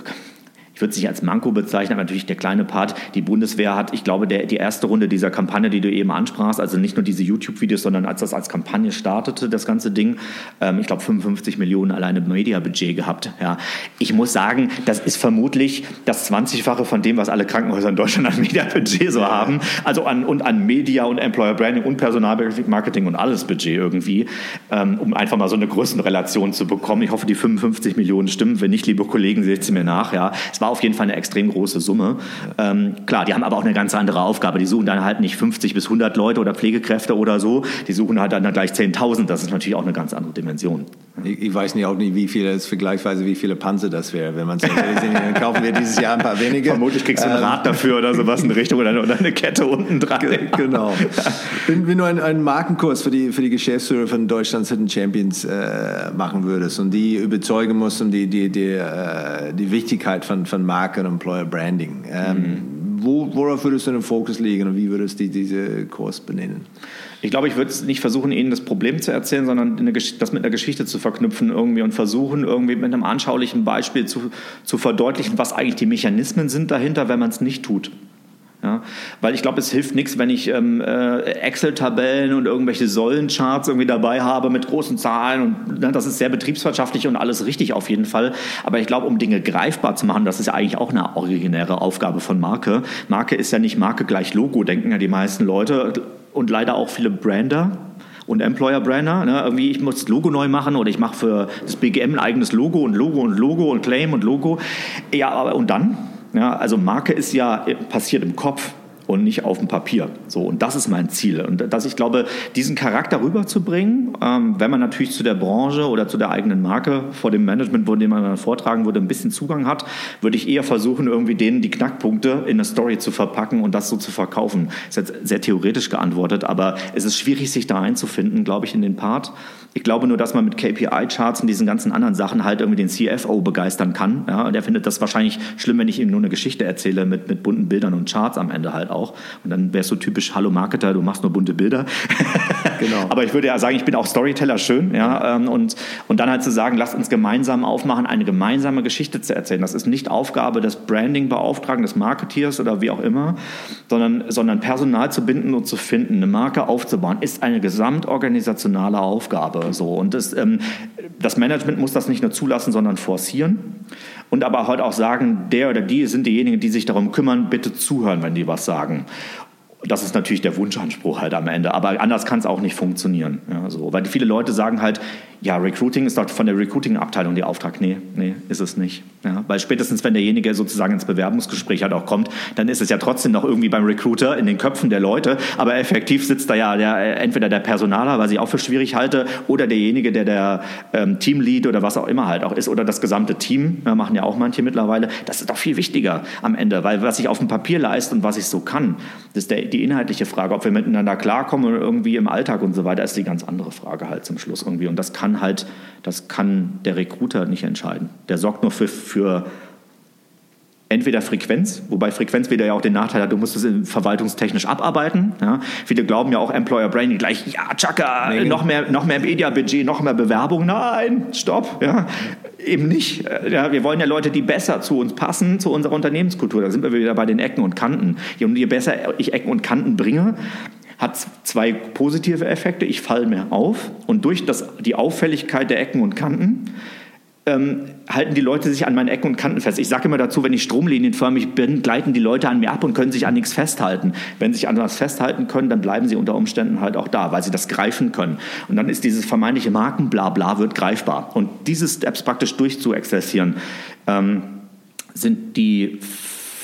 ich würde es nicht als Manko bezeichnen, aber natürlich der kleine Part. Die Bundeswehr hat, ich glaube, der, die erste Runde dieser Kampagne, die du eben ansprachst, also nicht nur diese YouTube-Videos, sondern als das als Kampagne startete, das ganze Ding, ähm, ich glaube 55 Millionen alleine Media-Budget gehabt. Ja. Ich muss sagen, das ist vermutlich das 20-fache von dem, was alle Krankenhäuser in Deutschland an Media-Budget so haben. Also an, und an Media und Employer Branding und Personalmarketing und alles Budget irgendwie, ähm, um einfach mal so eine Größenrelation zu bekommen. Ich hoffe, die 55 Millionen stimmen. Wenn nicht, liebe Kollegen, seht sie mir nach. Ja. Es war auf jeden Fall eine extrem große Summe. Ähm, klar, die haben aber auch eine ganz andere Aufgabe. Die suchen dann halt nicht 50 bis 100 Leute oder Pflegekräfte oder so. Die suchen halt dann gleich 10.000. Das ist natürlich auch eine ganz andere Dimension. Ich, ich weiß nicht auch nicht, wie viele, vergleichsweise wie viele Panzer das wäre. Wenn man so dann kaufen wir dieses Jahr ein paar wenige. Vermutlich kriegst du ein ähm, Rad dafür oder sowas in die Richtung oder eine, oder eine Kette unten dran. Genau. Wenn, wenn du einen, einen, Markenkurs für die, für die Geschäftsführer von Deutschlands Hidden Champions äh, machen würdest und die überzeugen musst um die, die, die, äh, die Wichtigkeit von, von Marke und Employer Branding. Ähm, mhm. wo, worauf würdest du den Fokus legen und wie würdest du diese Kurs benennen? Ich glaube, ich würde nicht versuchen, Ihnen das Problem zu erzählen, sondern das mit einer Geschichte zu verknüpfen irgendwie und versuchen, irgendwie mit einem anschaulichen Beispiel zu, zu verdeutlichen, was eigentlich die Mechanismen sind dahinter, wenn man es nicht tut. Ja, weil ich glaube, es hilft nichts, wenn ich ähm, äh, Excel-Tabellen und irgendwelche Säulencharts irgendwie dabei habe mit großen Zahlen und ne, das ist sehr betriebswirtschaftlich und alles richtig auf jeden Fall. Aber ich glaube, um Dinge greifbar zu machen, das ist ja eigentlich auch eine originäre Aufgabe von Marke. Marke ist ja nicht Marke gleich Logo, denken ja die meisten Leute und leider auch viele Brander und Employer Brander. Ne? Irgendwie, ich muss das Logo neu machen oder ich mache für das BGM ein eigenes Logo und Logo und Logo und Claim und Logo. Ja, aber und dann? Ja, also Marke ist ja passiert im Kopf und nicht auf dem Papier. So, und das ist mein Ziel. Und dass ich glaube, diesen Charakter rüberzubringen, ähm, wenn man natürlich zu der Branche oder zu der eigenen Marke vor dem Management, wo dem man vortragen würde, ein bisschen Zugang hat, würde ich eher versuchen, irgendwie denen die Knackpunkte in eine Story zu verpacken und das so zu verkaufen. Ist jetzt sehr theoretisch geantwortet, aber es ist schwierig, sich da einzufinden, glaube ich, in den Part. Ich glaube nur, dass man mit KPI-Charts und diesen ganzen anderen Sachen halt irgendwie den CFO begeistern kann. Ja, der findet das wahrscheinlich schlimm, wenn ich ihm nur eine Geschichte erzähle mit, mit bunten Bildern und Charts am Ende halt auch. Und dann wärst du typisch Hallo Marketer, du machst nur bunte Bilder. Genau. Aber ich würde ja sagen, ich bin auch Storyteller schön. Ja, ähm, und, und dann halt zu sagen, lasst uns gemeinsam aufmachen, eine gemeinsame Geschichte zu erzählen. Das ist nicht Aufgabe des Branding-Beauftragten, des Marketeers oder wie auch immer, sondern, sondern Personal zu binden und zu finden, eine Marke aufzubauen, ist eine gesamtorganisationale Aufgabe. So. Und das, ähm, das Management muss das nicht nur zulassen, sondern forcieren. Und aber heute auch sagen, der oder die sind diejenigen, die sich darum kümmern, bitte zuhören, wenn die was sagen. Das ist natürlich der Wunschanspruch halt am Ende, aber anders kann es auch nicht funktionieren. Ja, so. Weil viele Leute sagen halt, ja, Recruiting ist doch von der Recruiting-Abteilung der Auftrag. Nee, nee, ist es nicht. Ja, weil spätestens, wenn derjenige sozusagen ins Bewerbungsgespräch halt auch kommt, dann ist es ja trotzdem noch irgendwie beim Recruiter in den Köpfen der Leute. Aber effektiv sitzt da ja der, entweder der Personaler, was ich auch für schwierig halte, oder derjenige, der der ähm, Teamlead oder was auch immer halt auch ist, oder das gesamte Team, ja, machen ja auch manche mittlerweile. Das ist doch viel wichtiger am Ende, weil was ich auf dem Papier leiste und was ich so kann, das ist der, die inhaltliche Frage. Ob wir miteinander klarkommen oder irgendwie im Alltag und so weiter, ist die ganz andere Frage halt zum Schluss irgendwie. Und das kann halt, das kann der Recruiter nicht entscheiden. Der sorgt nur für für entweder Frequenz, wobei Frequenz wieder ja auch den Nachteil hat, du musst es verwaltungstechnisch abarbeiten. Ja. Viele glauben ja auch Employer Branding gleich, ja, Chaka, noch mehr, noch mehr Media-Budget, noch mehr Bewerbung. Nein, stopp. Ja. Eben nicht. Ja, wir wollen ja Leute, die besser zu uns passen, zu unserer Unternehmenskultur. Da sind wir wieder bei den Ecken und Kanten. Und je besser ich Ecken und Kanten bringe, hat zwei positive Effekte. Ich falle mehr auf und durch das, die Auffälligkeit der Ecken und Kanten ähm, halten die Leute sich an meinen Ecken und Kanten fest. Ich sage immer dazu, wenn ich stromlinienförmig bin, gleiten die Leute an mir ab und können sich an nichts festhalten. Wenn sie sich an was festhalten können, dann bleiben sie unter Umständen halt auch da, weil sie das greifen können. Und dann ist dieses vermeintliche Markenblabla wird greifbar. Und diese Steps praktisch durchzuexerzieren, ähm, sind die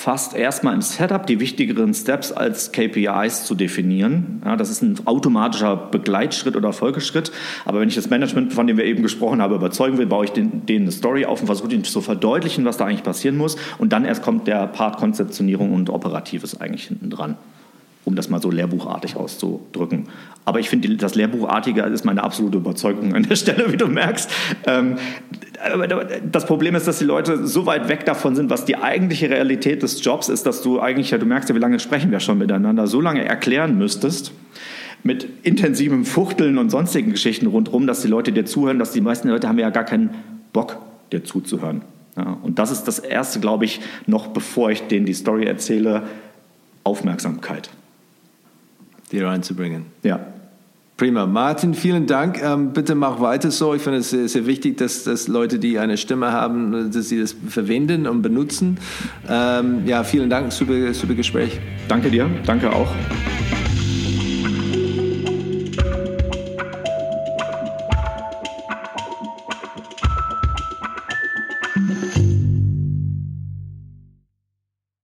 fast erstmal im Setup die wichtigeren Steps als KPIs zu definieren. Ja, das ist ein automatischer Begleitschritt oder Folgeschritt. Aber wenn ich das Management, von dem wir eben gesprochen haben, überzeugen will, baue ich denen eine Story auf und versuche ihnen zu verdeutlichen, was da eigentlich passieren muss. Und dann erst kommt der Part Konzeptionierung und Operatives eigentlich hinten dran um das mal so lehrbuchartig auszudrücken. Aber ich finde, das Lehrbuchartige ist meine absolute Überzeugung an der Stelle, wie du merkst. Ähm, das Problem ist, dass die Leute so weit weg davon sind, was die eigentliche Realität des Jobs ist, dass du eigentlich, ja, du merkst ja, wie lange sprechen wir schon miteinander, so lange erklären müsstest, mit intensivem Fuchteln und sonstigen Geschichten rundherum, dass die Leute dir zuhören, dass die meisten Leute haben ja gar keinen Bock, dir zuzuhören. Ja, und das ist das Erste, glaube ich, noch bevor ich denen die Story erzähle, Aufmerksamkeit die reinzubringen. Ja. Prima. Martin, vielen Dank. Ähm, bitte mach weiter so. Ich finde es sehr, sehr wichtig, dass, dass Leute, die eine Stimme haben, dass sie das verwenden und benutzen. Ähm, ja, vielen Dank. Super, super Gespräch. Danke dir. Danke auch.